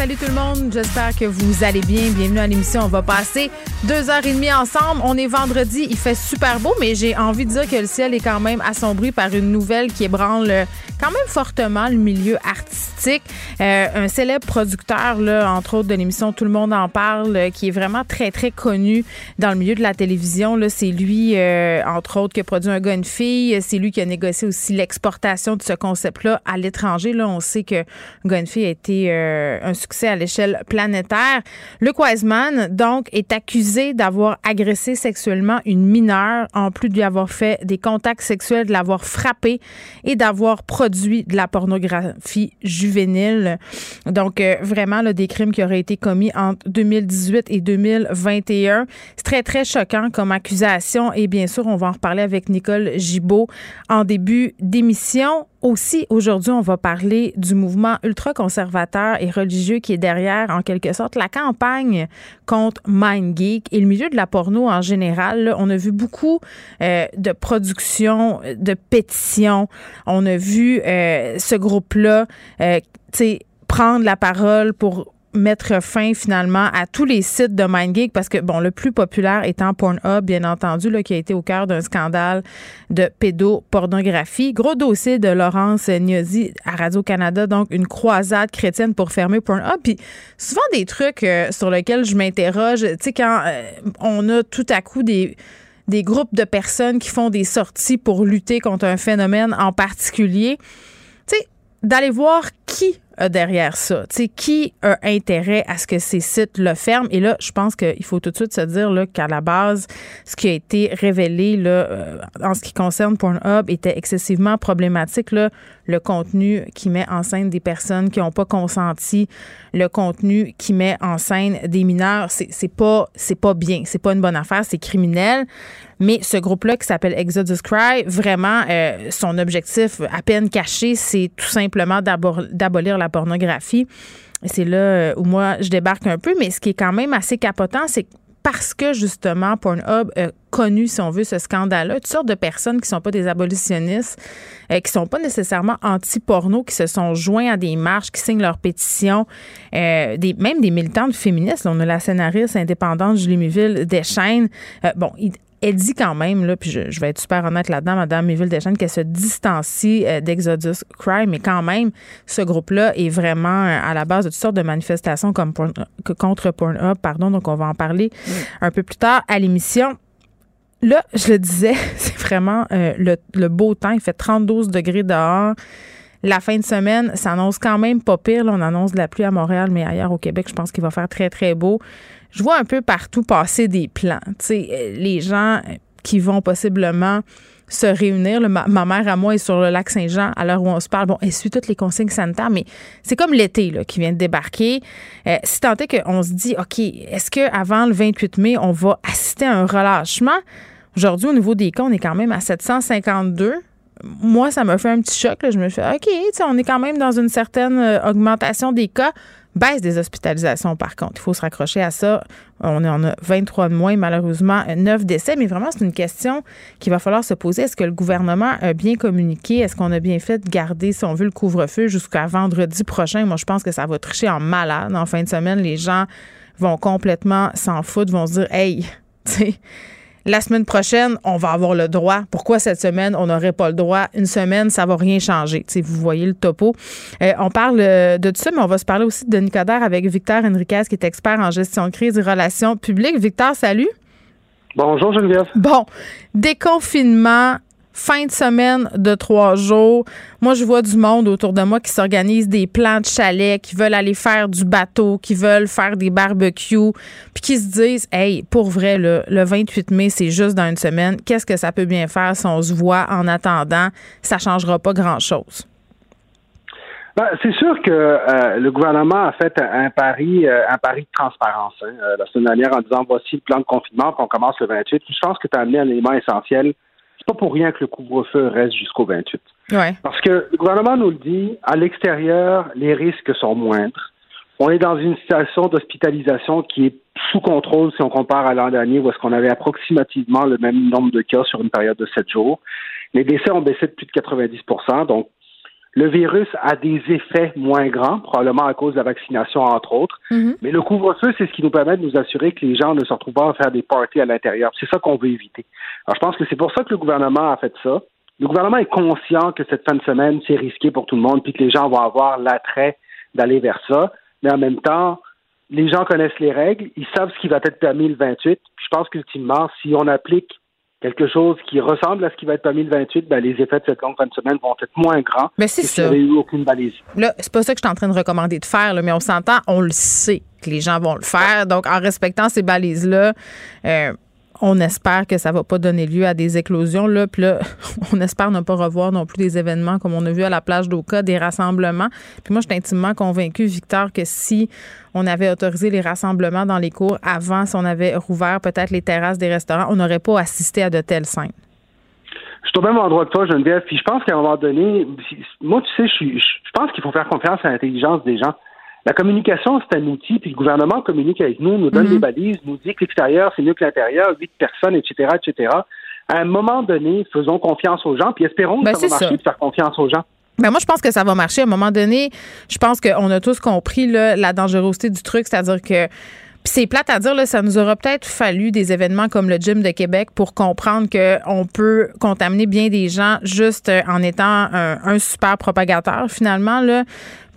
Salut tout le monde, j'espère que vous allez bien. Bienvenue à l'émission. On va passer deux heures et demie ensemble. On est vendredi, il fait super beau, mais j'ai envie de dire que le ciel est quand même assombri par une nouvelle qui ébranle quand même fortement le milieu artistique. Euh, un célèbre producteur, là, entre autres de l'émission Tout le monde en parle, euh, qui est vraiment très, très connu dans le milieu de la télévision. Là, c'est lui, euh, entre autres, qui a produit un gars. C'est lui qui a négocié aussi l'exportation de ce concept-là à l'étranger. Là, on sait que fille a été un succès à l'échelle planétaire. Luc Wiseman, donc, est accusé d'avoir agressé sexuellement une mineure, en plus de lui avoir fait des contacts sexuels, de l'avoir frappé et d'avoir produit de la pornographie juvénile. Donc, euh, vraiment, là, des crimes qui auraient été commis entre 2018 et 2021. C'est très, très choquant comme accusation. Et bien sûr, on va en reparler avec Nicole Gibault en début d'émission. Aussi, aujourd'hui, on va parler du mouvement ultra-conservateur et religieux qui est derrière, en quelque sorte, la campagne contre MindGeek et le milieu de la porno en général. on a vu beaucoup euh, de productions, de pétitions. On a vu euh, ce groupe-là, euh, prendre la parole pour mettre fin finalement à tous les sites de MindGeek parce que, bon, le plus populaire étant Pornhub, bien entendu, là, qui a été au cœur d'un scandale de pédopornographie. Gros dossier de Laurence Gnozzi à Radio-Canada, donc une croisade chrétienne pour fermer Pornhub. Puis souvent des trucs euh, sur lesquels je m'interroge, tu sais, quand euh, on a tout à coup des des groupes de personnes qui font des sorties pour lutter contre un phénomène en particulier, tu sais, d'aller voir qui derrière ça? Qui a intérêt à ce que ces sites le ferment? Et là, je pense qu'il faut tout de suite se dire là, qu'à la base, ce qui a été révélé là, euh, en ce qui concerne Pornhub était excessivement problématique. Là, le contenu qui met en scène des personnes qui n'ont pas consenti, le contenu qui met en scène des mineurs, c'est, c'est pas c'est pas bien, c'est pas une bonne affaire, c'est criminel. Mais ce groupe-là qui s'appelle Exodus Cry, vraiment, euh, son objectif à peine caché, c'est tout simplement d'abolir la pornographie. C'est là euh, où moi, je débarque un peu, mais ce qui est quand même assez capotant, c'est parce que justement Pornhub a connu, si on veut, ce scandale-là, toutes sortes de personnes qui sont pas des abolitionnistes, euh, qui sont pas nécessairement anti-porno, qui se sont joints à des marches, qui signent leurs pétitions, euh, des, même des militantes féministes. on a la scénariste indépendante Julie Miville Deschaines. Euh, bon, elle dit quand même, là, puis je, vais être super honnête là-dedans, Mme Miville Deschênes, qu'elle se distancie euh, d'Exodus Crime, mais quand même, ce groupe-là est vraiment euh, à la base de toutes sortes de manifestations comme contre Pornhub, pardon, donc on va en parler un peu plus tard à l'émission. Là, je le disais, c'est vraiment euh, le, beau temps. Il fait 32 degrés dehors. La fin de semaine s'annonce quand même pas pire. on annonce de la pluie à Montréal, mais ailleurs au Québec, je pense qu'il va faire très, très beau je vois un peu partout passer des plans. Tu sais, euh, les gens qui vont possiblement se réunir. ma, mère à moi est sur le lac Saint-Jean à l'heure où on se parle. Bon, elle suit toutes les consignes sanitaires, mais c'est comme l'été qui vient de débarquer. Euh, si tant est qu'on se dit, OK, est-ce qu'avant le 28 mai, on va assister à un relâchement? Aujourd'hui, au niveau des cas, on est quand même à 752 moi, ça m'a fait un petit choc. Je me suis fait, OK, on est quand même dans une certaine euh, augmentation des cas. Baisse des hospitalisations, par contre. Il faut se raccrocher à ça. On en a 23 de moins, malheureusement, 9 décès. Mais vraiment, c'est une question qu'il va falloir se poser. Est-ce que le gouvernement a bien communiqué? Est-ce qu'on a bien fait de garder, si on veut, le couvre-feu jusqu'à vendredi prochain? Moi, je pense que ça va tricher en malade. En fin de semaine, les gens vont complètement s'en foutre, vont se dire, hey, tu sais, la semaine prochaine, on va avoir le droit. Pourquoi cette semaine, on n'aurait pas le droit? Une semaine, ça va rien changer. vous voyez le topo. Euh, on parle euh, de tout ça, mais on va se parler aussi de Nicodère avec Victor Henriquez, qui est expert en gestion de crise et relations publiques. Victor, salut. Bonjour Geneviève. Bon, déconfinement fin de semaine de trois jours. Moi, je vois du monde autour de moi qui s'organise des plans de chalet, qui veulent aller faire du bateau, qui veulent faire des barbecues, puis qui se disent, hey, pour vrai, le, 28 mai, c'est juste dans une semaine. Qu'est-ce que ça peut bien faire si on se voit en attendant? Ça changera pas grand-chose. Ben, c'est sûr que euh, le gouvernement a fait un pari, euh, un pari de transparence hein, euh, la semaine dernière en disant voici le plan de confinement, qu'on commence le 28. Je pense que tu as amené un élément essentiel c'est pas pour rien que le couvre-feu reste jusqu'au 28. Parce que le gouvernement nous le dit, à l'extérieur, les risques sont moindres. On est dans une situation d'hospitalisation qui est sous contrôle si on compare à l'an dernier où est-ce qu'on avait approximativement le même nombre de cas sur une période de sept jours. Les décès ont baissé de plus de 90 donc le virus a des effets moins grands, probablement à cause de la vaccination, entre autres. Mm-hmm. Mais le couvre-feu, c'est ce qui nous permet de nous assurer que les gens ne se retrouvent pas à faire des parties à l'intérieur. C'est ça qu'on veut éviter. Alors, je pense que c'est pour ça que le gouvernement a fait ça. Le gouvernement est conscient que cette fin de semaine, c'est risqué pour tout le monde, puis que les gens vont avoir l'attrait d'aller vers ça. Mais en même temps, les gens connaissent les règles, ils savent ce qui va être permis le 28. Puis je pense qu'ultimement, si on applique quelque chose qui ressemble à ce qui va être permis le 28, ben, les effets de cette longue fin de semaine vont être moins grands. Mais c'est ça. eu aucune balise. Là, c'est pas ça que je suis en train de recommander de faire, mais on s'entend, on le sait que les gens vont le faire. Donc, en respectant ces balises-là, euh, on espère que ça va pas donner lieu à des éclosions. Là. Puis là, on espère ne pas revoir non plus des événements comme on a vu à la plage d'Oka, des rassemblements. Puis moi, je suis intimement convaincue, Victor, que si on avait autorisé les rassemblements dans les cours avant, si on avait rouvert peut-être les terrasses des restaurants, on n'aurait pas assisté à de telles scènes. Je suis au même endroit que toi, Geneviève. Puis je pense qu'à un moment donné, moi, tu sais, je, je pense qu'il faut faire confiance à l'intelligence des gens. La communication, c'est un outil, puis le gouvernement communique avec nous, nous donne mhm. des balises, nous dit que l'extérieur, c'est mieux que l'intérieur, huit personnes, etc., etc. À un moment donné, faisons confiance aux gens, puis espérons que ben, ça va marcher de faire confiance aux gens. Ben moi, je pense que ça va marcher. À un moment donné, je pense qu'on a tous compris la dangerosité du truc, c'est-à-dire que c'est plate à dire, là, ça nous aura peut-être fallu des événements comme le Gym de Québec pour comprendre qu'on peut contaminer bien des gens juste en étant un, un super propagateur, finalement. Là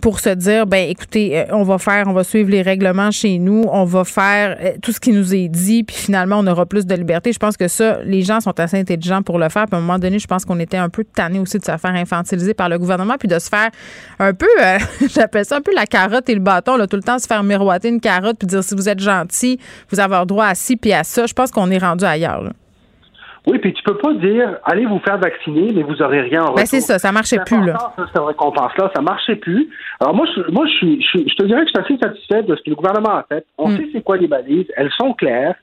pour se dire ben écoutez, euh, on va faire, on va suivre les règlements chez nous, on va faire euh, tout ce qui nous est dit, puis finalement on aura plus de liberté. Je pense que ça, les gens sont assez intelligents pour le faire. Puis à un moment donné, je pense qu'on était un peu tanné aussi de se faire infantiliser par le gouvernement, puis de se faire un peu, euh, j'appelle ça un peu la carotte et le bâton, tout le temps se faire miroiter une carotte puis dire si vous êtes gentil, vous avez droit à ci puis à ça. Je pense qu'on est rendu ailleurs. Oui, puis tu peux pas dire allez vous faire vacciner, mais vous aurez rien en retour. Ben c'est ça, ça marchait plus là. Cette récompense-là, ça marchait plus. Alors moi, je, moi, je, suis, je, te dirais que je suis assez satisfait de ce que le gouvernement a fait. On hmm. sait c'est quoi les balises, elles sont claires.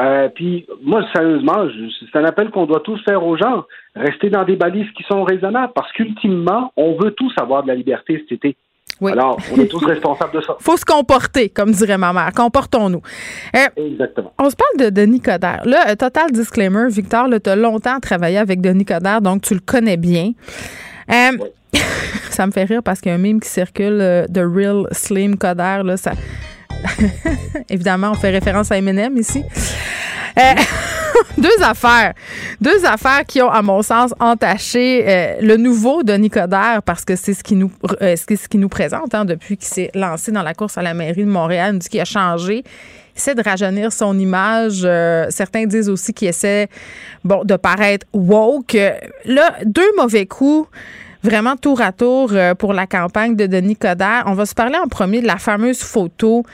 Euh, puis moi, sérieusement, c'est un appel qu'on doit tous faire aux gens. Rester dans des balises qui sont raisonnables, parce qu'ultimement, on veut tous avoir de la liberté cet été. Alors, on est tous responsables de ça. faut se comporter, comme dirait ma mère. Comportons-nous. Euh, Exactement. On se parle de Denis Coderre. Là, euh, total disclaimer, Victor, tu as longtemps travaillé avec Denis Coderre, donc tu le connais bien. Euh, ça me fait rire parce qu'il y a un mime qui circule de Real Slim Coderre. Là, ça... Évidemment, on fait référence à Eminem ici. deux affaires. Deux affaires qui ont, à mon sens, entaché euh, le nouveau de Nicodère parce que c'est ce qui nous, euh, ce qui nous présente hein, depuis qu'il s'est lancé dans la course à la mairie de Montréal. Dit qu'il a changé. Essaie de rajeunir son image. Euh, certains disent aussi qu'il essaie bon, de paraître woke. Là, deux mauvais coups vraiment tour à tour pour la campagne de Denis Coderre. On va se parler en premier de la fameuse photo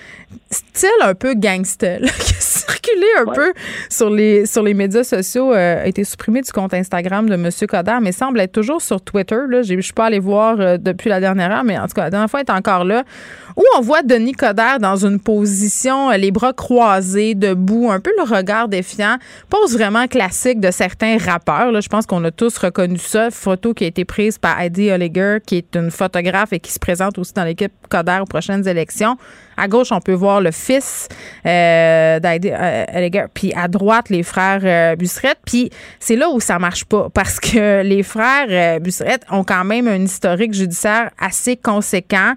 style un peu gangster qui a circulé un peu sur les, sur les médias sociaux, euh, a été supprimé du compte Instagram de M. Coder, mais semble être toujours sur Twitter. Je ne suis pas allée voir euh, depuis la dernière heure, mais en tout cas, la dernière fois, elle est encore là. Où on voit Denis Coderre dans une position, euh, les bras croisés, debout, un peu le regard défiant. Pose vraiment classique de certains rappeurs. Là. Je pense qu'on a tous reconnu ça. Photo qui a été prise par Heidi Oliger, qui est une photographe et qui se présente aussi dans l'équipe Coder aux prochaines élections. À gauche, on peut voir le fils euh, euh puis à droite, les frères euh, Puis c'est là où ça marche pas, parce que les frères euh, ont quand même un historique judiciaire assez conséquent.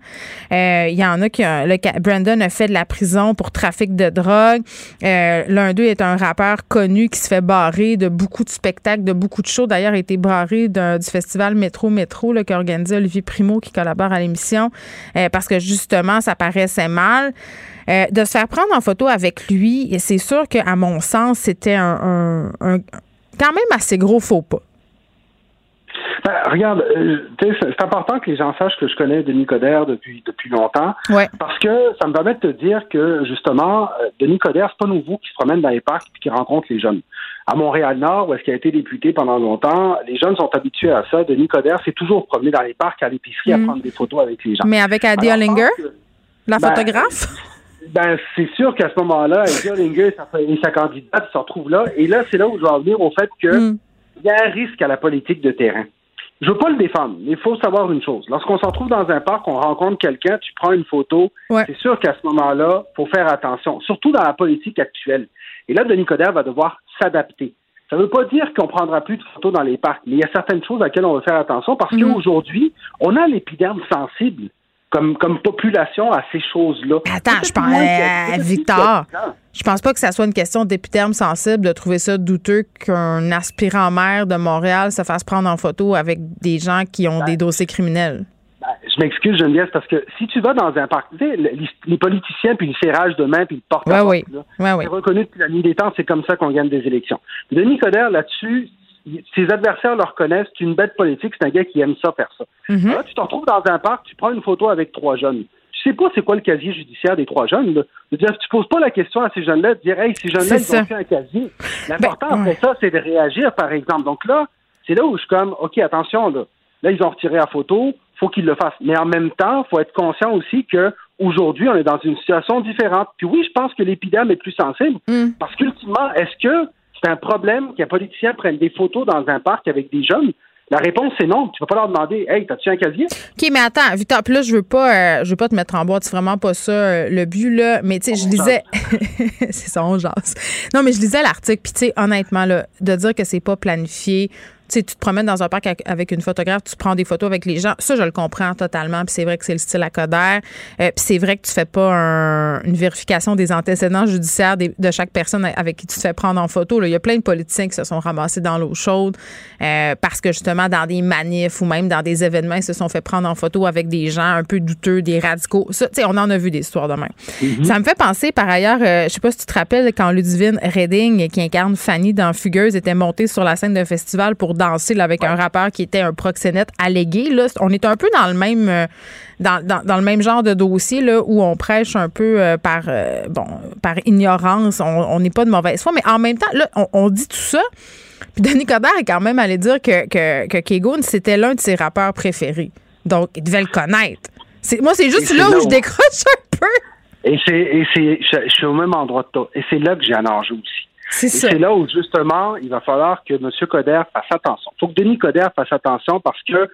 Euh, en a qui... le, Brandon a fait de la prison pour trafic de drogue. L'un d'eux est un rappeur connu qui se fait barrer de beaucoup de spectacles, de beaucoup de shows. D'ailleurs, a été barré du festival Métro Métro qui a organisé Olivier Primo, qui collabore à l'émission, parce que justement, ça paraissait mal euh, de se faire prendre en photo avec lui, c'est sûr qu'à mon sens, c'était un, quand même assez gros faux pas. Ben, regarde, euh, c'est important que les gens sachent que je connais Denis Coderre depuis depuis longtemps. Ouais. Parce que ça me permet de te dire que justement, euh, Denis Coderre, c'est pas nouveau qui se promène dans les parcs et qui rencontre les jeunes. À Montréal-Nord, où est-ce qu'il a été député pendant longtemps, les jeunes sont habitués à ça. Denis Coderre s'est toujours promené dans les parcs, à l'épicerie, à Mm. prendre des photos avec les gens. Mais avec Adi Hollinger, la Ben, photographe? Ben, c'est sûr qu'à ce moment-là, Eddie Hollinger et sa candidate se retrouvent là. Et là, c'est là où je vais en venir au fait que Mm. il y a un risque à la politique de terrain. Je veux pas le défendre, mais il faut savoir une chose. Lorsqu'on se retrouve dans un parc, on rencontre quelqu'un, tu prends une photo, Ouais. c'est sûr qu'à ce moment-là, faut faire attention, surtout dans la politique actuelle. Et là, Denis Coderre va devoir s'adapter. Ça ne veut pas dire qu'on prendra plus de photos dans les parcs, mais il y a certaines choses à laquelle on va faire attention parce Mhm. qu'aujourd'hui, on a l'épiderme sensible comme, comme population à ces choses-là. Attends, je pense- euh, Victor. Je pense pas que ça soit une question d'épiderme sensible de trouver ça douteux qu'un aspirant maire de Montréal se fasse prendre en photo avec des gens qui ont des dossiers criminels. Ben, je m'excuse, Geneviève, parce que si tu vas dans un parc, tu sais, les, les politiciens, puis le serrage de main, puis le porte Ouais, oui. Ouais, oui. c'est reconnu depuis la nuit des temps, c'est comme ça qu'on gagne des élections. Denis Coderre, là-dessus, ses adversaires le reconnaissent, c'est une bête politique, c'est un gars qui aime ça, faire ça. Mhm. Là, tu te retrouves dans un parc, tu prends une photo avec trois jeunes. Tu sais pas c'est quoi le casier judiciaire des trois jeunes. Là. Je veux dire, tu poses pas la question à ces jeunes-là de dire Hey, ces jeunes-là, ils ont fait un casier. L'important Ben, ouais. après ça, c'est de réagir, par exemple. Donc là, c'est là où je suis comme OK, attention, là. Là, ils ont retiré la photo, faut qu'ils le fassent. Mais en même temps, faut être conscient aussi que aujourd'hui, on est dans une situation différente. Puis oui, je pense que l'épiderme est plus sensible. Mm. Parce qu'ultimement, est-ce que c'est un problème qu'un politicien prenne des photos dans un parc avec des jeunes? La réponse, c'est non. Tu peux pas leur demander Hey, t'as-tu un casier? OK, mais attends, Victor, puis là, je veux pas, euh, je veux pas te mettre en boîte, c'est vraiment pas ça euh, le but, là. Mais tu sais, je lisais. c'est ça, on jase. Non, mais je lisais l'article, puis tu sais, honnêtement, là, de dire que c'est pas planifié. Tu sais, tu te promènes dans un parc avec- une photographe, tu prends des photos avec les gens. Ça, je le comprends totalement. Puis c'est vrai que c'est le style à Coder. Euh, puis c'est vrai que tu fais pas un- une vérification des antécédents judiciaires des- de chaque personne avec qui tu te fais prendre en photo. là. Il y a plein de politiciens qui se sont ramassés dans l'eau chaude euh, parce que justement, dans des manifs ou même dans des événements, ils se sont fait prendre en photo avec des gens un peu douteux, des radicaux. Ça, tu sais, on en a vu des histoires de même. Ça me fait penser, par ailleurs, euh, je sais pas si tu te rappelles, quand Ludivine Redding, qui incarne Fanny dans Fugueuse, était montée sur la scène d'un festival pour danser là, avec un rappeur qui était un proxénète allégué. Là, on est un peu dans le même euh, dans, dans- dans le même genre de dossier là, où on prêche un peu euh, par euh, bon par ignorance. On n'est pas de mauvaise foi, mais en même temps, là, on, on dit tout ça. Puis Denis Coderre est quand même allé dire que, que, que Kegoun, c'était l'un de ses rappeurs préférés. Donc, il devait le connaître. C'est- Moi, c'est juste là où je décroche un peu. Et c'est, et c'est, je, suis au même endroit que toi. Et c'est là que j'ai un enjeu aussi. C'est Et ça. c'est là où, justement, il va falloir que M. Coderre fasse attention. Il faut que Denis Coderre fasse attention parce que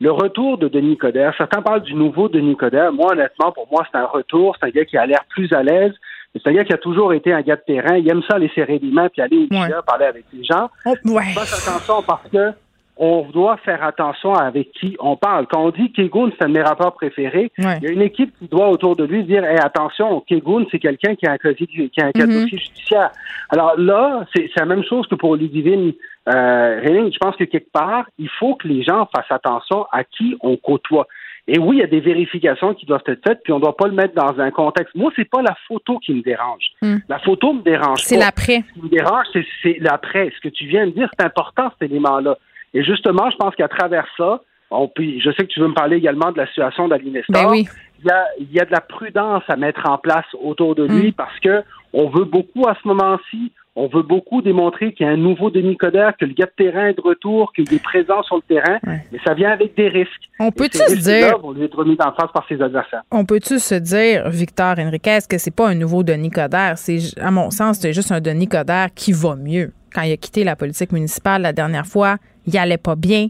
le retour de Denis Coderre, certains parlent du nouveau Denis Coderre. Moi, honnêtement, pour moi, c'est un retour. C'est un gars qui a l'air plus à l'aise. C'est un gars qui a toujours été un gars de terrain. Il aime ça aller serrer les mains puis aller au Ouais. parler avec les gens. On- ouais. Fasse attention parce que on doit faire attention avec qui on parle. Quand on dit Kegoun, c'est un de mes rappeurs préférés, Ouais. il y a une équipe qui doit autour de lui dire hey, attention, Kegoun, c'est quelqu'un qui a un casier, qui a un Mhm. judiciaire. Alors là, c'est la même chose que pour Ludivine euh. Je pense que quelque part, il faut que les gens fassent attention à qui on côtoie. Et oui, il y a des vérifications qui doivent être faites, puis on ne doit pas le mettre dans un contexte. Moi, c'est pas la photo qui me dérange. Mm. La photo me dérange C'est l'après. Ce qui me dérange, c'est- c'est l'après. Ce que tu viens de dire, c'est important, cet élément-là. Et justement, je pense qu'à travers ça, on je sais que tu veux me parler également de la situation d'Alinestor. Ben oui. Il y, a, il y a de la prudence à mettre en place autour de lui Mm. parce que on veut beaucoup à ce moment-ci, on veut beaucoup démontrer qu'il y a un nouveau Denis Coderre, que le gars de terrain est de retour, qu'il est présent sur le terrain, Ouais. mais ça vient avec des risques. On peut-tu se dire, vont lui être remis en face par ses adversaires. on peut-tu se dire, Victor Enriquez, que c'est pas un nouveau Denis Coderre? C'est, à mon sens, c'est juste un Denis Coderre qui va mieux. Quand il a quitté la politique municipale la dernière fois, il allait pas bien.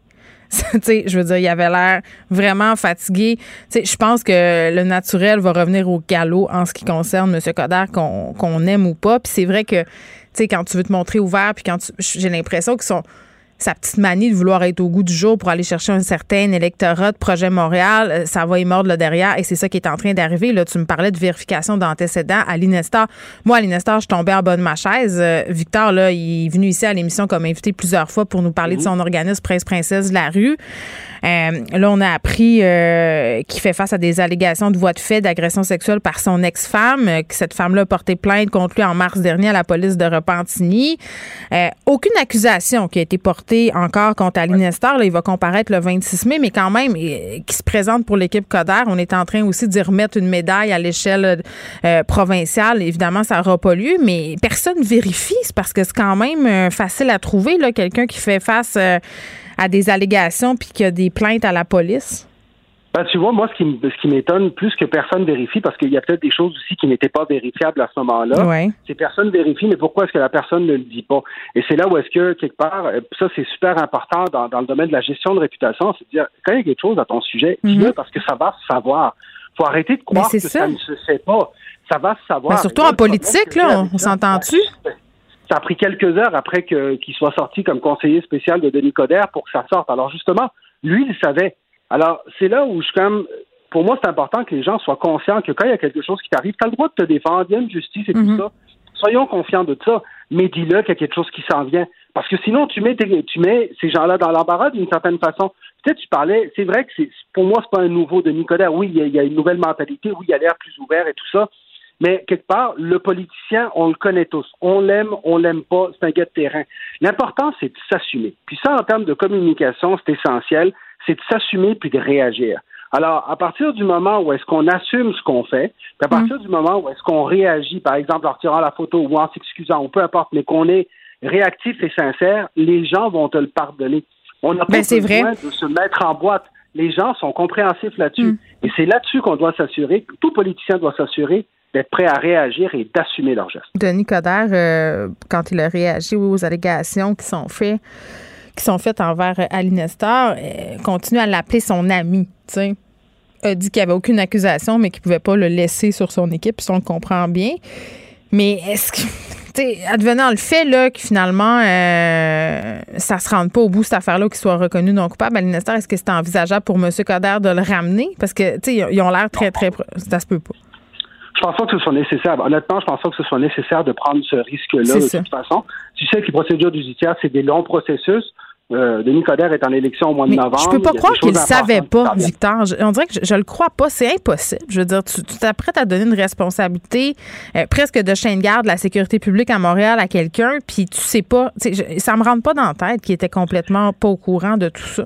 Tu sais, je veux dire, il avait l'air vraiment fatigué. Tu sais, je pense que le naturel va revenir au galop en ce qui concerne M. Coderre, qu'on aime ou pas. Puis c'est vrai que, sais, quand tu veux te montrer ouvert, puis quand tu- j'ai l'impression qu'ils sont sa petite manie de vouloir être au goût du jour pour aller chercher un certain électorat de Projet Montréal, euh, ça va y mordre le derrière et c'est ça qui est en train d'arriver. Là, tu me parlais de vérification d'antécédents à l'Inestar. Moi, à l'Inestar, je tombais en bas de ma chaise. Euh, Victor, là, il est venu ici à l'émission comme invité plusieurs fois pour nous parler de son organisme Prince-Princesse de la rue. Là, on a appris qu'il fait face à des allégations de voie de fait d'agression sexuelle par son ex-femme, que cette femme-là a porté plainte contre lui en mars dernier à la police de Repentigny. aucune accusation qui a été portée encore contre Ali Nestor. Là, il va comparaître le 26 mai, mais quand même, qui se présente pour l'équipe Coder. On est en train aussi d'y remettre une médaille à l'échelle provinciale. Évidemment, ça n'aura pas lieu, mais personne vérifie. C'est parce que c'est quand même euh, facile à trouver, là, quelqu'un qui fait face euh, à des allégations puis qui a des plaintes à la police? Ben, tu vois, moi, ce qui, ce qui m'étonne plus que personne vérifie, parce qu'il y a peut-être des choses aussi qui n'étaient pas vérifiables à ce moment-là. Ouais. C'est personne vérifie, mais pourquoi est-ce que la personne ne le dit pas? Et c'est là où est-ce que, quelque part, euh, ça, c'est super important dans, le domaine de la gestion de réputation, c'est de dire, quand il y a quelque chose à ton sujet, dis-le mhm. parce que ça va se savoir. faut arrêter de croire que ça. ne se sait pas. Ça va se savoir. Ben, surtout en politique, là, on s'entend-tu? Ça a pris quelques heures après qu'il soit sorti comme conseiller spécial de Denis Coderre pour que ça sorte. Alors justement, lui, il savait. Alors, c'est là où je comme pour moi, c'est important que les gens soient conscients que quand il y a quelque chose qui t'arrive, tu as le droit de te défendre, il y a une justice et tout mhm. ça. Soyons confiants de ça, mais dis-le qu'il y a quelque chose qui s'en vient. Parce que sinon, tu mets, tu mets ces gens-là dans l'embarras d'une certaine façon. Peut-être tu parlais, c'est vrai que c'est pour moi, c'est pas un nouveau de Coderre. Oui, il y, a, une nouvelle mentalité, oui, il a l'air plus ouvert et tout ça. Mais quelque part, le politicien, on le connaît tous. On l'aime, on l'aime pas, c'est un gars de terrain. L'important, c'est de s'assumer. Puis ça, en termes de communication, c'est essentiel, c'est de s'assumer puis de réagir. Alors, à partir du moment où est-ce qu'on assume ce qu'on fait, puis à partir mm. du moment où est-ce qu'on réagit, par exemple en retirant la photo ou en s'excusant, ou peu importe, mais qu'on est réactif et sincère, les gens vont te le pardonner. On n'a pas ben, besoin de se mettre en boîte. Les gens sont compréhensifs là-dessus. Mm. Et c'est là-dessus qu'on doit s'assurer, tout politicien doit s'assurer d'être prêt à réagir et d'assumer leur geste. Denis Coderre, euh, quand il a réagi aux allégations qui sont faites, qui sont faites envers Ali Nestor, euh, continue à l'appeler son ami, tu a dit qu'il n'y avait aucune accusation, mais qu'il ne pouvait pas le laisser sur son équipe, si on le comprend bien. Mais est-ce que, advenant le fait là, que finalement, euh, ça se rende pas au bout, cette affaire-là, qu'il soit reconnu non coupable, Ali Nestor, est-ce que c'est envisageable pour M. Coder de le ramener? Parce que, tu sais, ils ont l'air très, très. Ça se peut pas. Je pense pas que ce soit nécessaire. Honnêtement, je pense pas que ce soit nécessaire de prendre ce risque-là de toute façon. Tu sais que les procédures judiciaires, c'est des longs processus. Euh, Denis Coderre est en élection au mois de novembre. Je peux pas croire qu'il ne savait pas, Victor. on dirait que je, ne le crois pas. C'est impossible. Je veux dire, tu t'apprêtes à donner une responsabilité euh, presque de chaîne de garde de la sécurité publique à Montréal à quelqu'un, puis tu sais pas. Ça me rentre pas dans la tête qu'il était complètement pas au courant de tout ça.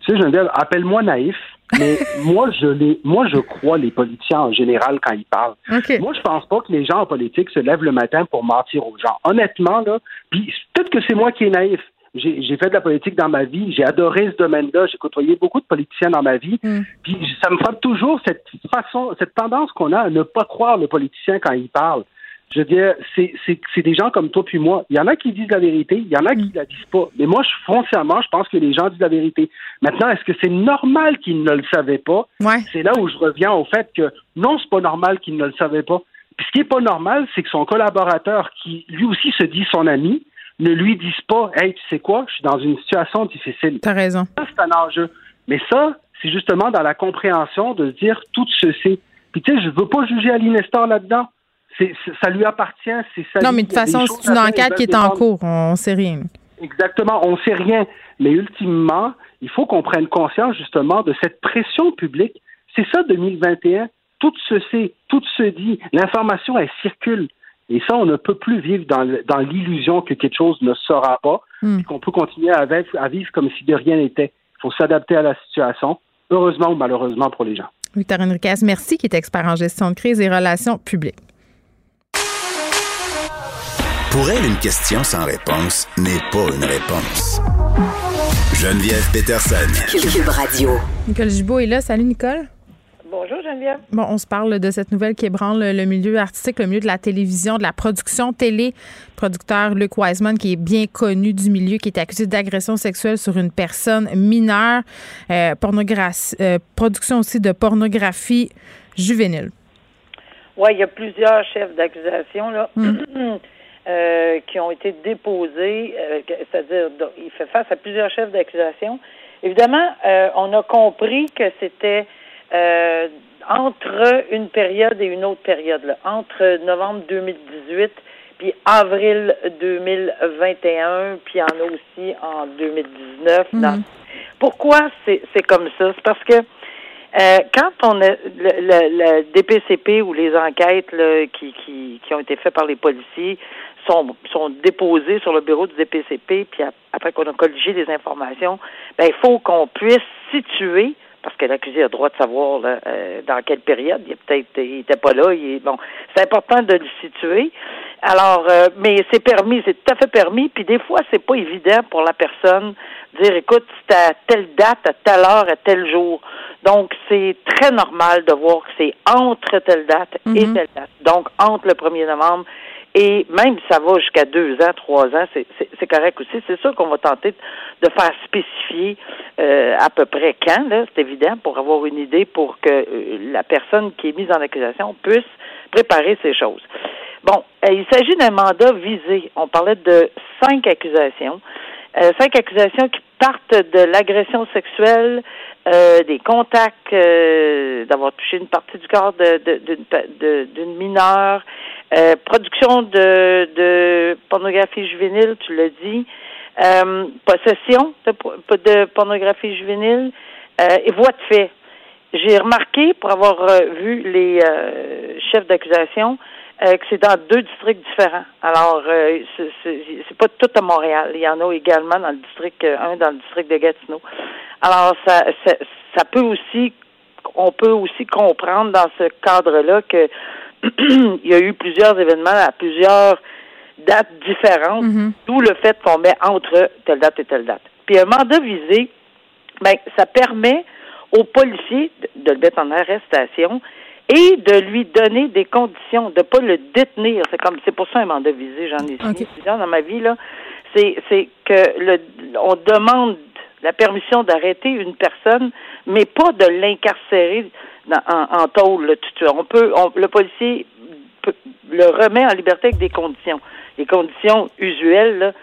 Tu sais, Geneviève, appelle-moi naïf, mais moi, je les, moi, je crois les politiciens en général quand ils parlent. Moi, je pense pas que les gens en politique se lèvent le matin pour mentir aux gens. Honnêtement, là, puis peut-être que c'est moi qui est naïf. J'ai fait de la politique dans ma vie, j'ai adoré ce domaine-là, j'ai côtoyé beaucoup de politiciens dans ma vie, mm. puis ça me frappe toujours cette façon, cette tendance qu'on a à ne pas croire le politicien quand il parle. Je veux dire, c'est des gens comme toi puis moi. Il y en a qui disent la vérité, il y en a qui ne mm. la disent pas. Mais moi, je, foncièrement, je pense que les gens disent la vérité. Maintenant, est-ce que c'est normal qu'ils ne le savaient pas? C'est là où je reviens au fait que non, c'est pas normal qu'ils ne le savaient pas. Puis ce qui est pas normal, c'est que son collaborateur, qui lui aussi se dit son ami, ne lui dise pas Hey, tu sais quoi, je suis dans une situation difficile. T'as raison. Ça, c'est un enjeu. Mais ça, c'est justement dans la compréhension de dire tout ceci. Puis tu sais, je veux pas juger Ali Nestor là-dedans ça lui appartient. C'est non, mais de toute façon, c'est une enquête qui est en cours. On ne sait rien. Exactement, on ne sait rien. Mais ultimement, il faut qu'on prenne conscience justement de cette pression publique. C'est ça 2021. Tout se sait, tout se dit. L'information, elle circule. Et ça, on ne peut plus vivre dans, l'illusion que quelque chose ne sera pas, hmm. qu'on peut continuer à vivre, à vivre comme si de rien n'était. Il faut s'adapter à la situation, heureusement ou malheureusement pour les gens. Victor Enriquez, merci, qui est expert en gestion de crise et relations publiques. Pour elle, une question sans réponse n'est pas une réponse. Geneviève Peterson. Cube Radio. Nicole Gibault est là. Salut, Nicole. Bonjour Geneviève. Bon, on se parle de cette nouvelle qui ébranle le milieu artistique, le milieu de la télévision, de la production télé. producteur Luc Wiseman, qui est bien connu du milieu, qui est accusé d'agression sexuelle sur une personne mineure. Euh, euh, production aussi de pornographie juvénile. Oui, il y a plusieurs chefs d'accusation. là. Hmm. Euh, qui ont été déposés, euh, c'est-à-dire il fait face à plusieurs chefs d'accusation. Évidemment, euh, on a compris que c'était entre une période et une autre période, là, entre novembre 2018 puis avril 2021, puis il y en a aussi en 2019. Pourquoi c'est comme ça? C'est parce que euh, quand on a le, le, DPCP ou les enquêtes qui, qui, qui ont été faites par les policiers sont, sont déposées sur le bureau du DPCP, puis après qu'on a colligé les informations, ben il faut qu'on puisse situer parce que l'accusé a le droit de savoir euh, dans quelle période. Il peut-être il était pas là. Il bon, c'est important de le situer. Alors, euh, mais c'est permis, c'est tout à fait permis. Puis des fois, c'est pas évident pour la personne de dire, écoute, c'est à telle date, à telle heure, à tel jour. Donc, c'est très normal de voir que c'est entre telle date et mm-hmm. telle date. Donc, entre le 1er novembre et même ça va jusqu'à deux ans, trois ans, c'est correct aussi. C'est sûr qu'on va tenter de faire spécifier euh, à peu près quand, là, c'est évident, pour avoir une idée pour que euh, la personne qui est mise en accusation puisse préparer ces choses. Bon, euh, il s'agit d'un mandat visé. On parlait de cinq accusations. Cinq accusations qui partent de l'agression sexuelle, des contacts, d'avoir touché une partie du corps d'une mineure, euh, production de, de pornographie juvénile, tu l'as dit. Euh, possession de, de, pornographie juvénile euh, et voie de fait. J'ai remarqué, pour avoir vu les chefs d'accusation, que c'est dans deux districts différents. Alors, c'est pas tout à Montréal. Il y en a également dans le district 1, dans le district de Gatineau. Alors, ça, ça, ça peut aussi, on peut aussi comprendre dans ce cadre-là que il y a eu plusieurs événements à plusieurs dates différentes, mhm. d'où le fait qu'on met entre telle date et telle date. Puis un mandat visé, ben, ça permet aux policiers de, le mettre en arrestation et de lui donner des conditions, de pas le détenir. C'est comme c'est pour ça un mandat visé, j'en ai signé plusieurs dans ma vie là. C'est c'est que le on demande la permission d'arrêter une personne, mais pas de l'incarcérer en, en tôle On peut, le policier le remet en liberté avec des conditions. Les conditions usuelles,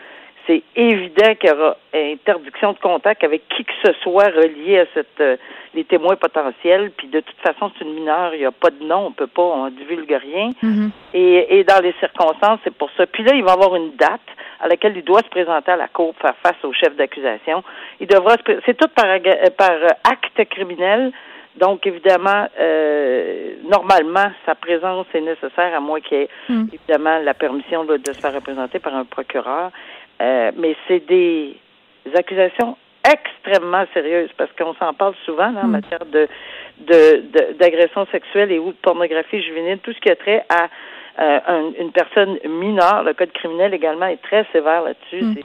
c'est évident qu'il y aura interdiction de contact avec qui que ce soit relié à cette euh, les témoins potentiels. Puis de toute façon, c'est une mineure, il n'y a pas de nom, on peut pas, on divulgue rien. Mm-hmm. et, et dans les circonstances, c'est pour ça. Puis là, il va avoir une date à laquelle il doit se présenter à la cour pour faire face au chef d'accusation. Il devra c'est tout par, par acte criminel donc, évidemment, euh, normalement, sa présence est nécessaire à moins qu'il y ait, hmm. évidemment, la permission de, se faire représenter par un procureur. Euh, mais c'est des accusations extrêmement sérieuses parce qu'on s'en parle souvent en hmm. matière de d'agression sexuelle et ou de pornographie juvénile, tout ce qui a trait à euh, une personne mineure. Le code criminel également est très sévère là-dessus. Hmm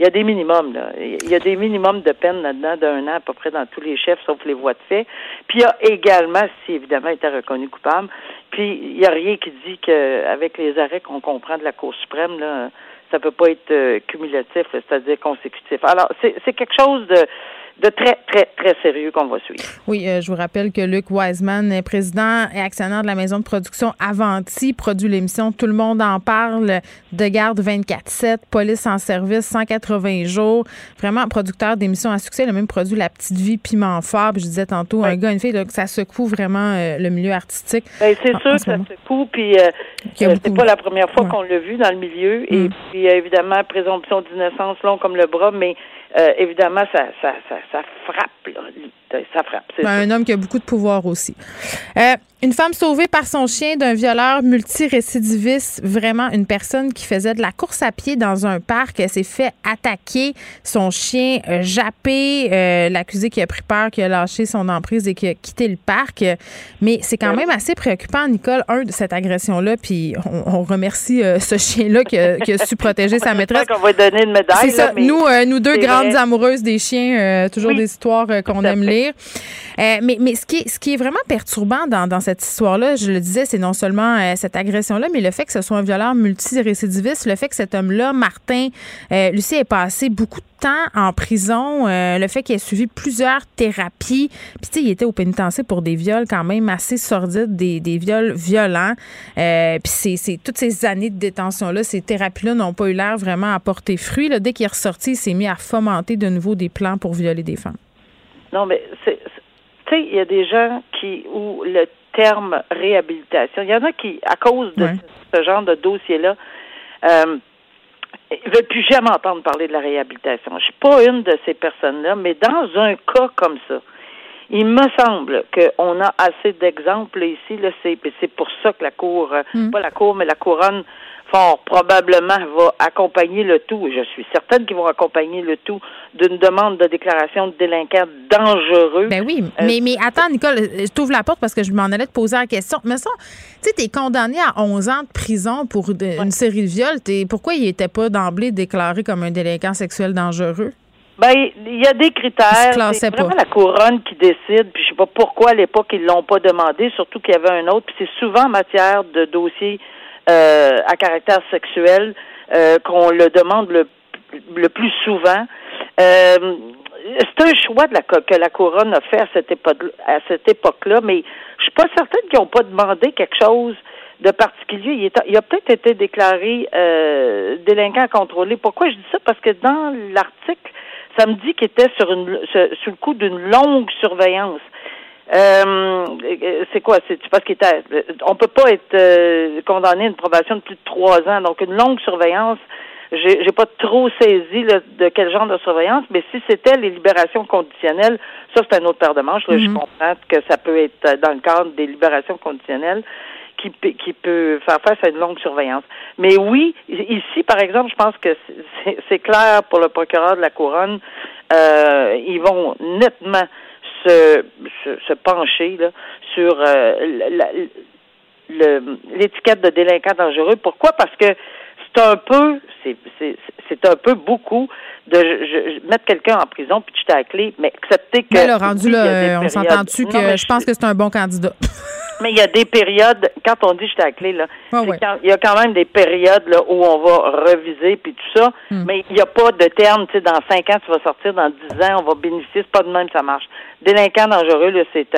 il y a des minimums, là. Il y a des minimums de peine là-dedans d'un an à peu près dans tous les chefs, sauf les voies de fait. Puis il y a également, si évidemment il était reconnu coupable, puis il n'y a rien qui dit qu'avec les arrêts qu'on comprend de la Cour suprême, là, ça peut pas être euh, cumulatif, c'est-à-dire consécutif. Alors, c'est quelque chose de de très, très, très sérieux qu'on va suivre. Oui, euh, je vous rappelle que Luc Wiseman est président et actionnaire de la maison de production Avanti, produit l'émission Tout le monde en parle, de garde 24-7, police en service 180 jours. Vraiment producteur d'émissions à succès. A même produit La Petite Vie, Piment Fort. Puis je disais tantôt, un gars, une fille, ça secoue vraiment euh, le milieu artistique. Ben, c'est sûr que ça secoue. Puis euh, c'est pas la première fois qu'on l'a vu dans le milieu. Et mm. puis évidemment, présomption d'innocence long comme le bras, mais euh, évidemment, ça, ça, ça, ça frappe, là. Ça frappe. Ben, un homme qui a beaucoup de pouvoir aussi. Euh, une femme sauvée par son chien d'un violeur multirécidiviste, vraiment une personne qui faisait de la course à pied dans un parc, elle s'est fait attaquer, son chien euh, jappé, euh, l'accusé qui a pris peur, qui a lâché son emprise et qui a quitté le parc. Mais c'est quand même assez préoccupant, Nicole, un de cette agression-là, puis on, remercie euh, ce chien-là qui, qui, a su protéger sa maîtresse. qu'on va donner une médaille. C'est ça. nous, nous deux grandes amoureuses des chiens, toujours des histoires qu'on aime lire. Mais mais ce, qui est, vraiment perturbant dans, cette histoire-là, je le disais, c'est non seulement euh, cette agression-là, mais le fait que ce soit un violeur multirécidiviste, le fait que cet homme-là, Martin, euh, Lucie, ait passé beaucoup de temps en prison, euh, le fait qu'il ait suivi plusieurs thérapies, puis tu sais, il était au pénitencier pour des viols quand même assez sordides, des, viols violents, puis c'est toutes ces années de détention-là, ces thérapies-là n'ont pas eu l'air vraiment à porter fruit. Dès qu'il est ressorti, il s'est mis à fomenter de nouveau des plans pour violer des femmes. Non, mais c'est tu sais, il y a des gens qui où le terme réhabilitation. Il y en a qui, à cause de ce genre de dossier-là, euh, ne veut plus jamais entendre parler de la réhabilitation. Je suis pas une de ces personnes-là, mais dans un cas comme ça, il me semble qu'on a assez d'exemples ici. Là, c'est, c'est pour ça que la Cour, hmm. pas la Cour, mais la Couronne, fort probablement va accompagner le tout, je suis certaine qu'ils vont accompagner le tout d'une demande de déclaration de délinquant dangereux. Ben oui, euh, mais, attends, Nicole, je t'ouvre la porte parce que je m'en allais te poser la question. Mais ça, tu sais, t'es condamné à 11 ans de prison pour une série de viols. pourquoi il n'était pas d'emblée déclaré comme un délinquant sexuel dangereux? Ben, il y a des critères. C'est vraiment la couronne qui décide. Puis je sais pas pourquoi à l'époque ils l'ont pas demandé, surtout qu'il y avait un autre. Puis c'est souvent en matière de dossiers euh, à caractère sexuel euh, qu'on le demande le, le plus souvent. Euh, c'est un choix de la, que la couronne a fait à cette époque à cette époque-là, mais je suis pas certaine qu'ils n'ont pas demandé quelque chose de particulier. Il, a peut-être été déclaré euh, délinquant contrôlé. Pourquoi je dis ça? Parce que dans l'article, ça me dit qu'il était sur une sous le coup d'une longue surveillance. Euh, c'est quoi? C'est parce qu'il était on peut pas être euh, condamné à une probation de plus de trois ans. Donc une longue surveillance, j'ai, j'ai pas trop saisi de quel genre de surveillance, mais si c'était les libérations conditionnelles, ça c'est un autre paire de manches. Je mm-hmm. comprends que ça peut être dans le cadre des libérations conditionnelles qui, qui peut faire face à une longue surveillance. Mais oui, ici, par exemple, je pense que c'est clair pour le procureur de la couronne, euh, ils vont nettement se, pencher sur euh, l'étiquette de délinquant dangereux. Pourquoi? Parce que c'est un peu, un peu beaucoup de mettre quelqu'un en prison puis jeter la clé, mais accepter que. Mais là, rendu là, on s'entend-tu que je pense que c'est un bon candidat? Mais il y a des périodes, quand on dit j'étais à clé, là, il y a quand même des périodes là, où on va reviser puis tout ça, hmm. mais il n'y a pas de terme, tu sais, dans cinq ans, tu vas sortir, dans dix ans, on va bénéficier, c'est pas de même, ça marche. Délinquant dangereux, là, c'est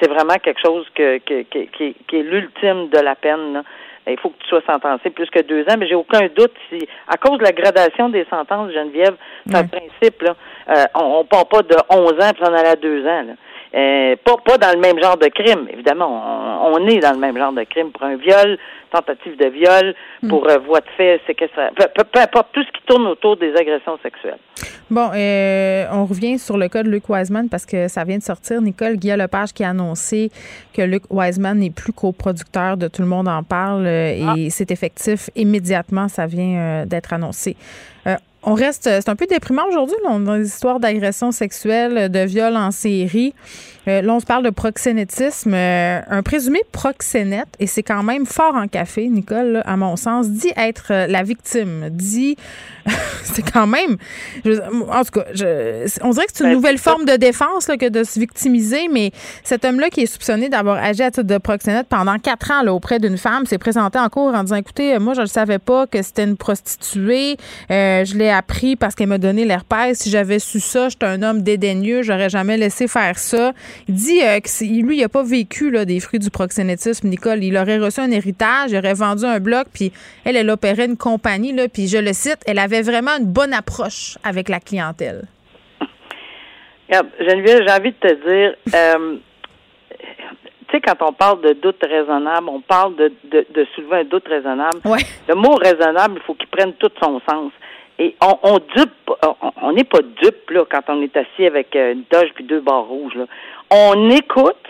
c'est vraiment quelque chose que, que, qui, est l'ultime de la peine. Il faut que tu sois sentencé plus que deux ans, mais j'ai aucun doute si, à cause de la gradation des sentences, Geneviève, c'est un principe, là, euh, on, ne part pas de 11 ans puis on allait à deux ans. Là. Euh, pas, pas dans le même genre de crime, évidemment. On, est dans le même genre de crime pour un viol, tentative de viol, hmm. pour euh, voie de fait, séquestration, peu, peu, importe tout ce qui tourne autour des agressions sexuelles. Bon, euh, on revient sur le cas de Luc Wiseman parce que ça vient de sortir. Nicole Guillaume Lepage qui a annoncé que Luc Wiseman n'est plus coproducteur de Tout le monde en parle et ah. c'est effectif immédiatement. Ça vient d'être annoncé. On reste, c'est un peu déprimant aujourd'hui. A des histoires d'agressions sexuelles, de viols en série. Euh, là, on se parle de proxénétisme. Euh, un présumé proxénète, et c'est quand même fort en café, Nicole, à mon sens, dit être euh, la victime. Dit, c'est quand même. en tout cas, on dirait que c'est une ben, nouvelle forme de défense que de se victimiser, mais cet homme-là qui est soupçonné d'avoir agi à titre de proxénète pendant quatre ans là, auprès d'une femme s'est présenté en cours en disant écoutez, moi, je ne savais pas que c'était une prostituée. je l'ai appris parce qu'elle m'a donné l'herpès. Si j'avais su ça, j'étais un homme dédaigneux, j'aurais jamais laissé faire ça. Il dit euh, que lui, il n'a pas vécu là, des fruits du proxénétisme, Nicole. Il aurait reçu un héritage, il aurait vendu un bloc, puis elle, elle opérait une compagnie, là, puis je le cite, elle avait vraiment une bonne approche avec la clientèle. Geneviève, j'ai envie de te dire, euh, tu sais, quand on parle de doute raisonnable, on parle de, de, soulever un doute raisonnable. Le mot raisonnable, il faut qu'il prenne tout son sens. Et on, on dupe, on n'est pas dupe là quand on est assis avec euh, une toge puis deux barres rouges. Là on écoute,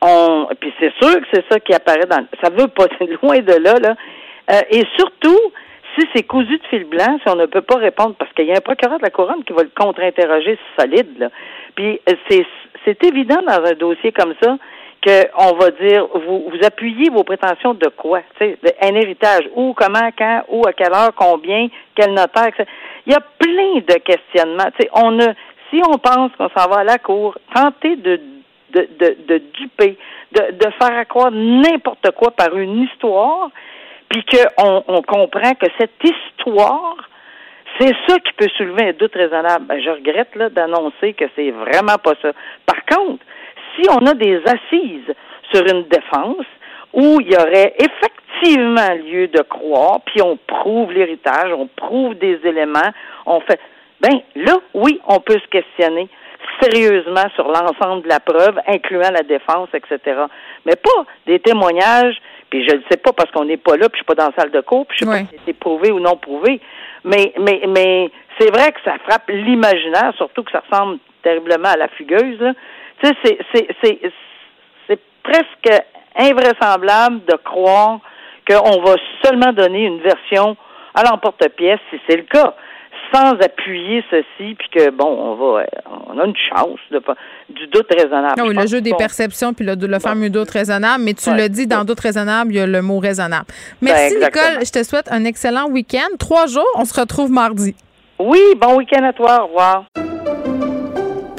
on, puis c'est sûr que c'est ça qui apparaît dans, ça veut pas, loin de là, là. Euh, et surtout, si c'est cousu de fil blanc, si on ne peut pas répondre, parce qu'il y a un procureur de la couronne qui va le contre-interroger solide, là. Puis euh, c'est, c'est évident dans un dossier comme ça qu'on va dire, vous, vous appuyez vos prétentions de quoi? sais, un héritage, où, comment, quand, où, à quelle heure, combien, quel notaire, etc. Il y a plein de questionnements. sais, on a si on pense qu'on s'en va à la cour, tenter de, de, de, de duper, de, de faire croire n'importe quoi par une histoire, puis qu'on on comprend que cette histoire, c'est ça qui peut soulever un doute raisonnable. Ben, je regrette là d'annoncer que c'est vraiment pas ça. Par contre, si on a des assises sur une défense où il y aurait effectivement lieu de croire, puis on prouve l'héritage, on prouve des éléments, on fait ben là, oui, on peut se questionner sérieusement sur l'ensemble de la preuve, incluant la défense, etc. Mais pas des témoignages, puis je ne sais pas parce qu'on n'est pas là, puis je suis pas dans la salle de cours, puis je sais pas si c'est prouvé ou non prouvé. Mais, mais, mais c'est vrai que ça frappe l'imaginaire, surtout que ça ressemble terriblement à la fugueuse. Tu sais, c'est, presque invraisemblable de croire qu'on va seulement donner une version à l'emporte-pièce si c'est le cas sans appuyer ceci, puis que, bon, on va, on a une chance de, du doute raisonnable. Non, le jeu des perceptions, puis le, le fameux doute raisonnable, mais tu le dis, dans doute raisonnable, il y a le mot raisonnable. Merci, ben, Nicole. Je te souhaite un excellent week-end. Trois jours, on se retrouve mardi. Oui, bon week-end à toi. Au revoir.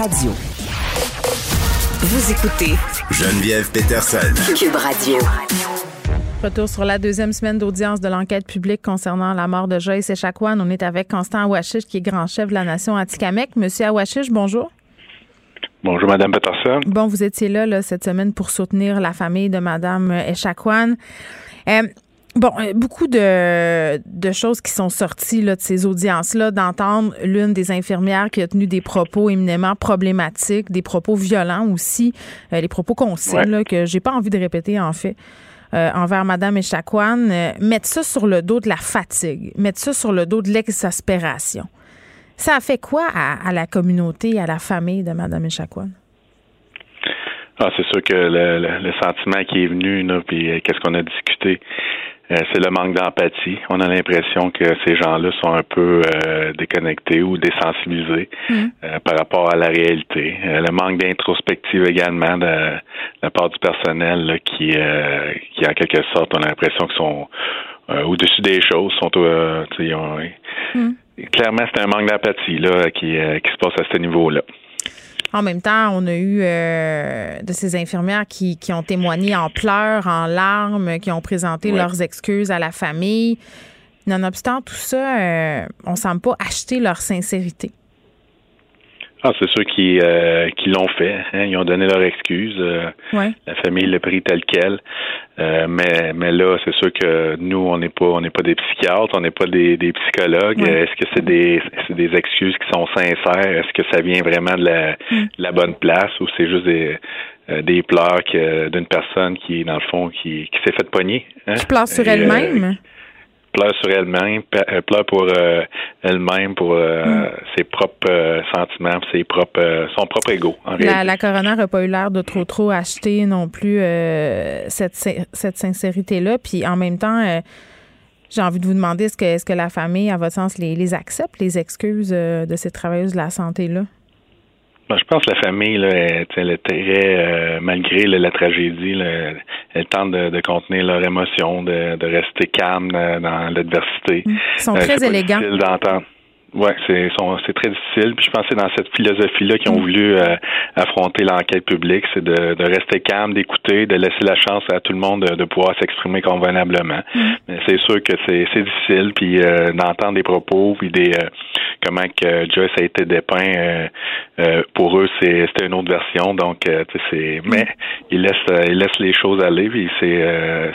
Radio. Vous écoutez Geneviève Peterson. Cube Radio. Retour sur la deuxième semaine d'audience de l'enquête publique concernant la mort de Joyce Echaquan. On est avec Constant Awachish, qui est grand chef de la nation Atikamek. Monsieur Awachish, bonjour. Bonjour, Madame Peterson. Bon, vous étiez là, cette semaine pour soutenir la famille de Madame Echaquan. Euh, bon, euh, beaucoup de, de, choses qui sont sorties là, de ces audiences-là, d'entendre l'une des infirmières qui a tenu des propos éminemment problématiques, des propos violents aussi, euh, les propos qu'on sait, là, que j'ai pas envie de répéter en fait. Euh, envers Mme Echaquan, euh, mettre ça sur le dos de la fatigue, mettre ça sur le dos de l'exaspération. Ça a fait quoi à, la communauté, à la famille de Mme Echaquan? Ah, c'est sûr que le, sentiment qui est venu, puis qu'est-ce qu'on a discuté, c'est le manque d'empathie. On a l'impression que ces gens-là sont un peu euh, déconnectés ou désensibilisés mm. euh, par rapport à la réalité. le manque d'introspective également de, la part du personnel qui, qui, en quelque sorte, on a l'impression qu'ils sont au-dessus des choses, sont mm. Clairement, c'est un manque d'empathie là, qui, qui se passe à ce niveau-là. En même temps, on a eu euh, de ces infirmières qui, qui, ont témoigné en pleurs, en larmes, qui ont présenté leurs excuses à la famille. Nonobstant tout ça, euh, on ne semble pas acheter leur sincérité. Ah, c'est ceux qui, euh, qui l'ont fait. Hein. Ils ont donné leur excuse. Euh, la famille l'a pris tel quel. Euh, mais, mais là, c'est sûr que nous, on n'est pas on n'est pas des psychiatres, on n'est pas des, des psychologues. Est-ce que c'est des c'est des excuses qui sont sincères? Est-ce que ça vient vraiment de la, mm. la bonne place ou c'est juste des des pleurs d'une personne qui, dans le fond, qui, qui s'est fait pogner? Hein? Qui pleure sur elle-même? Pleure sur elle-même, euh, pleure pour euh, elle-même, pour euh, mm. ses propres sentiments, ses propres, son propre ego. En la, la coroner n'a pas eu l'air de trop trop acheter non plus cette, cette sincérité-là. Puis en même temps, j'ai envie de vous demander est-ce que, est-ce que la famille, à votre sens, les, les accepte, les excuses de ces travailleuses de la santé-là? Ben, je pense que la famille, là, elle, est très, euh, malgré la tragédie, là, elle tente de, contenir leur émotion, de, de rester calme dans, l'adversité. Ils sont euh, très élégants. d'entendre. Ouais, c'est c'est très difficile. Puis je pensais dans cette philosophie-là qu'ils ont mm. voulu euh, affronter l'enquête publique, c'est de, de, rester calme, d'écouter, de laisser la chance à tout le monde de, pouvoir s'exprimer convenablement. Mm. Mais c'est sûr que c'est difficile, puis d'entendre des propos, puis des comment que Joyce a été dépeint euh, euh, pour eux, c'était une autre version. Donc, euh, c'est mais il laisse il laisse les choses aller, puis c'est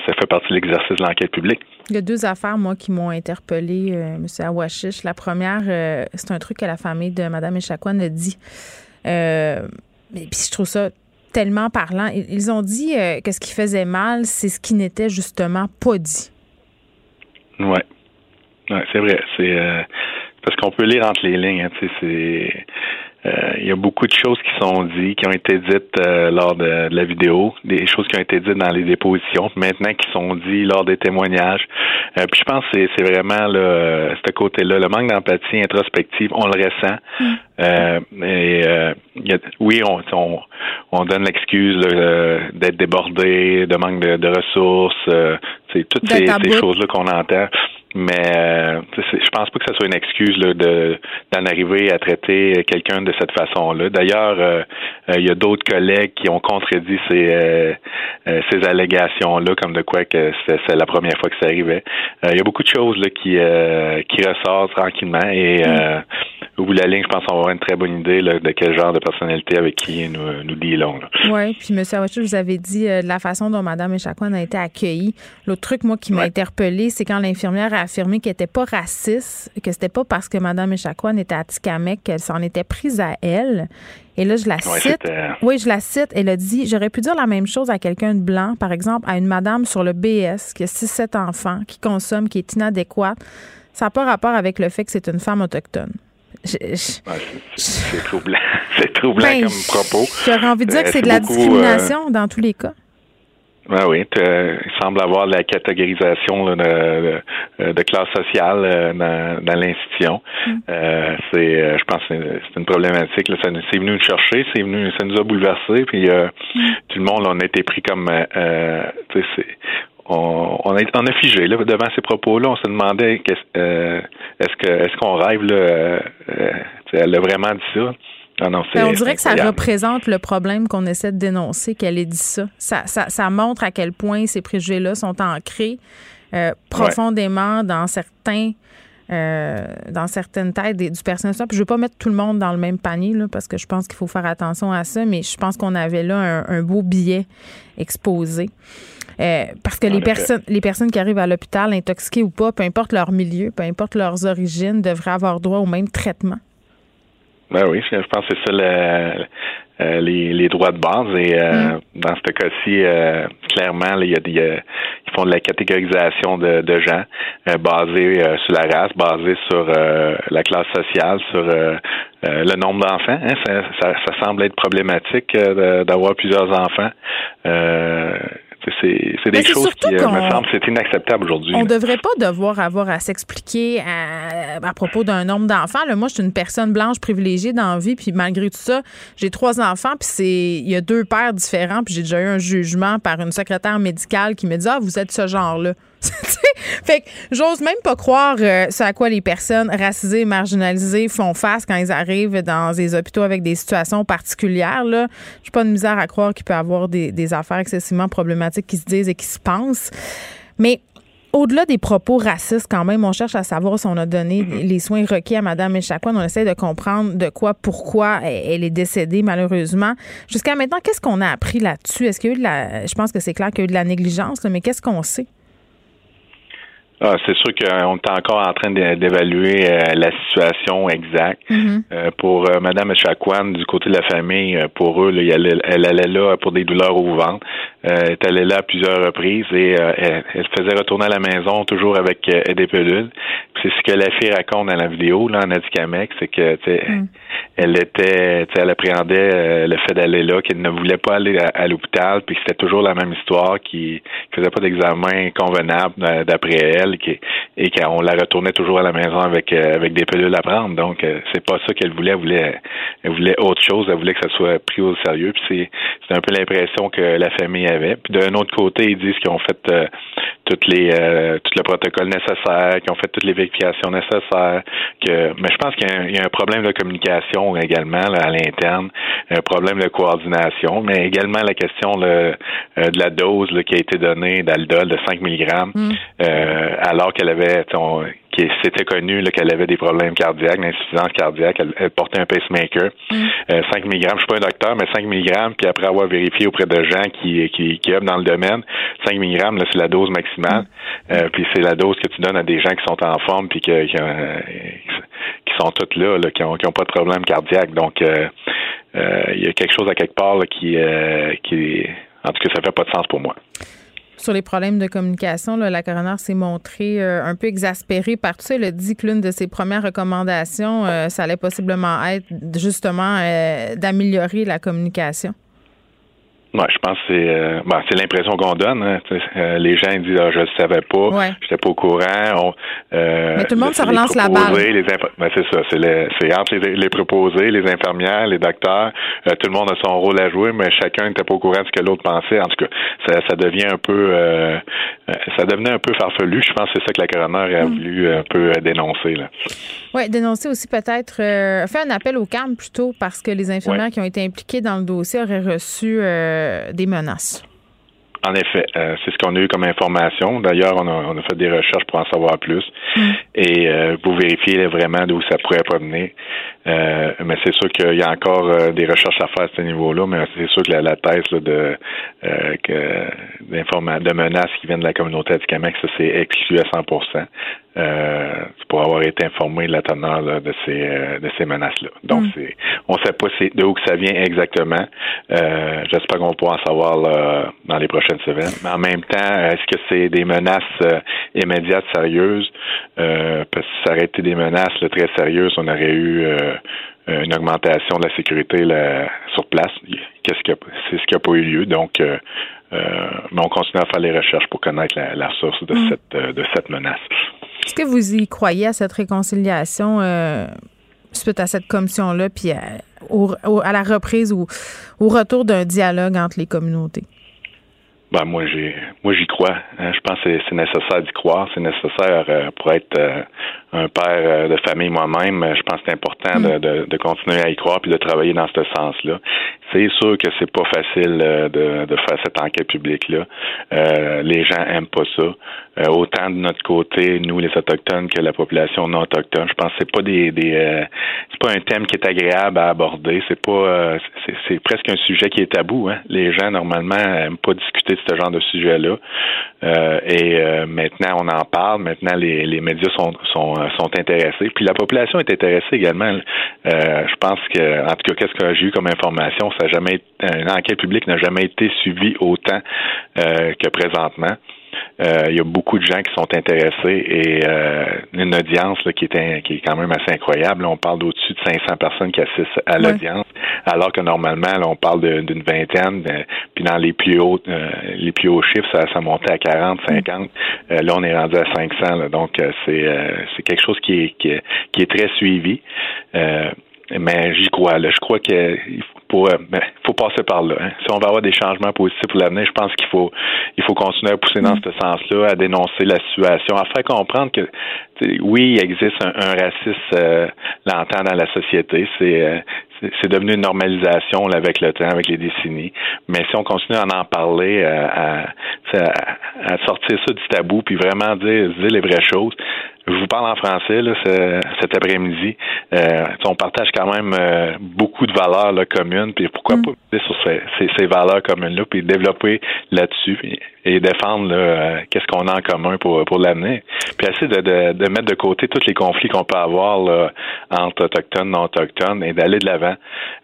ça fait partie de l'exercice de l'enquête publique. Il y a deux affaires, moi, qui m'ont interpellé, M. Awashish. La première, c'est un truc que la famille de Mme Echaquan a dit. mais puis je trouve ça tellement parlant. Ils ont dit que ce qui faisait mal, c'est ce qui n'était justement pas dit. Oui. Ouais, c'est vrai. C'est parce qu'on peut lire entre les lignes. Hein, c'est euh, il y a beaucoup de choses qui sont dites, qui ont été dites euh, lors de, la vidéo, des choses qui ont été dites dans les dépositions, maintenant qui sont dites lors des témoignages. Euh, puis je pense que c'est vraiment là, ce côté-là, le manque d'empathie introspective, on le ressent. Mm. Et oui, on, on, on donne l'excuse d'être débordé, de manque de, ressources, c'est toutes ces, ces choses-là qu'on entend. Mais euh, je pense pas que ça soit une excuse là, de d'en arriver à traiter quelqu'un de cette façon-là. D'ailleurs, euh, euh, il y a d'autres collègues qui ont contredit ces ces allégations-là, comme de quoi que c'est la première fois que ça arrivait. Il y a beaucoup de choses là, qui qui ressortent tranquillement et mm. au bout de la ligne, je pense qu'on une très bonne idée là, de quel genre de personnalité avec qui nous nous dealons. Oui, puis M. Awachou, vous avez dit de la façon dont Mme Echaquan a été accueillie. L'autre truc, moi, qui m'a interpellée, c'est quand l'infirmière a affirmé qu'elle n'était pas raciste, que c'était pas parce que Mme Echaquan était à Tikamek qu'elle s'en était prise à elle. Et là, je la cite. Oui, je la cite. Elle a dit J'aurais pu dire la même chose à quelqu'un de blanc, par exemple, à une madame sur le BS qui a 6-7 enfants, qui consomme, qui est inadéquate. Ça n'a pas rapport avec le fait que c'est une femme autochtone. C'est troublant. C'est troublant ben, comme propos. J'aurais envie de dire que euh, c'est de la euh, discrimination dans tous les cas. Ah oui, il semble avoir la catégorisation de, de, classe sociale euh, dans, dans l'institution. Mm. Euh, c'est, euh, je pense, que c'est une problématique. Là, ça, c'est venu nous chercher, c'est venu, ça nous a bouleversés. Puis mm. tout le monde, on a été pris comme, c'est, on, on, a, on a figé là, devant ces propos-là. On se demandait est-ce que, est-ce qu'on rêve là Elle a vraiment dit ça. Ben, on dirait que ça représente le problème qu'on essaie de dénoncer, qu'elle ait dit ça. Ça, ça. montre à quel point ces préjugés-là sont ancrés euh, profondément dans certains. Euh, dans certaines têtes du personnel. Puis je ne veux pas mettre tout le monde dans le même panier là, parce que je pense qu'il faut faire attention à ça, mais je pense qu'on avait là un, beau billet exposé. Euh, parce que les personnes, les personnes qui arrivent à l'hôpital, intoxiquées ou pas, peu importe leur milieu, peu importe leurs origines, devraient avoir droit au même traitement. Ben oui, je pense que c'est ça euh, les, les, droits de base. Et euh, mm. dans ce cas-ci, euh, clairement, il y a des, ils font de la catégorisation de, de gens basée sur la race, basée sur la classe sociale, sur le nombre d'enfants. Hein. Ça, ça, ça, semble être problématique d'avoir plusieurs enfants. C'est des choses qui euh, me semblent c'est inacceptable aujourd'hui. On ne devrait pas devoir avoir à s'expliquer à, propos d'un nombre d'enfants. Moi, je suis une personne blanche privilégiée dans la vie, puis malgré tout ça, j'ai trois enfants, puis c'est il y a deux pères différents, puis j'ai déjà eu un jugement par une secrétaire médicale qui me dit ah vous êtes ce genre-là. fait que j'ose même pas croire euh, ce à quoi les personnes racisées et marginalisées font face quand ils arrivent dans des hôpitaux avec des situations particulières. Là. J'ai pas de misère à croire qu'il peut y avoir des, des affaires excessivement problématiques qui se disent et qui se pensent. Mais au-delà des propos racistes, quand même, on cherche à savoir si on a donné mm-hmm. les soins requis à Mme Echaquan. On essaie de comprendre de quoi, pourquoi elle est décédée, malheureusement. Jusqu'à maintenant, qu'est-ce qu'on a appris là-dessus? Est-ce qu'il y a eu de la. Je pense que c'est clair qu'il y a eu de la négligence, mais qu'est-ce qu'on sait? Ah, c'est sûr qu'on est encore en train d'évaluer euh, la situation exacte. Mm-hmm. Euh, pour euh, Madame Chakwan, du côté de la famille, pour eux, elle, allait là pour des douleurs au ventre. elle est allée là à plusieurs reprises et elle, faisait retourner à la maison toujours avec des pelules. C'est ce que la fille raconte dans la vidéo là en Adicamex, c'est que mm. elle était, elle appréhendait le fait d'aller là, qu'elle ne voulait pas aller à, l'hôpital, puis c'était toujours la même histoire, qui faisait pas d'examen convenable d'après elle et qu'on la retournait toujours à la maison avec euh, avec des pilules à prendre. Donc euh, c'est pas ça qu'elle voulait. Elle voulait elle voulait autre chose. Elle voulait que ça soit pris au sérieux. Puis c'est un peu l'impression que la famille avait. Puis d'un autre côté, ils disent qu'ils ont fait euh, toutes les tout le protocole nécessaire, qu'ils ont fait toutes les vérifications nécessaires. Que mais je pense qu'il y, a un problème de communication également à l'interne, un problème de coordination, mais également la question de la dose qui a été donnée d'aldol de 5 mg. Euh, alors qu'elle avait, qui c'était connu qu'elle avait des problèmes cardiaques, d'insuffisance cardiaque, elle, portait un pacemaker. 5 mm. euh, mg, je suis pas un docteur, mais 5 mg, puis après avoir vérifié auprès de gens qui, qui, qui œuvrent dans le domaine, 5 mg, là, c'est la dose maximale. Mm. Euh, puis c'est la dose que tu donnes à des gens qui sont en forme puis qui, qui sont toutes là, qui n'ont qui ont pas de problème cardiaque. Donc il y a quelque chose à quelque part qui, qui en tout cas, ça fait pas de sens pour moi sur les problèmes de communication, la coroner s'est montrée euh, un peu exaspérée par tout ça. Elle a dit que l'une de ses premières recommandations, euh, ça allait possiblement être justement euh, d'améliorer la communication. Ouais, je pense que c'est euh, ben, c'est l'impression qu'on donne. Hein. Euh, les gens disent ah, je ne savais pas, Ouais. j'étais pas au courant. On, euh, Mais tout le monde se les relance la balle. Les ben, c'est ça, c'est le- c'est entre les, les proposés, les infirmières, les docteurs. euh, tout le monde a son rôle à jouer, mais chacun n'était pas au courant de ce que l'autre pensait. En tout cas, ça, ça devient un peu, euh, ça devenait un peu farfelu. Je pense que c'est ça que la coroner a Mm. voulu un peu dénoncer là. Oui, dénoncer aussi peut-être, euh, faire un appel au calme plutôt parce que les infirmières qui ont été impliquées dans le dossier auraient reçu euh, des menaces. En effet, euh, c'est ce qu'on a eu comme information. D'ailleurs, on a, on a fait des recherches pour en savoir plus et euh, pour vérifier là, vraiment d'où ça pourrait provenir. Euh, mais c'est sûr qu'il y a encore des recherches à faire à ce niveau-là, mais c'est sûr que la, la thèse là, de que de menaces qui viennent de la communauté Atikamek, ça c'est exclu à 100 euh, pour avoir été informé de la teneur là, de ces euh, de ces menaces-là. Donc c'est on sait pas c'est de où que ça vient exactement. Euh, J'espère qu'on pourra en savoir là, dans les prochaines semaines. Mais en même temps, est-ce que c'est des menaces euh, immédiates sérieuses? Euh, parce que si ça aurait été des menaces là, très sérieuses, on aurait eu une augmentation de la sécurité là, sur place. Qu'est-ce que c'est ce qui n'a pas eu lieu. Donc euh, euh, mais on continue à faire les recherches pour connaître la, la source de cette euh, de cette menace. Est-ce que vous y croyez à cette réconciliation euh, suite à cette commission-là, puis à, la reprise ou au retour d'un dialogue entre les communautés? Ben moi j'ai moi j'y crois. hein. Je pense que c'est- c'est nécessaire d'y croire. C'est nécessaire euh, pour être euh, un père euh, de famille moi-même. euh, Je pense que c'est important de, de, de continuer à y croire puis de travailler dans ce sens-là. C'est sûr que c'est pas facile euh, de, de faire cette enquête publique-là. Euh, les gens aiment pas ça. Euh, autant de notre côté, nous les autochtones, que la population non autochtone. Je pense que c'est pas des, des euh, c'est pas un thème qui est agréable à aborder. C'est pas euh, c'est, c'est presque un sujet qui est tabou. Hein. Les gens normalement aiment pas discuter de ce genre de sujet-là. Euh, et euh, maintenant on en parle. Maintenant les, les médias sont sont euh, sont intéressés. Puis la population est intéressée également. Euh, je pense que en tout cas qu'est-ce que j'ai eu comme information, ça jamais été- une enquête publique n'a jamais été suivie autant euh, que présentement. Euh, il y a beaucoup de gens qui sont intéressés et euh, une audience là, qui, est un- qui est quand même assez incroyable. Là, on parle d'au-dessus de 500 personnes qui assistent à l'audience, alors que normalement, là, on parle d'une vingtaine. euh, puis dans les plus hauts, euh, les plus hauts chiffres, ça, ça montait à 40, 50. Euh, là, on est rendu à 500. là. donc, euh, c'est euh, c'est quelque chose qui est, qui est, qui est très suivi. Euh, mais j'y crois. Là. Je crois que il faut, euh, faut passer par là. hein. Si on va avoir des changements positifs pour l'avenir, je pense qu'il faut il faut continuer à pousser dans ce sens-là, à dénoncer la situation, à faire comprendre que oui, il existe un, un racisme euh, longtemps dans la société. C'est euh, c'est c'est devenu une normalisation là, avec le temps, avec les décennies. Mais si on continue à en parler, euh, à, à, à sortir ça du tabou, puis vraiment dire, dire les vraies choses. Je vous parle en français là, ce- cet après-midi. Euh, on partage quand même euh, beaucoup de valeurs là, communes, puis pourquoi pas miser sur ces, ces, ces valeurs communes-là, puis développer là-dessus et défendre là, euh, qu'est-ce qu'on a en commun pour, pour l'avenir. Puis essayer de, de, de mettre de côté tous les conflits qu'on peut avoir là, entre autochtones, non autochtones, et d'aller de l'avant.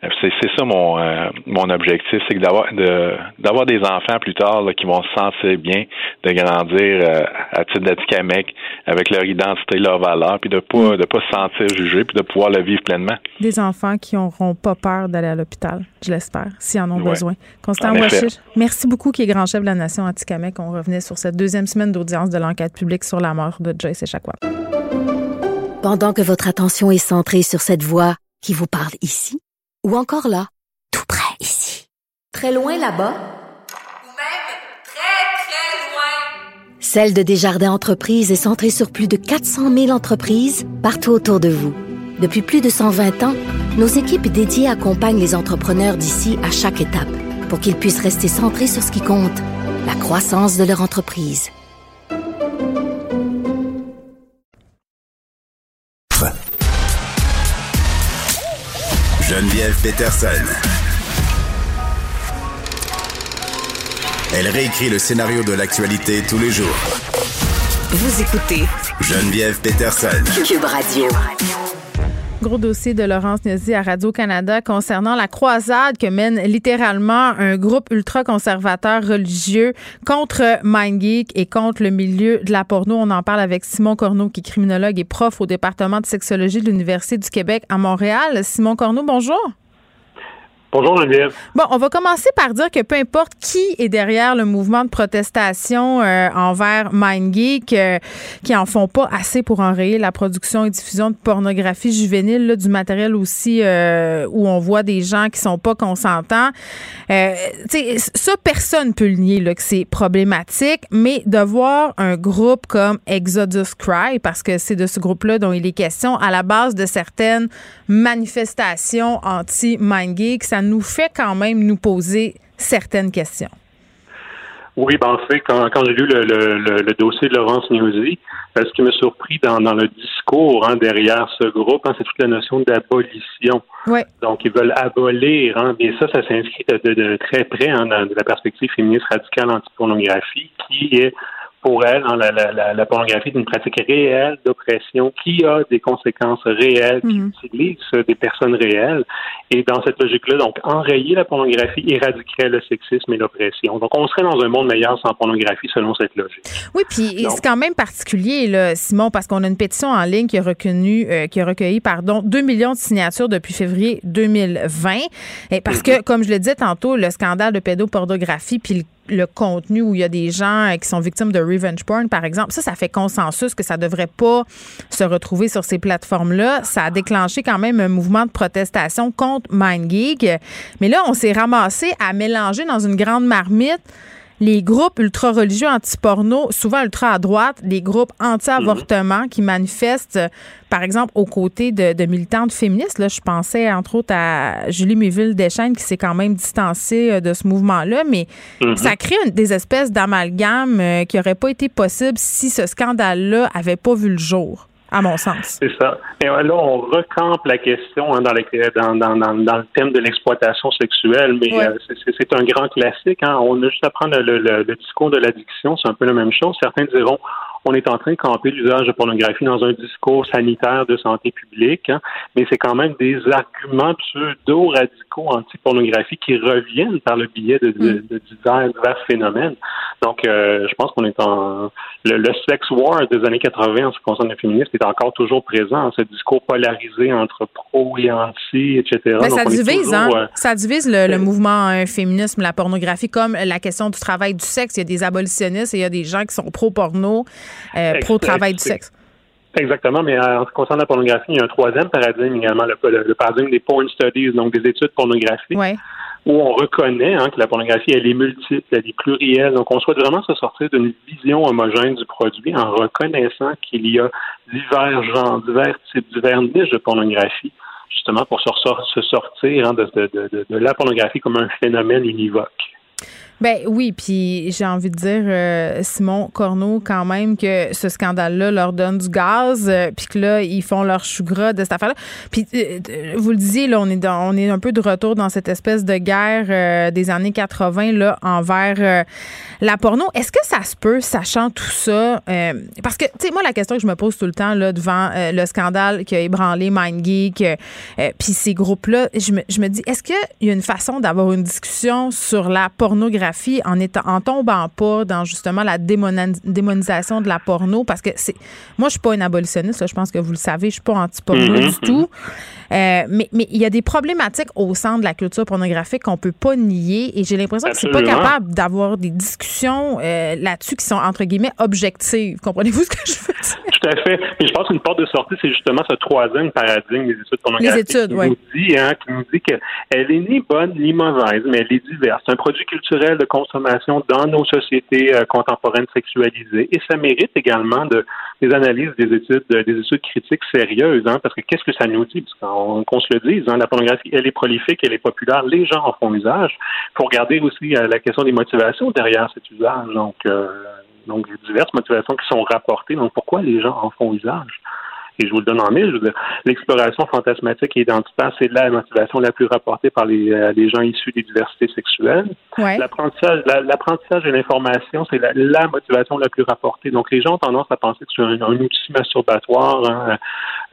Euh, C'est, c'est ça mon, euh, mon objectif, c'est que d'avoir de, d'avoir des enfants plus tard là, qui vont se sentir bien, de grandir euh, à titre d'Atikamek, avec leur identité, leurs valeurs, puis de pas de pas se sentir jugé, puis de pouvoir le vivre pleinement. Des enfants qui n'auront pas peur d'aller à l'hôpital, je l'espère, s'ils en ont Ouais. besoin. Constant En merci beaucoup, qui est grand chef de la nation Atikamek. On revenait sur cette deuxième semaine d'audience de l'enquête publique sur la mort de Joyce Echaquan. Pendant que votre attention est centrée sur cette voix qui vous parle ici, ou encore là, tout près ici, très loin là-bas, Celle de Desjardins Entreprises est centrée sur plus de 400 000 entreprises partout autour de vous. Depuis plus de 120 ans, nos équipes dédiées accompagnent les entrepreneurs d'ici à chaque étape pour qu'ils puissent rester centrés sur ce qui compte, la croissance de leur entreprise. Geneviève Peterson. Elle réécrit le scénario de l'actualité tous les jours. Vous écoutez Geneviève Peterson. Cube Radio. Gros dossier de Laurence Niazi à Radio-Canada concernant la croisade que mène littéralement un groupe ultra-conservateur religieux contre MindGeek et contre le milieu de la porno. On en parle avec Simon Corneau, qui est criminologue et prof au département de sexologie de l'Université du Québec à Montréal. Simon Corneau, bonjour. Bonjour Geneviève. Bon, on va commencer par dire que peu importe qui est derrière le mouvement de protestation euh, envers MindGeek, euh, qui en font pas assez pour enrayer la production et diffusion de pornographie juvénile, du matériel aussi euh, où on voit des gens qui sont pas consentants. ça, personne peut le nier là, que c'est problématique, mais de voir un groupe comme Exodus Cry, parce que c'est de ce groupe-là dont il est question, à la base de certaines manifestations anti-MindGeek, ça nous fait quand même nous poser certaines questions. Oui, ben en fait, quand, j'ai lu le, dossier de Laurence Newsy, euh, ce qui m'a surpris dans, le discours hein, derrière ce groupe, hein, c'est toute la notion d'abolition. Donc, ils veulent abolir, hein, bien ça, ça s'inscrit de, très près hein, dans la perspective féministe radicale anti-pornographie, qui est pour elle, hein, la, la, la, pornographie est une pratique réelle d'oppression qui a des conséquences réelles, qui mhm. utilise des personnes réelles. Et dans cette logique-là, donc, enrayer la pornographie éradiquerait le sexisme et l'oppression. Donc, on serait dans un monde meilleur sans pornographie selon cette logique. Oui, puis c'est quand même particulier, là, Simon, parce qu'on a une pétition en ligne qui a, reconnu, euh, qui a recueilli pardon, 2 millions de signatures depuis février 2020. Et parce que, comme je le disais tantôt, le scandale de pédopornographie puis le le contenu où il y a des gens euh, qui sont victimes de revenge porn, par exemple, ça, ça fait consensus que ça devrait pas se retrouver sur ces plateformes-là. Ça a déclenché quand même un mouvement de protestation contre MindGeek. Mais là, on s'est ramassé à mélanger dans une grande marmite les groupes ultra-religieux anti-porno, souvent ultra à droite, les groupes anti-avortement qui manifestent, par exemple, aux côtés de, militantes féministes. Là, je pensais entre autres à Julie Méville-Deschênes qui s'est quand même distancée euh, de ce mouvement-là, mais mhm. ça crée des espèces d'amalgames euh, qui n'auraient pas été possibles si ce scandale-là avait pas vu le jour à mon sens. C'est ça. Et là, on recampe la question hein, dans, dans, dans, dans, le thème de l'exploitation sexuelle, mais euh, c'est un grand classique. Hein. On a juste à prendre le, le, le discours de l'addiction, c'est un peu la même chose. Certains diront on est en train de camper l'usage de pornographie dans un discours sanitaire de santé publique, hein, mais c'est quand même des arguments pseudo-radicaux anti-pornographie qui reviennent par le biais de, de, de divers, phénomènes. Donc, euh, je pense qu'on est en... Le, sex war des années 80 en ce qui concerne les féministes est encore toujours présent, hein, ce discours polarisé entre pro et anti, etc. Mais ça divise, hein? Euh, ça divise le, le mouvement euh, féminisme, la pornographie, comme la question du travail du sexe. Il y a des abolitionnistes et il y a des gens qui sont pro-porno. Euh, pro-travail du sexe. Exactement, mais en ce qui concerne la pornographie, il y a un troisième paradigme également, le, paradigme des porn studies, donc des études pornographiques, où on reconnaît hein, que la pornographie, elle est multiple, elle est plurielle. Donc, on souhaite vraiment se sortir d'une vision homogène du produit en reconnaissant qu'il y a divers genres, divers types, divers niches de pornographie, justement pour se, sortir hein, de, la pornographie comme un phénomène univoque. Ben oui, puis j'ai envie de dire, euh, Simon Corneau, quand même, que ce scandale-là leur donne du gaz, euh, puis que là, ils font leur chou gras de cette affaire-là. Puis euh, vous le disiez, là, on est, dans, on est un peu de retour dans cette espèce de guerre des années 80 là, envers la porno. Est-ce que ça se peut, sachant tout ça? parce que, tu sais, moi, la question que je me pose tout le temps là, devant le scandale qui a ébranlé MindGeek, puis ces groupes-là, je me, je me dis, est-ce qu'il y a une façon d'avoir une discussion sur la pornographie? En, étant, en tombant pas dans justement la démonisation de la porno parce que c'est moi je suis pas une abolitionniste je pense que vous le savez je suis pas anti-porno mm-hmm, du tout. Euh, mais mais il y a des problématiques au sein de la culture pornographique qu'on peut pas nier et j'ai l'impression que c'est pas capable d'avoir des discussions euh, là-dessus qui sont entre guillemets objectives. Comprenez-vous ce que je veux dire? Tout à fait. Et je pense qu'une porte de sortie c'est justement ce troisième paradigme des études pornographiques les études, qui, nous dit, hein, qui nous dit qu'elle est ni bonne ni mauvaise mais elle est diverse. C'est un produit culturel de consommation dans nos sociétés euh, contemporaines sexualisées. Et ça mérite également de, des analyses, des études, des études critiques sérieuses, hein, parce que qu'est-ce que ça nous dit? Parce qu'on se le dise, hein, la pornographie, elle est prolifique, elle est populaire, les gens en font usage. Il faut regarder aussi euh, la question des motivations derrière cet usage. Donc, euh, donc, diverses motivations qui sont rapportées. Donc, pourquoi les gens en font usage? Et je vous le donne en mille, l'exploration fantasmatique et identitaire, c'est la motivation la plus rapportée par les, euh, les gens issus des diversités sexuelles. L'apprentissage, l'apprentissage et l'information, c'est la, la, motivation la plus rapportée. Donc, les gens ont tendance à penser que c'est un, outil masturbatoire hein,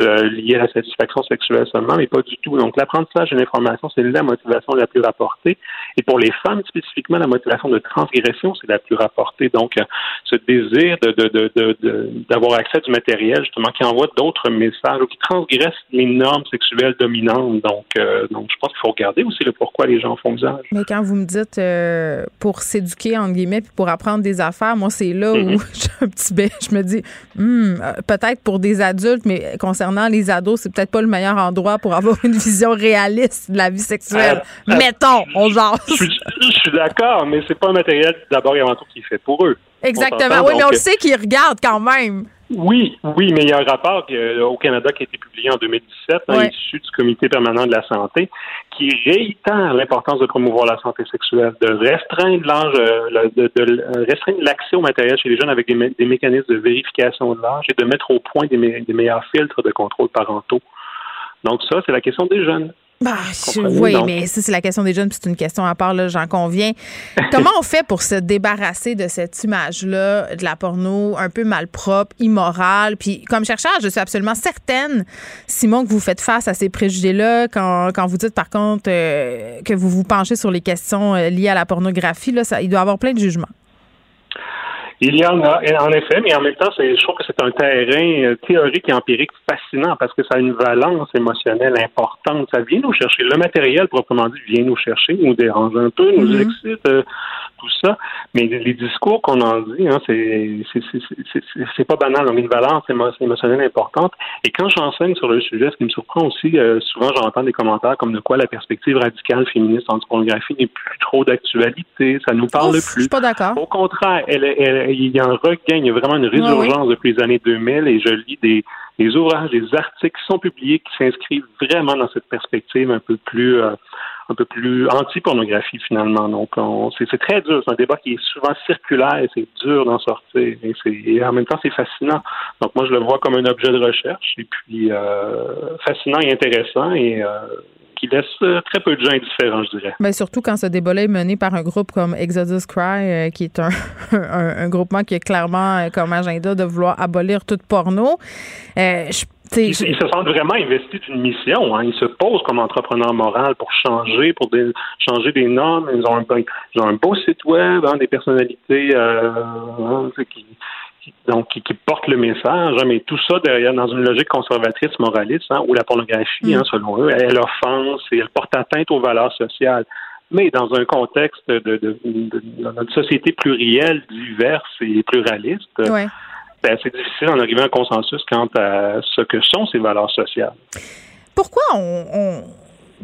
euh, lié à la satisfaction sexuelle seulement, mais pas du tout. Donc, l'apprentissage et l'information, c'est la motivation la plus rapportée. Et pour les femmes, spécifiquement, la motivation de transgression, c'est la plus rapportée. Donc, euh, ce désir de, de, de, d'avoir accès à du matériel, justement, qui envoie d'autres autre message ou qui transgresse les normes sexuelles dominantes. Donc, euh, donc je pense qu'il faut regarder aussi le pourquoi les gens font usage. Mais quand vous me dites euh, pour s'éduquer, entre guillemets, puis pour apprendre des affaires, moi, c'est là où Mhm. j'ai un petit bé. Je me dis, hmm, euh, peut-être pour des adultes, mais concernant les ados, c'est peut-être pas le meilleur endroit pour avoir une vision réaliste de la vie sexuelle. Euh, euh, Mettons, on jase. Je suis, je suis d'accord, mais c'est pas un matériel d'abord et avant tout qui est fait pour eux. Exactement. Oui, mais on le sait qu'ils regardent quand même. Oui, oui, mais il y a un rapport euh, au Canada qui a été publié en 2017, hein, Ouais. issu du Comité permanent de la santé, qui réitère l'importance de promouvoir la santé sexuelle, de restreindre l'âge, euh, de, de euh, restreindre l'accès au matériel chez les jeunes avec des, mé- des mécanismes de vérification de l'âge et de mettre au point des, mé- des meilleurs filtres de contrôle parentaux. Donc ça, c'est la question des jeunes. Bah, je- oui, donc. mais ça, c'est la question des jeunes, puis c'est une question à part, là, j'en conviens. Comment on fait pour se débarrasser de cette image-là, de la porno un peu malpropre, immorale? Puis, comme chercheur, je suis absolument certaine, Simon, que vous faites face à ces préjugés-là quand, quand vous dites, par contre, euh, que vous vous penchez sur les questions euh, liées à la pornographie. Là, ça, il doit y avoir plein de jugements. Il y en a, en effet, mais en même temps, c'est- je trouve que c'est un terrain euh, théorique et empirique fascinant parce que ça a une valence émotionnelle importante. Ça vient nous chercher. Le matériel, proprement dit, vient nous chercher, nous dérange un peu, nous Mhm. excite, euh, tout ça. Mais les discours qu'on en dit, hein, c'est pas banal. On a une émo- émotionnelle importante. Et quand j'enseigne sur le sujet, ce qui me surprend aussi, euh, souvent j'entends des commentaires comme de quoi la perspective radicale féministe anti-pornographie n'est plus trop d'actualité. Ça nous parle Ouf, Je plus. suis pas d'accord. Au contraire, elle, elle- il y a un regain, il y a vraiment une résurgence depuis les années 2000 et je lis des, des ouvrages, des articles qui sont publiés qui s'inscrivent vraiment dans cette perspective un peu plus euh, un peu plus anti-pornographie finalement. Donc on- c'est très dur, c'est un débat qui est souvent circulaire et c'est dur d'en sortir et, en même temps c'est fascinant. Donc moi je le vois comme un objet de recherche et puis euh, fascinant et intéressant et euh, qui laisse euh, très peu de gens indifférents, je dirais. Mais surtout quand ce débat-là est mené par un groupe comme Exodus Cry, qui est un, un, un groupement qui a clairement comme agenda de vouloir abolir toute porno. Je- Ils, se sentent vraiment investis d'une mission. Hein. Ils se posent comme entrepreneurs moraux pour changer, pour des- changer des normes. Ils ont un, ils ont un beau site web, hein, des personnalités euh, hein, qui, qui- donc, qui, qui portent le message. hein, mais tout ça derrière dans une logique conservatrice, moraliste, où la pornographie, Mm. selon eux, elle offense et elle porte atteinte aux valeurs sociales. Mais dans un contexte de, de, de, de- dans notre société plurielle, diverse et pluraliste, ouais. Ben, c'est difficile d'en arriver à un consensus quant à ce que sont ces valeurs sociales. Pourquoi on, on-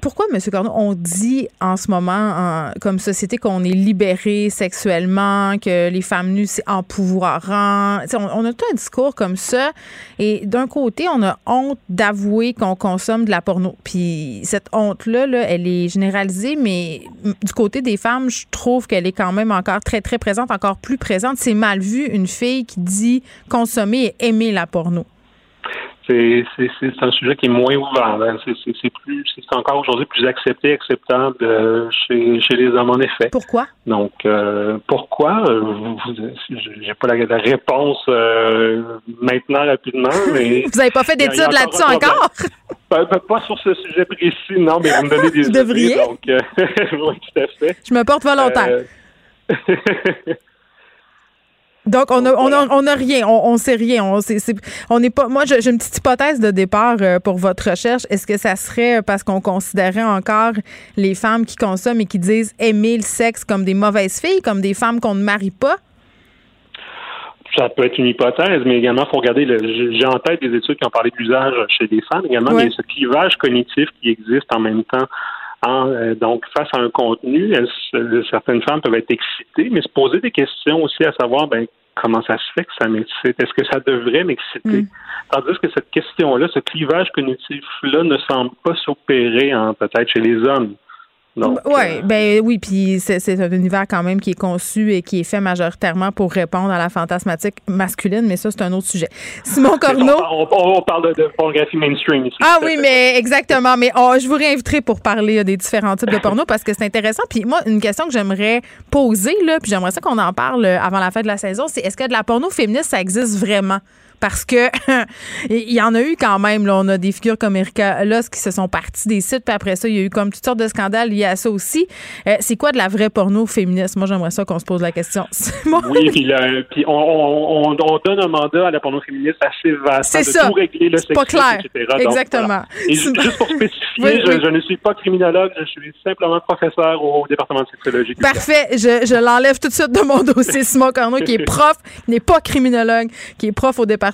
pourquoi, M. Corneau, on dit en ce moment, en- comme société, qu'on est libéré sexuellement, que les femmes nues, c'est empouvoirant? On, on a tout un discours comme ça. Et d'un côté, on a honte d'avouer qu'on consomme de la porno. Puis cette honte-là, là, elle est généralisée, mais du côté des femmes, je trouve qu'elle est quand même encore très, très présente, encore plus présente. C'est mal vu, une fille qui dit consommer et aimer la porno. C'est un sujet qui est moins ouvert. hein. C'est plus encore aujourd'hui plus accepté, acceptable euh, chez, chez les hommes en effet. Pourquoi? Donc euh, pourquoi euh, J'ai pas la, la réponse euh, maintenant rapidement, mais Vous n'avez pas fait d'études là-dessus encore? pas, sur ce sujet précis, non, mais vous me donnez des Vous devriez. donc oui, tout à fait. Je me porte volontaire. Donc, on a, on a, on a rien, on, on sait rien. On, c'est- c'est- on n'est pas. Moi, j'ai une petite hypothèse de départ euh, pour votre recherche. Est-ce que ça serait parce qu'on considérait encore les femmes qui consomment et qui disent aimer le sexe comme des mauvaises filles, comme des femmes qu'on ne marie pas? Ça peut être une hypothèse, mais également, il faut regarder, le- j'ai j'ai en tête des études qui ont parlé de l'usage chez les femmes également, Ouais. mais ce clivage cognitif qui existe en même temps. En, euh, donc, face à un contenu, elles- certaines femmes peuvent être excitées, mais se poser des questions aussi à savoir, ben, comment ça se fait que ça m'excite? Est-ce que ça devrait m'exciter? Mm. Tandis que cette question-là, ce clivage cognitif-là ne semble pas s'opérer en peut-être chez les hommes. Donc, oui, euh, ben oui, puis c'est un univers quand même qui est conçu et qui est fait majoritairement pour répondre à la fantasmatique masculine, mais ça, c'est un autre sujet. Simon Corneau? on, on- on parle de, de pornographie mainstream ici. Ah oui, mais exactement. Mais oh, je vous réinviterai pour parler euh, des différents types de porno parce que c'est intéressant. Puis moi, une question que j'aimerais poser, là, puis j'aimerais ça qu'on en parle euh, avant la fin de la saison, c'est est-ce que de la porno féministe, ça existe vraiment? Parce que il y en a eu quand même. Là, on a des figures comme Erika Loss qui se sont partis des sites, puis après ça, il y a eu comme toutes sortes de scandales liés à ça aussi. Euh, c'est quoi de la vraie porno féministe? Moi, j'aimerais ça qu'on se pose la question. oui, puis, puis on, on, donne un mandat à la porno féministe assez vaste c'est ça. tout régler le C'est pas clair. Exactement. Et juste pour spécifier, je, ne suis pas criminologue, je suis simplement professeur au département de sexologie. Parfait. Je, je l'enlève tout de suite de mon dossier. Simon Corneau, qui est prof, qui n'est pas criminologue, qui est prof au département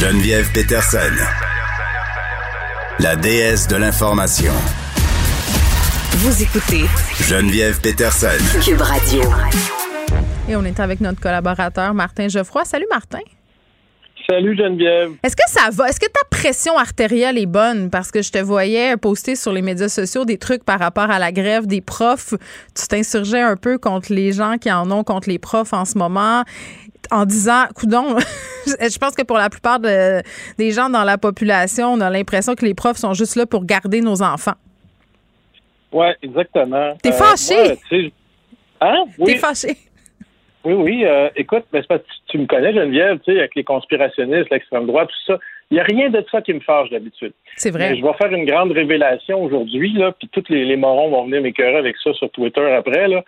Geneviève Peterson, la déesse de l'information. Vous écoutez Geneviève Peterson. Cube Radio. Et on est avec notre collaborateur Martin Geoffroy. Salut Martin. Salut Geneviève. Est-ce que ça va? Est-ce que ta pression artérielle est bonne? Parce que je te voyais poster sur les médias sociaux des trucs par rapport à la grève des profs. Tu t'insurgeais un peu contre les gens qui en ont contre les profs en ce moment en disant, coudon, je pense que pour la plupart des gens dans la population, on a l'impression que les profs sont juste là pour garder nos enfants. Oui, exactement. T'es euh, fâché? hein? Oui. T'es fâché? Oui, oui. Euh, écoute, mais pas, tu, me connais, Geneviève, tu sais, avec les conspirationnistes, l'extrême droite, tout ça. Il n'y a rien de ça qui me fâche d'habitude. C'est vrai. je vais faire une grande révélation aujourd'hui, là, puis tous les, les morons vont venir m'écœurer avec ça sur Twitter après, là.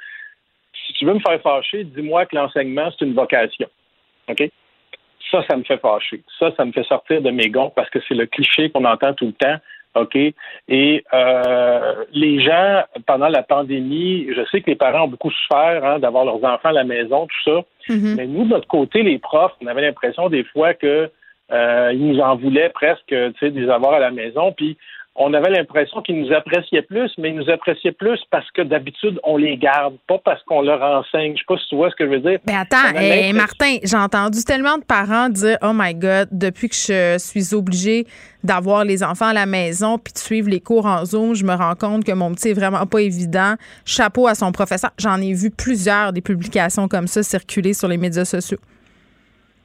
Si tu veux me faire fâcher, dis-moi que l'enseignement, c'est une vocation. OK? Ça, ça me fait fâcher. Ça, ça me fait sortir de mes gonds parce que c'est le cliché qu'on entend tout le temps. OK? Et euh, les gens, pendant la pandémie, je sais que les parents ont beaucoup souffert hein, d'avoir leurs enfants à la maison, tout ça. Mm-hmm. Mais nous, de notre côté, les profs, on avait l'impression des fois que euh, ils nous en voulaient presque, tu sais, de les avoir à la maison. Puis on avait l'impression qu'ils nous appréciaient plus, mais ils nous appréciaient plus parce que d'habitude, on les garde, pas parce qu'on leur enseigne. Je sais pas si tu vois ce que je veux dire. Mais attends, eh, Martin, j'ai entendu tellement de parents dire Oh my God, depuis que je suis obligée d'avoir les enfants à la maison puis de suivre les cours en Zoom, je me rends compte que mon petit est vraiment pas évident. Chapeau à son professeur. J'en ai vu plusieurs des publications comme ça circuler sur les médias sociaux.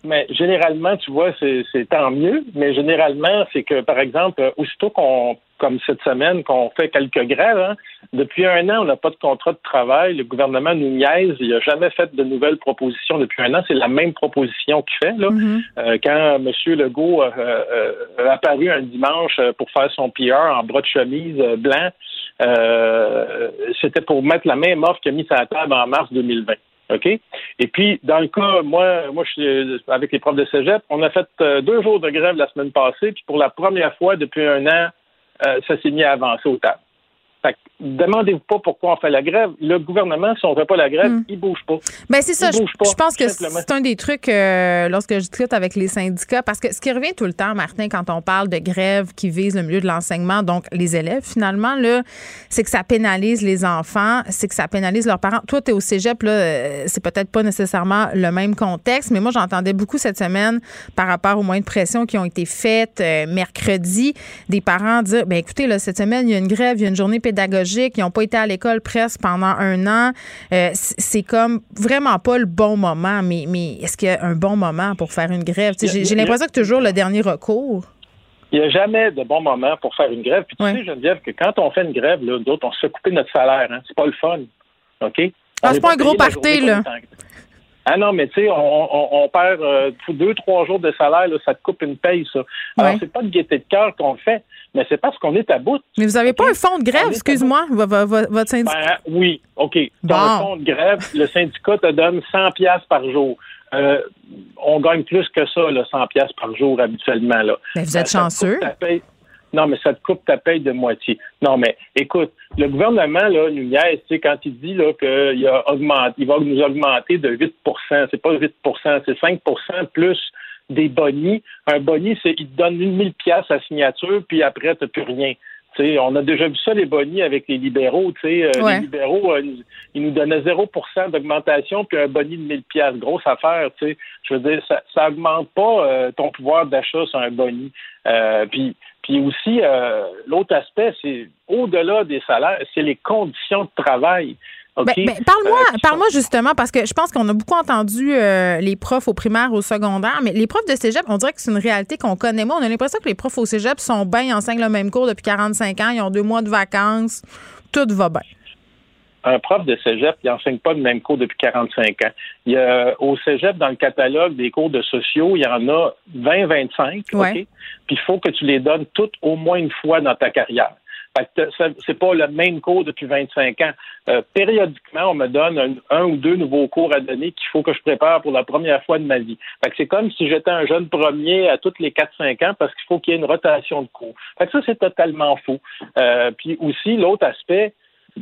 Mais généralement, tu vois, c'est tant mieux. Mais généralement, c'est que, par exemple, aussitôt qu'on, comme cette semaine, qu'on fait quelques grèves, hein, depuis un an, on n'a pas de contrat de travail. Le gouvernement nous niaise. Il n'a jamais fait de nouvelles propositions depuis un an. C'est la même proposition qu'il fait. Là. Mm-hmm. Euh, quand M. Legault a euh, apparu un dimanche pour faire son PR en bras de chemise euh, blanc, c'était pour mettre la même offre qu'il a mis à la table en mars 2020. OK? Et puis, dans le cas, moi, moi, je suis avec les profs de cégep, on a fait euh, deux jours de grève la semaine passée, puis pour la première fois depuis un an, euh, ça s'est mis à avancer au table demandez-vous pas pourquoi on fait la grève. Le gouvernement, si on ne fait pas la grève, hmm. il bouge pas. Ben c'est ça. Je, pense que c'est un des trucs euh, lorsque je discute avec les syndicats, parce que ce qui revient tout le temps, Martin, quand on parle de grève qui vise le milieu de l'enseignement, donc les élèves, finalement, là, c'est que ça pénalise les enfants, c'est que ça pénalise leurs parents. Toi, tu es au cégep, là, euh, c'est peut-être pas nécessairement le même contexte, mais moi, j'entendais beaucoup cette semaine par rapport aux moyens de pression qui ont été faites euh, mercredi, des parents dire, ben écoutez, là, cette semaine, il y a une grève, il y a une journée pédagogique qui n'ont pas été à l'école presque pendant un an. Euh, c'est comme vraiment pas le bon moment. Mais, mais est-ce qu'il y a un bon moment pour faire une grève? J'ai l'impression que toujours le dernier recours. Il n'y a jamais de bon moment pour faire une grève. Puis tu sais, Geneviève, que quand on fait une grève, là, d'autres, on se fait couper notre salaire. Hein. C'est pas le fun. OK? Ah, c'est pas un gros party, là. Ah non, mais tu sais, on, perd euh, deux, trois jours de salaire, ça te coupe une paye, ça. Alors, c'est pas de gaieté de cœur qu'on fait, mais c'est parce qu'on est à bout. Mais vous n'avez pas un fonds de grève, excuse-moi, votre syndicat? Ben, oui, OK. Dans un fonds de grève, le syndicat te donne 100 pièces par jour. Euh, on gagne plus que ça, là, 100 pièces par jour habituellement. Là. Mais vous êtes chanceux. Non, mais ça te coupe ta paye de moitié. Non, mais écoute, le gouvernement, là, nous quand il dit qu'il il va nous augmenter de 8% c'est pas 8% c'est 5% plus des bonnies. Un boni, c'est il te donne 1000 pièces à signature, puis après, tu n'as plus rien. Sais, on a déjà vu ça, les bonnies avec les libéraux. euh, Ouais. Les libéraux, euh, ils nous donnaient 0% d'augmentation puis un boni de 1000 pièces Grosse affaire. tu. Je veux dire, ça ça augmente pas euh, ton pouvoir d'achat sur un boni. Euh, puis, puis aussi, euh, l'autre aspect, c'est au-delà des salaires, c'est les conditions de travail. Ben, ben, parle-moi, Euh, parle-moi justement, parce que je pense qu'on a beaucoup entendu euh, les profs au primaire, au secondaire, mais les profs de cégep, on dirait que c'est une réalité qu'on connaît moins. On a l'impression que les profs au cégep sont bien, ils enseignent le même cours depuis 45 ans, ils ont deux mois de vacances, tout va bien. un prof de cégep, il n'enseigne pas le même cours depuis 45 ans. Il y a, au cégep, dans le catalogue des cours de sociaux, il y en a 20-25, Ouais. OK? Puis il faut que tu les donnes toutes au moins une fois dans ta carrière. C'est pas le même cours depuis 25 ans. Euh, périodiquement, on me donne un, ou deux nouveaux cours à donner qu'il faut que je prépare pour la première fois de ma vie. C'est comme si j'étais un jeune premier à toutes les 4-5 ans parce qu'il faut qu'il y ait une rotation de cours. Fait que ça, c'est totalement faux. Euh, puis aussi, l'autre aspect,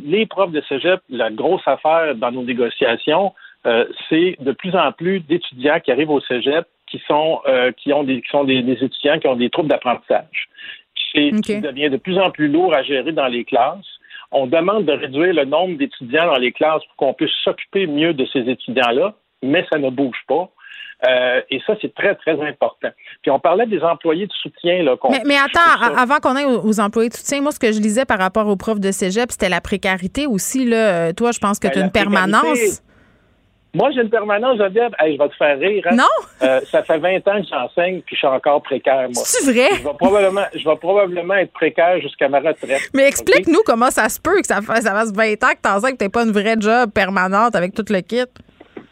les profs de cégep, la grosse affaire dans nos négociations, euh, c'est de plus en plus d'étudiants qui arrivent au cégep qui sont euh, qui ont des qui sont des étudiants qui ont des troubles d'apprentissage. C'est devient de plus en plus lourd à gérer dans les classes. On demande de réduire le nombre d'étudiants dans les classes pour qu'on puisse s'occuper mieux de ces étudiants-là, mais ça ne bouge pas. Euh, et ça, c'est très, très important. Puis on parlait des employés de soutien. Là, Mais, attends, avant qu'on aille aux, aux employés de soutien, moi, ce que je lisais par rapport aux profs de cégep, c'était la précarité aussi. Là. Euh, Toi, je pense que Ben, tu as une permanence. Moi, j'ai une permanence, Geneviève. Hey, je vais te faire rire. hein? Non? Euh, ça fait 20 ans que j'enseigne, puis je suis encore précaire, moi. C'est vrai? Je vais probablement, je vais probablement être précaire jusqu'à ma retraite. Mais explique-nous comment ça se peut que ça, fa- ça fasse 20 ans que t'enseignes que t'es pas une vraie job permanente avec tout le kit.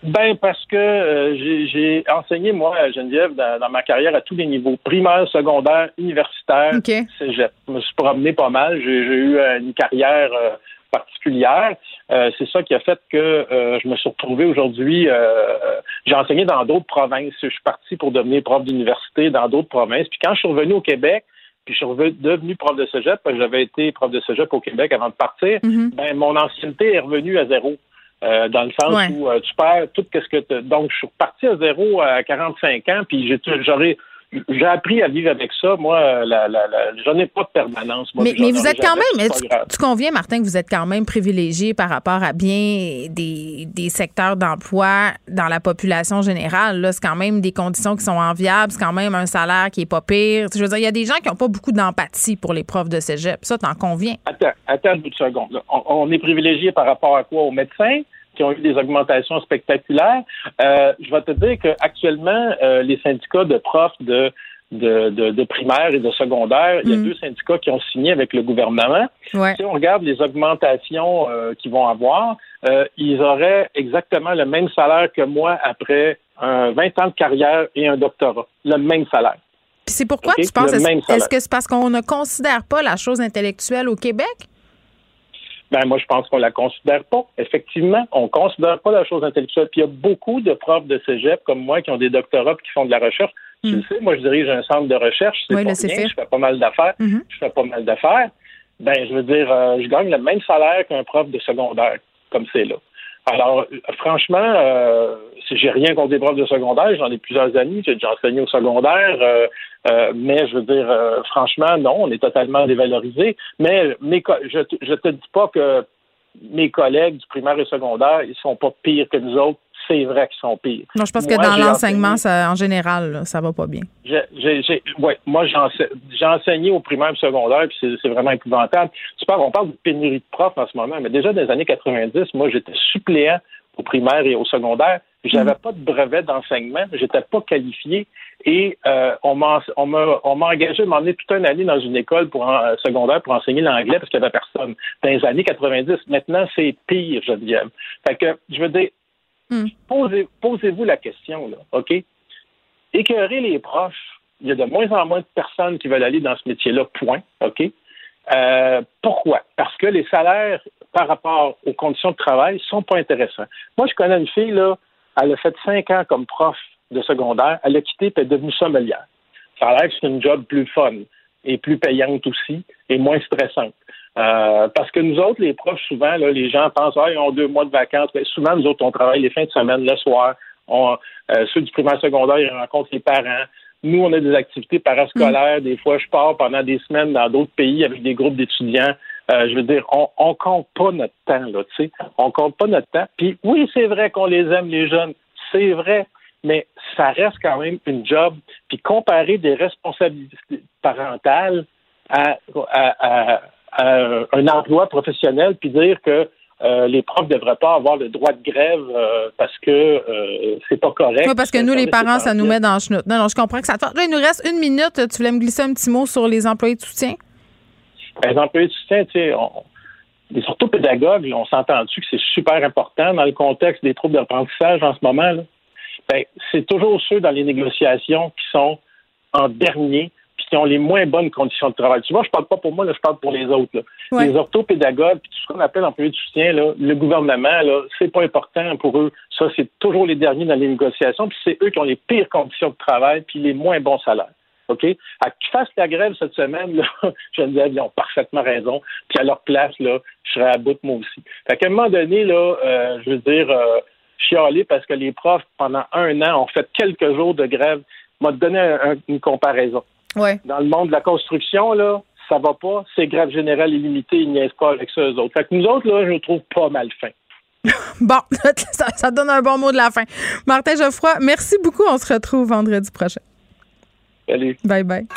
Ben parce que euh, j'ai- enseigné moi à Geneviève dans, dans ma carrière à tous les niveaux primaire, secondaire, universitaire, OK. cégep. Je me suis promené pas mal. J'ai eu une carrière euh, particulière. Euh, c'est ça qui a fait que euh, je me suis retrouvé aujourd'hui. euh, j'ai enseigné dans d'autres provinces. Je suis parti pour devenir prof d'université dans d'autres provinces. Puis quand je suis revenu au Québec, puis je suis devenu prof de cégep, parce que j'avais été prof de cégep au Québec avant de partir, Mhm. ben mon ancienneté est revenue à zéro. Euh, dans le sens Ouais. où euh, tu perds tout ce que tu donc je suis reparti à zéro à 45 ans puis j'aurais j'ai appris à vivre avec ça moi la, la, la, j'en ai pas de permanence moi, Mais, vous êtes quand même, tu, conviens, Martin, que vous êtes quand même privilégié par rapport à bien des, des secteurs d'emploi dans la population générale. Là, c'est quand même des conditions qui sont enviables, c'est quand même un salaire qui est pas pire. Je veux dire, il y a des gens qui n'ont pas beaucoup d'empathie pour les profs de cégep. Ça, t'en conviens? Attends, attends une seconde. On, on est privilégié par rapport à quoi? Aux médecins? Qui ont eu des augmentations spectaculaires. Euh, je vais te dire qu'actuellement, euh, les syndicats de profs de, de, de, de primaire et de secondaire, il y a Mm. deux syndicats qui ont signé avec le gouvernement. Ouais. Si on regarde les augmentations euh, qu'ils vont avoir, euh, ils auraient exactement le même salaire que moi après un 20 ans de carrière et un doctorat. Le même salaire. Puis c'est pourquoi tu penses, est-ce salaire. est-ce que c'est parce qu'on ne considère pas la chose intellectuelle au Québec? Ben moi, je pense qu'on la considère pas. Effectivement, on considère pas la chose intellectuelle. Puis il y a beaucoup de profs de cégep comme moi qui ont des doctorats qui font de la recherche. Tu le sais, moi, je dirige un centre de recherche. C'est. Oui. Je fais pas mal d'affaires. Mhm. Je fais pas mal d'affaires. Ben, je veux dire, euh, je gagne le même salaire qu'un prof de secondaire, comme c'est là. Alors, franchement, euh, j'ai rien contre les profs de secondaire, j'en ai plusieurs amis, j'ai déjà enseigné au secondaire, euh, euh, mais je veux dire, euh, franchement, non, on est totalement dévalorisé. Mais mes je, je te dis pas que mes collègues du primaire et secondaire, ils sont pas pires que nous autres. C'est vrai qu'ils sont pires. Non, je pense Moi, que dans l'enseignement, en général, là, ça va pas bien. ouais, moi, j'ai, ense- j'ai enseigné au primaire et au secondaire, puis c'est, vraiment épouvantable. Tu parles, on parle de pénurie de profs en ce moment, mais déjà dans les années 90, moi, j'étais suppléant au primaire et au secondaire. J'avais pas de brevet d'enseignement, j'étais pas qualifié et euh, on, m'a, m'a, m'a engagé à m'emmener toute une année dans une école pour en- secondaire pour enseigner l'anglais parce qu'il n'y avait personne. Dans les années 90, maintenant, c'est pire, Geneviève. Fait que, je veux dire, Hmm. posez, posez-vous la question, là, OK? écœurer les profs, il y a de moins en moins de personnes qui veulent aller dans ce métier-là, point. OK? Euh, pourquoi? Parce que les salaires par rapport aux conditions de travail sont pas intéressants. Moi, je connais une fille, là, elle a fait cinq ans comme prof de secondaire, elle a quitté et est devenue sommelière. Ça a l'air que c'est une job plus fun et plus payante aussi et moins stressante. Euh, parce que nous autres, les profs, souvent, là, les gens pensent ah, ils ont deux mois de vacances. Mais souvent, nous autres, on travaille les fins de semaine, le soir. On, euh, ceux du primaire secondaire, ils rencontrent les parents. Nous, on a des activités parascolaires. Des fois, je pars pendant des semaines dans d'autres pays avec des groupes d'étudiants. Euh, je veux dire, on, on compte pas notre temps, là, tu sais. On compte pas notre temps. Puis oui, c'est vrai qu'on les aime, les jeunes. C'est vrai. Mais ça reste quand même une job. Puis comparer des responsabilités parentales à, à, à, un emploi professionnel, puis dire que euh, les profs ne devraient pas avoir le droit de grève euh, parce que euh, c'est pas correct. Oui, parce que nous, les parents, ça nous met dans le chenoute. Non, non, je comprends que ça te Là, il nous reste une minute. Tu voulais me glisser un petit mot sur les employés de soutien? Ben, les employés de soutien, tu sais, les pédagogues, on s'entend-tu que c'est super important dans le contexte des troubles d'apprentissage en ce moment? Ben, c'est toujours ceux dans les négociations qui sont en dernier qui ont les moins bonnes conditions de travail. Tu vois, je parle pas pour moi, là, je parle pour les autres. Les orthopédagogues, puis tout ce qu'on appelle employés de soutien, là, le gouvernement, là, c'est pas important pour eux. Ça, c'est toujours les derniers dans les négociations, puis c'est eux qui ont les pires conditions de travail, puis les moins bons salaires. OK? À qu'ils fassent la grève cette semaine, là, Geneviève, ils ont parfaitement raison. Puis à leur place, là, je serais à bout de moi aussi. Fait qu'à un moment donné, là, euh, je veux dire, euh, chialer parce que les profs, pendant un an, ont fait quelques jours de grève, m'a donné une comparaison. Dans le monde de la construction, là, ça va pas. C'est grève générale illimitée, ils niaisent pas avec ça, eux autres. Fait que nous autres, là, je trouve pas mal fin. bon, ça, donne un bon mot de la fin. Martin Geoffroy, merci beaucoup. On se retrouve vendredi prochain. Salut. Bye bye.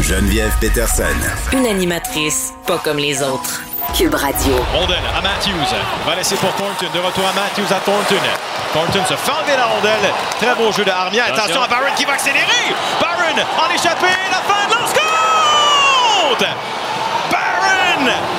Geneviève Peterson. Une animatrice pas comme les autres. Cube Radio. Rondelle à Matthews. Va laisser pour Thornton. De retour à Matthews à Thornton. Thornton se fait enlever la rondelle. Très beau jeu de Armia. Attention, à Barron qui va accélérer. Barron en échappé. La fin de lance! Barron!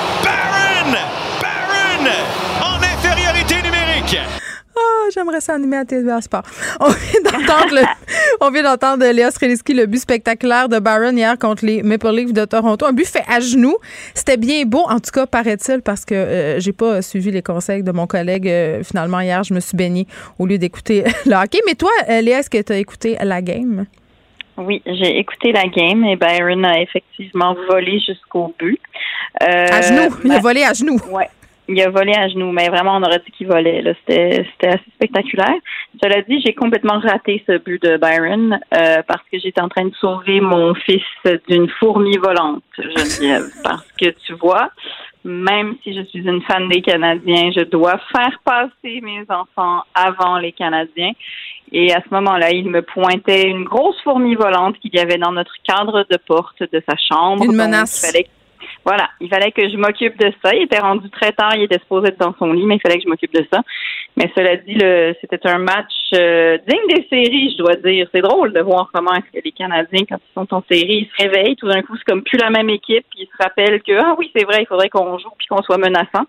Ah, j'aimerais ça animer à TVA Sport. On vient d'entendre le, on vient d'entendre Léa Streliski, le but spectaculaire de Barron hier contre les Maple Leafs de Toronto. Un but fait à genoux. C'était bien beau, en tout cas, paraît-il, parce que euh, j'ai pas suivi les conseils de mon collègue. Euh, finalement, hier, je me suis baignée au lieu d'écouter le hockey. Mais toi, euh, Léa, est-ce que tu as écouté la game? Oui, j'ai écouté la game et Byron a effectivement volé jusqu'au but. à genoux, il a volé à genoux. Ouais, il a volé à genoux, mais vraiment, on aurait dit qu'il volait. C'était, c'était assez spectaculaire. Cela dit, j'ai complètement raté ce but de Byron euh, parce que j'étais en train de sauver mon fils d'une fourmi volante, Geneviève. parce que tu vois, même si je suis une fan des Canadiens, je dois faire passer mes enfants avant les Canadiens. Et à ce moment-là, il me pointait une grosse fourmi volante qu'il y avait dans notre cadre de porte de sa chambre. Une menace. Voilà, il fallait que je m'occupe de ça. Il était rendu très tard, il était supposé être dans son lit, mais il fallait que je m'occupe de ça. Mais cela dit, c'était un match euh, digne des séries, je dois dire. C'est drôle de voir comment est-ce que les Canadiens, quand ils sont en série, ils se réveillent. Tout d'un coup, c'est comme plus la même équipe. Puis ils se rappellent que ah oui, c'est vrai, il faudrait qu'on joue puis qu'on soit menaçant.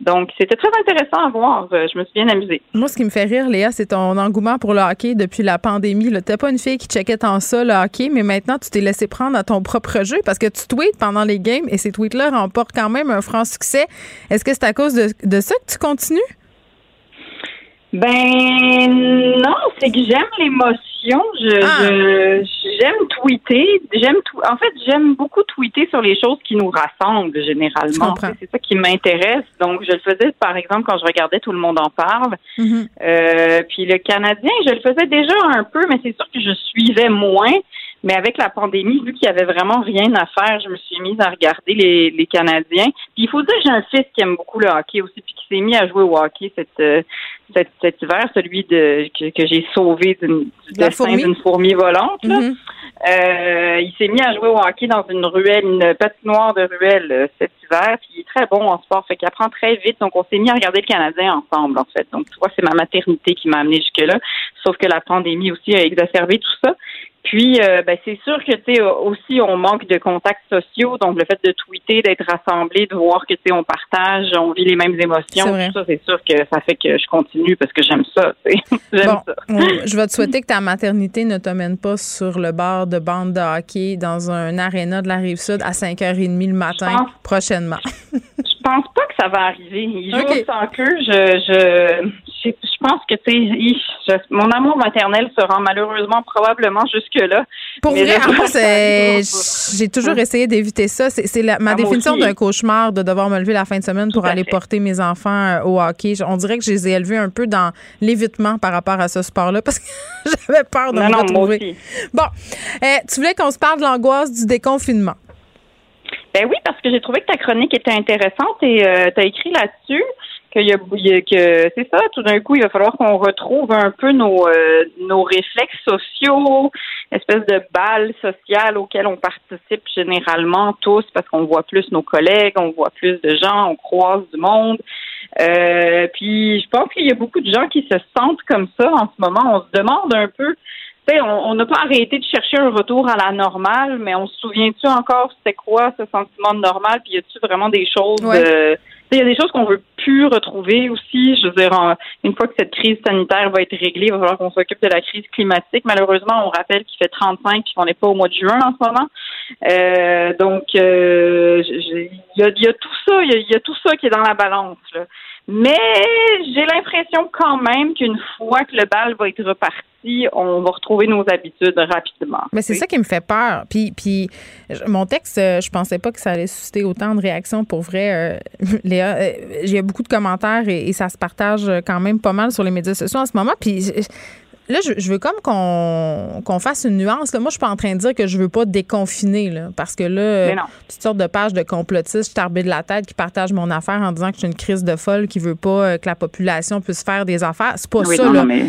Donc, c'était très intéressant à voir. Euh, je me suis bien amusée. Moi, ce qui me fait rire, Léa, c'est ton engouement pour le hockey depuis la pandémie. Tu n'es pas une fille qui checkait tant ça, le hockey, mais maintenant, tu t'es laissé prendre à ton propre jeu parce que tu tweets pendant les games et ces tweets-là remportent quand même un franc succès. Est-ce que c'est à cause de, de ça que tu continues? Ben non, c'est que j'aime l'émotion. Je, ah. j'aime tweeter. J'aime tout. En fait, j'aime beaucoup tweeter sur les choses qui nous rassemblent généralement. C'est ça qui m'intéresse. Donc, je le faisais par exemple quand je regardais tout le monde en parle. Mm-hmm. euh, puis le Canadien, je le faisais déjà un peu, mais c'est sûr que je suivais moins. Mais avec la pandémie, vu qu'il y avait vraiment rien à faire, je me suis mise à regarder les, les Canadiens. Puis il faut dire que j'ai un fils qui aime beaucoup le hockey aussi, puis qui s'est mis à jouer au hockey cette, euh, cet, cet hiver, celui de que, que j'ai sauvé d'une, du destin d'une fourmi volante. Mm-hmm. euh, il s'est mis à jouer au hockey dans une ruelle, une patinoire de ruelle euh, cet hiver. Puis il est très bon en sport, fait qu'il apprend très vite. Donc on s'est mis à regarder le Canadien ensemble, en fait. Donc tu vois, c'est ma maternité qui m'a amené jusque là. Sauf que la pandémie aussi a exacerbé tout ça. Puis, euh, ben, c'est sûr que, tu sais, aussi, on manque de contacts sociaux. Donc, le fait de tweeter, d'être rassemblé, de voir que, tu sais, on partage, on vit les mêmes émotions, tout ça, c'est sûr que ça fait que je continue parce que j'aime ça, j'aime ça. je vais te souhaiter que ta maternité ne te mène pas sur le bord de bande de hockey dans un aréna de la Rive-Sud à 5h30 le matin prochainement. je pense pas que ça va arriver. Il joue okay. sans queue. Je, je, je, je pense que, tu sais, mon amour maternel se rend malheureusement probablement jusque-là. Pour Mais vrai, en plus, euh, j'ai toujours essayé d'éviter ça. C'est ma Ah, définition d'un cauchemar de devoir me lever la fin de semaine pour aller fait. porter mes enfants euh, au hockey. On dirait que je les ai élevés un peu dans l'évitement par rapport à ce sport-là parce que j'avais peur de Non, me non, retrouver. Bon, euh, tu voulais qu'on se parle de l'angoisse du déconfinement. Ben oui, parce que j'ai trouvé que ta chronique était intéressante et tu as écrit là-dessus qu'il y a, il y a- que c'est ça, tout d'un coup, il va falloir qu'on retrouve un peu nos, euh, nos réflexes sociaux, espèce de balle sociale auquel on participe généralement tous parce qu'on voit plus nos collègues, on voit plus de gens, on croise du monde. Euh, puis je pense qu'il y a beaucoup de gens qui se sentent comme ça en ce moment. On se demande un peu tu sais, on n'a pas arrêté de chercher un retour à la normale, mais on se souvient-tu encore c'était quoi ce sentiment de normal? Puis y a-tu vraiment des choses Ouais. euh, il y a des choses qu'on veut plus retrouver aussi. Je veux dire, une fois que cette crise sanitaire va être réglée, il va falloir qu'on s'occupe de la crise climatique. Malheureusement, on rappelle qu'il fait 35 puis qu'on n'est pas au mois de juin en ce moment. Euh, donc, euh, il y, a, il y a tout ça, il y a, il y a tout ça qui est dans la balance. Là. Mais j'ai l'impression quand même qu'une fois que le bal va être reparti, on va retrouver nos habitudes rapidement. Mais c'est ça qui me fait peur. Puis, puis mon texte, euh, je pensais pas que ça allait susciter autant de réactions pour vrai. euh, Léa, a beaucoup de commentaires et, et ça se partage euh, quand même pas mal sur les médias sociaux en ce moment. Puis là, je, je veux comme qu'on fasse une nuance. là. Moi, je suis pas en train de dire que je veux pas déconfiner, là, parce que là, euh, toutes sortes de pages de complotistes tarbés de la tête qui partagent mon affaire en disant que je suis une crise de folle qui veut pas euh, que la population puisse faire des affaires. C'est pas Oui, ça, non, là. non, mais-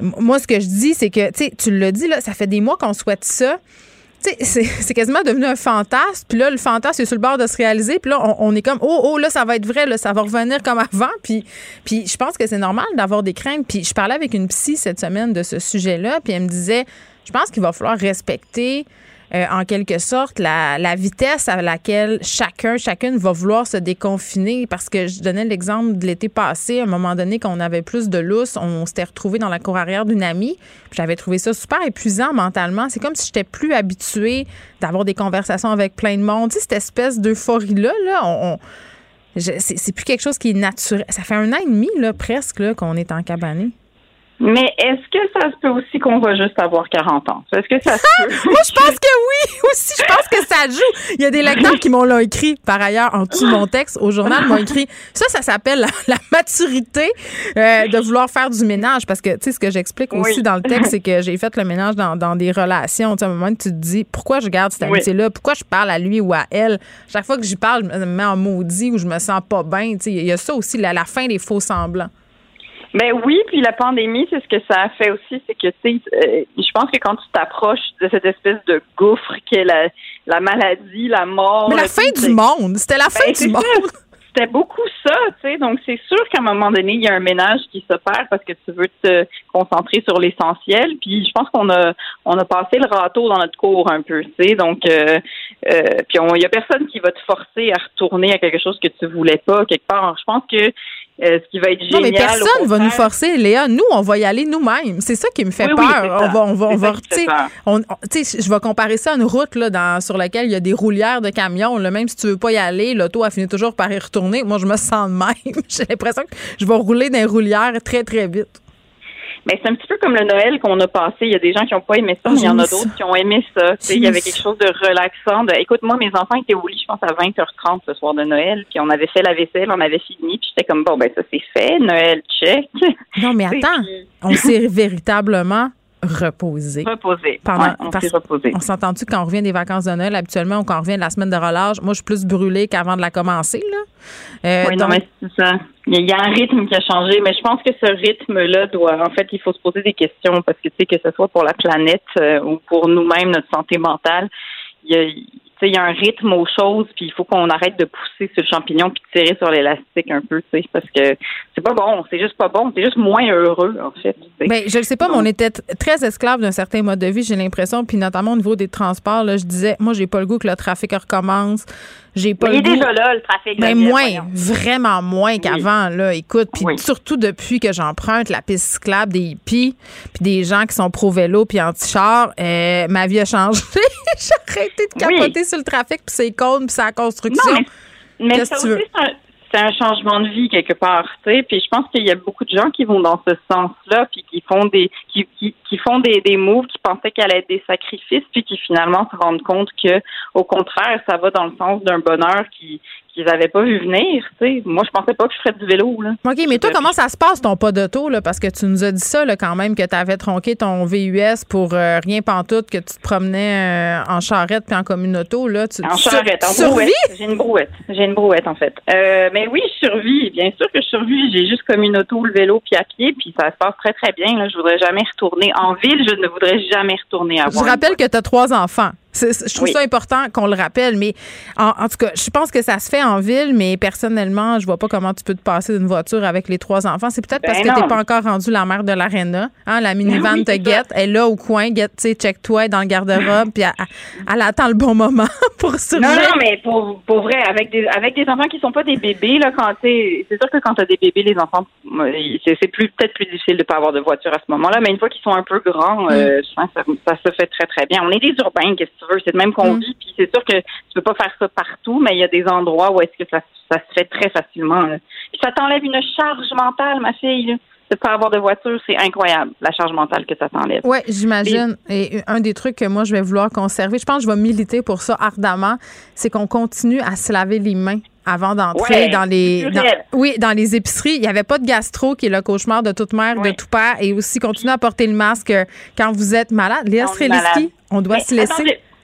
Moi, ce que je dis, c'est que, tu sais, tu l'as dit, là, ça fait des mois qu'on souhaite ça. C'est quasiment devenu un fantasme. Puis là, le fantasme est sur le bord de se réaliser. Puis là, on, on est comme, oh, oh, là, ça va être vrai, là, ça va revenir comme avant. Puis, puis je pense que c'est normal d'avoir des craintes. Puis je parlais avec une psy cette semaine de ce sujet-là. Puis elle me disait, je pense qu'il va falloir respecter euh, en quelque sorte la, vitesse à laquelle chacun, chacune va vouloir se déconfiner. Parce que je donnais l'exemple de l'été passé, à un moment donné, qu'on avait plus de lousse, on s'était retrouvé dans la cour arrière d'une amie. J'avais trouvé ça super épuisant mentalement. C'est comme si j'étais plus habituée d'avoir des conversations avec plein de monde. Tu sais, cette espèce d'euphorie-là, là, on, on- c'est plus quelque chose qui est naturel. Ça fait un an et demi, là, presque, là, qu'on est en cabané. Mais est-ce que ça se peut aussi qu'on va juste avoir 40 ans? Est-ce que ça se peut? Moi, je pense que oui aussi. Je pense que ça joue. Il y a des lecteurs qui m'ont l'ont écrit, par ailleurs, en dessous de mon texte, au journal, m'ont écrit. Ça, ça s'appelle la, la maturité euh, de vouloir faire du ménage. Parce que, tu sais, ce que j'explique aussi dans le texte, c'est que j'ai fait le ménage dans, dans des relations. Tu sais, à un moment, tu te dis, pourquoi je garde cette amitié-là? Pourquoi je parle à lui ou à elle? Chaque fois que j'y parle, je me mets en maudit ou je me sens pas bien. Tu sais, il y a ça aussi, la, la fin des faux semblants. Ben oui, puis la pandémie, c'est ce que ça a fait aussi, c'est que tu sais, euh, je pense que quand tu t'approches de cette espèce de gouffre qu'est la, la maladie, la mort. Mais la fin du monde. C'était la fin Ben, du monde. C'était beaucoup ça, tu sais. Donc, c'est sûr qu'à un moment donné, il y a un ménage qui s'opère parce que tu veux te concentrer sur l'essentiel. Puis, je pense qu'on a, on a passé le râteau dans notre cours un peu, tu sais. Donc, euh, euh, puis, on- il y a personne qui va te forcer à retourner à quelque chose que tu voulais pas quelque part. Je pense que euh, ce qui va être Non, mais personne va nous forcer, Léa. Nous, on va y aller nous-mêmes. C'est ça qui me fait Oui, peur. on va, on va, on va, on- je vais comparer ça à une route là, dans, sur laquelle il y a des roulières de camions. Là, même si tu veux pas y aller, l'auto a fini toujours par y retourner. Moi, je me sens de même. J'ai l'impression que je vais rouler dans les roulières très, très vite. Mais c'est un petit peu comme le Noël qu'on a passé. Il y a des gens qui n'ont pas aimé ça, Ah, mais il y en a d'autres qui ont aimé ça. Il y avait quelque chose de relaxant. De, écoute, moi, mes enfants étaient au lit, je pense, à 20h30 ce soir de Noël. Puis on avait fait la vaisselle, on avait fini. Puis j'étais comme, bon, ben ça, c'est fait. Noël, check. Non, mais attends. On s'est véritablement reposé. Reposé. Pendant- Ouais, on s'est reposé. On s'entend-tu quand on revient des vacances de Noël habituellement ou quand on revient de la semaine de relâche? Moi, je suis plus brûlée qu'avant de la commencer. Là. Euh, oui, non, mais c'est ça. Il y, a, un rythme qui a changé, mais je pense que ce rythme-là doit, en fait, il faut se poser des questions parce que, tu sais, que ce soit pour la planète euh, ou pour nous-mêmes, notre santé mentale, il y a, il y a un rythme aux choses, puis il faut qu'on arrête de pousser sur le champignon puis de tirer sur l'élastique un peu, tu sais, parce que c'est pas bon, c'est juste pas bon, c'est juste moins heureux, en fait. Ben, je ne sais pas, mais on était très esclaves d'un certain mode de vie, j'ai l'impression. Puis notamment au niveau des transports, là, je disais, moi, j'ai pas le goût que le trafic recommence. J'ai pas Mais il est goût. déjà là, le trafic. Mais Geneviève, moins, voyons. vraiment moins qu'avant, là. Écoute, puis Oui. surtout depuis que j'emprunte la piste cyclable des hippies, puis des gens qui sont pro-vélo puis anti-char, euh, ma vie a changé. j'ai arrêté de Oui. Sur le trafic, puis c'est cônes, puis c'est la construction. Non, mais, ça aussi, c'est un- changement de vie quelque part, tu sais. Puis je pense qu'il y a beaucoup de gens qui vont dans ce sens-là, puis qui font des qui, qui, qui font des, des moves qui pensaient qu'elle allait être des sacrifices, puis qui finalement se rendent compte que au contraire, ça va dans le sens d'un bonheur qui qu'ils n'avaient pas vu venir. Moi, je pensais pas que je ferais du vélo. Là. OK, mais toi, comment ça se passe ton pas d'auto? Là? Parce que tu nous as dit ça là, quand même, que tu avais tronqué ton VUS pour euh, rien pantoute, que tu te promenais euh, en charrette puis en communauto. Là. Tu, en charrette, en brouette. J'ai une brouette. J'ai une brouette, en fait. Euh, mais oui, je survis. Bien sûr que je survis. J'ai juste comme une auto, le vélo puis à pied, puis ça se passe très, très bien. Là. Je voudrais jamais retourner en ville. Je ne voudrais jamais retourner à Je rappelle que tu as trois enfants je trouve ça important qu'on le rappelle, mais en, tout cas, je pense que ça se fait en ville, mais personnellement, je vois pas comment tu peux te passer d'une voiture avec les trois enfants. C'est peut-être parce ben que tu n'es pas encore rendu la mère de l'aréna. Hein, la minivan te guette, elle est là au coin, guette, tu sais, check-toi dans le garde-robe, puis elle, attend le bon moment pour survivre. Non, non, mais pour, pour, vrai, avec des, avec des enfants qui sont pas des bébés, là, quand c'est sûr que quand tu as des bébés, les enfants, c'est plus peut-être plus difficile de pas avoir de voiture à ce moment-là, mais une fois qu'ils sont un peu grands, mm. euh, ça, ça, se fait très, très bien. On est des urbains, qu'est-ce c'est de même qu'on mm. vit. Puis c'est sûr que tu peux pas faire ça partout, mais il y a des endroits où est-ce que ça, se fait très facilement. Puis ça t'enlève une charge mentale, ma fille. De pas avoir de voiture, c'est incroyable, la charge mentale que ça t'enlève. Oui, j'imagine. Et un des trucs que moi, je vais vouloir conserver, je pense que je vais militer pour ça ardemment, c'est qu'on continue à se laver les mains avant d'entrer dans les oui dans les épiceries il n'y avait pas de gastro qui est le cauchemar de toute mère de tout père et aussi continuer à porter le masque quand vous êtes malade Léa Streliski on doit se laisser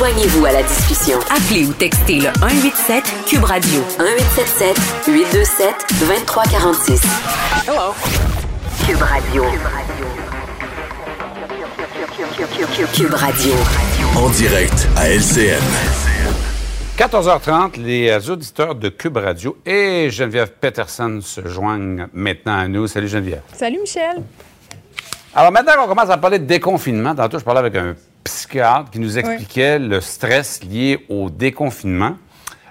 Joignez-vous à la discussion. Appelez ou textez le 187 Cube Radio 1877 827 2346. Hello. Cube Radio. Cube Radio. En direct à LCN. 14h30, les auditeurs de Cube Radio et Geneviève Peterson se joignent maintenant à nous. Salut Geneviève. Salut Michel. Alors maintenant qu'on commence à parler de déconfinement, tantôt je parlais avec un psychiatre qui nous expliquait le stress lié au déconfinement.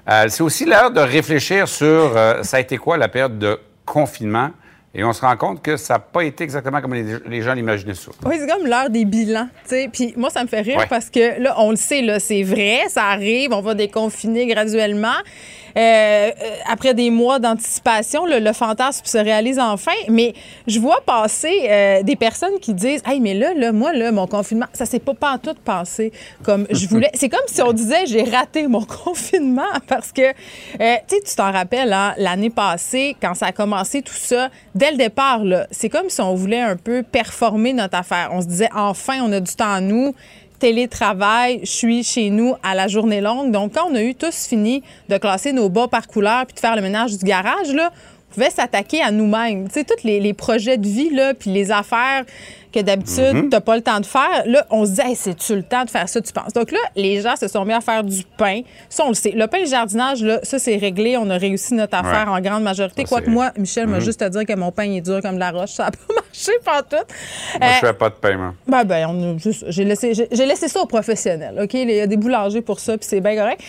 Euh, c'est aussi l'heure de réfléchir sur euh, ça a été quoi la période de confinement? Et on se rend compte que ça n'a pas été exactement comme les, gens l'imaginaient ça. Oui, c'est comme l'heure des bilans. Puis moi, ça me fait rire parce que là, on le sait, là, c'est vrai, ça arrive, on va déconfiner graduellement. Euh, euh, après des mois d'anticipation, le, fantasme se réalise enfin. Mais je vois passer euh, des personnes qui disent Hey, mais là, là, moi, là, mon confinement, ça s'est pas pas tout passé comme je voulais. C'est comme si on disait J'ai raté mon confinement parce que, tu tu t'en rappelles, hein, l'année passée, quand ça a commencé tout ça, dès le départ, c'est comme si on voulait un peu performer notre affaire. On se disait Enfin, on a du temps à nous télétravail, je suis chez nous à la journée longue. Donc, quand on a eu tous fini de classer nos bas par couleur puis de faire le ménage du garage, là, on pouvait s'attaquer à nous-mêmes. Tous les, les, projets de vie, là, puis les affaires que d'habitude, mhm. tu n'as pas le temps de faire. Là, on se dit, hey, c'est-tu le temps de faire ça, tu penses? Donc là, les gens se sont mis à faire du pain. Ça, on le sait. Le pain et le jardinage, là, ça, c'est réglé. On a réussi notre affaire en grande majorité. Quoique moi, Michel m'a mhm. juste à dire que mon pain est dur comme de la roche. Ça n'a pas marché pas tout. Moi, je fais pas de pain, moi. Ben, ben, j'ai laissé, j'ai laissé ça aux professionnels. OK? Il y a des boulangers pour ça, puis c'est bien correct.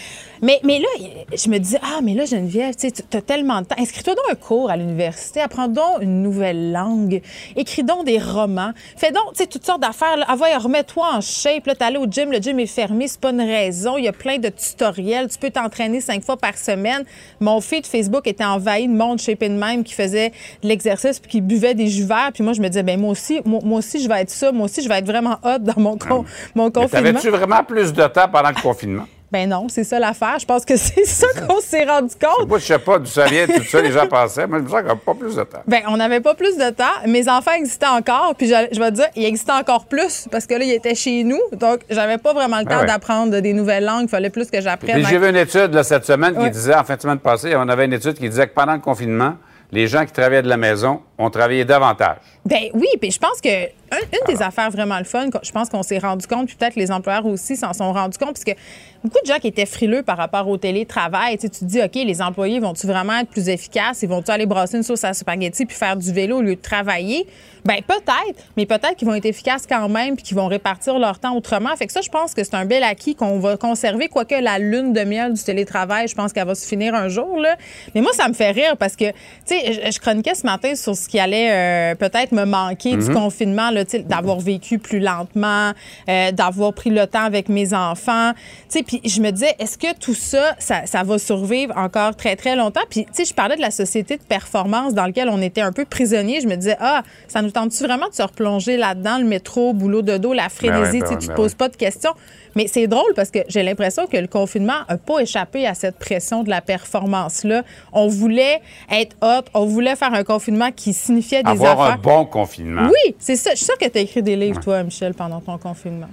Mais, mais là, je me dis, ah, mais là, Geneviève, tu as tellement de temps. Inscris-toi dans un cours à l'université. Apprends donc une nouvelle langue. Écris donc des romans. Fais donc, tu sais, toutes sortes d'affaires. Ah, va, remets-toi en shape. Là, allé au gym, le gym est fermé, c'est pas une raison. Il y a plein de tutoriels. Tu peux t'entraîner cinq fois par semaine. Mon feed Facebook était envahi de monde shape in même qui faisait de l'exercice puis qui buvait des jus verts. Puis moi, je me disais, ben moi aussi, moi, aussi, je vais être ça. Moi aussi, je vais être vraiment hot dans mon, con, ah. mon confinement. Avais-tu vraiment plus de temps pendant le confinement? Ben non, c'est ça l'affaire. Je pense que c'est ça qu'on s'est rendu compte. Moi, je sais pas d'où ça vient, tout ça, les gens pensaient, mais je me sens qu'on n'avait pas plus de temps. Ben, on n'avait pas plus de temps. Mes enfants existaient encore, puis je, vais te dire, ils existaient encore plus parce que là, ils étaient chez nous. Donc, j'avais pas vraiment le ben temps d'apprendre des nouvelles langues. Il fallait plus que j'apprenne. J'ai vu une étude là, cette semaine qui disait, en fin de semaine passée, on avait une étude qui disait que pendant le confinement, les gens qui travaillaient de la maison ont travaillé davantage. Ben oui, puis je pense que une, des affaires vraiment le fun, je pense qu'on s'est rendu compte, puis peut-être les employeurs aussi s'en sont rendus compte, parce que beaucoup de gens qui étaient frileux par rapport au télétravail, tu, sais, tu te dis, OK, les employés vont-tu vraiment être plus efficaces? Ils vont-tu aller brasser une sauce à spaghetti puis faire du vélo au lieu de travailler? Ben peut-être, mais peut-être qu'ils vont être efficaces quand même puis qu'ils vont répartir leur temps autrement. Fait que ça, je pense que c'est un bel acquis qu'on va conserver, quoique la lune de miel du télétravail, je pense qu'elle va se finir un jour. Là. Mais moi, ça me fait rire parce que, tu sais, je, chroniquais ce matin sur ce qui allait euh, peut-être me manquer du mhm. confinement, d'avoir vécu plus lentement, euh, d'avoir pris le temps avec mes enfants. Puis je me disais, est-ce que tout ça, ça, ça, va survivre encore très, très longtemps? Puis, tu sais, je parlais de la société de performance dans laquelle on était un peu prisonnier. Je me disais, ah, ça nous tentes-tu vraiment de se replonger là-dedans, le métro, boulot de dos, la ben frénésie, ben tu te ben poses pas de questions. Mais c'est drôle parce que j'ai l'impression que le confinement n'a pas échappé à cette pression de la performance-là. On voulait être hot, on voulait faire un confinement qui signifiait des Avoir un bon confinement. Oui, c'est ça. Je suis sûre que tu as écrit des livres, toi, Michel, pendant ton confinement.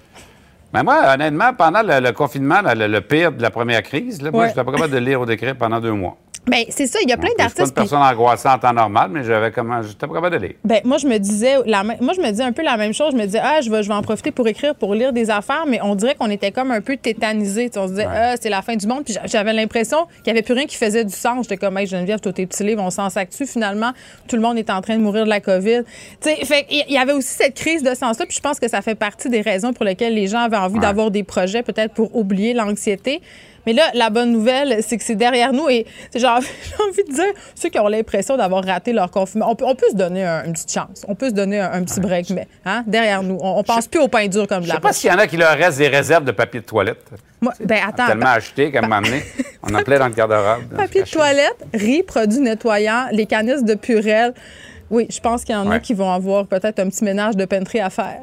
Mais moi, honnêtement, pendant le, confinement, le, pire de la première crise, là, moi, je n'étais pas capable de lire ou d'écrire pendant deux mois. Ben, c'est ça, il y a plein d'artistes. Je suis pas une personne angoissante en temps normal, mais j'avais comment, j'étais pas capable de lire. Ben, moi, je me disais, la, moi, je me disais un peu la même chose. Je me disais, ah, je vais, je vais en profiter pour écrire, pour lire des affaires, mais on dirait qu'on était comme un peu tétanisés. On se disait, ah, c'est la fin du monde. Puis j'avais l'impression qu'il n'y avait plus rien qui faisait du sens. J'étais comme, hey, Geneviève, tous tes petits livres, on s'en s'actue. Finalement, tout le monde est en train de mourir de la COVID. Tu sais, fait il y avait aussi cette crise de sens-là. Puis je pense que ça fait partie des raisons pour lesquelles les gens avaient envie d'avoir des projets, peut-être pour oublier l'anxiété. Mais là, la bonne nouvelle, c'est que c'est derrière nous et j'ai envie de dire, ceux qui ont l'impression d'avoir raté leur confinement, on peut, on peut se donner une petite chance. On peut se donner un, petit break, mais hein, derrière nous, on, pense plus au pain dur comme de la Je sais pas s'il y en a qui leur reste des réserves de papier de toilette. Moi, ben attends. Tellement acheté amené. On en plein dans le garde-robe. Papier de toilette, riz, produits nettoyants, les canisses de purelle. Oui, je pense qu'il y en a qui vont avoir peut-être un petit ménage de peinture à faire.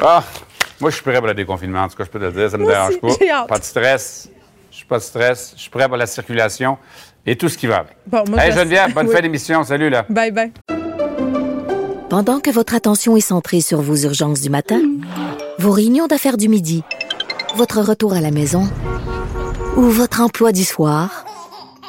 Ah, moi, je suis prêt pour le déconfinement. En tout cas, je peux te le dire, ça ne me dérange pas. Pas de stress. Je suis pas de stress. Je suis prêt pour la circulation et tout ce qui va avec. Bon, moi, hey, Geneviève, bonne fin d'émission. Salut, là. Bye, bye. Pendant que votre attention est centrée sur vos urgences du matin, vos réunions d'affaires du midi, votre retour à la maison ou votre emploi du soir,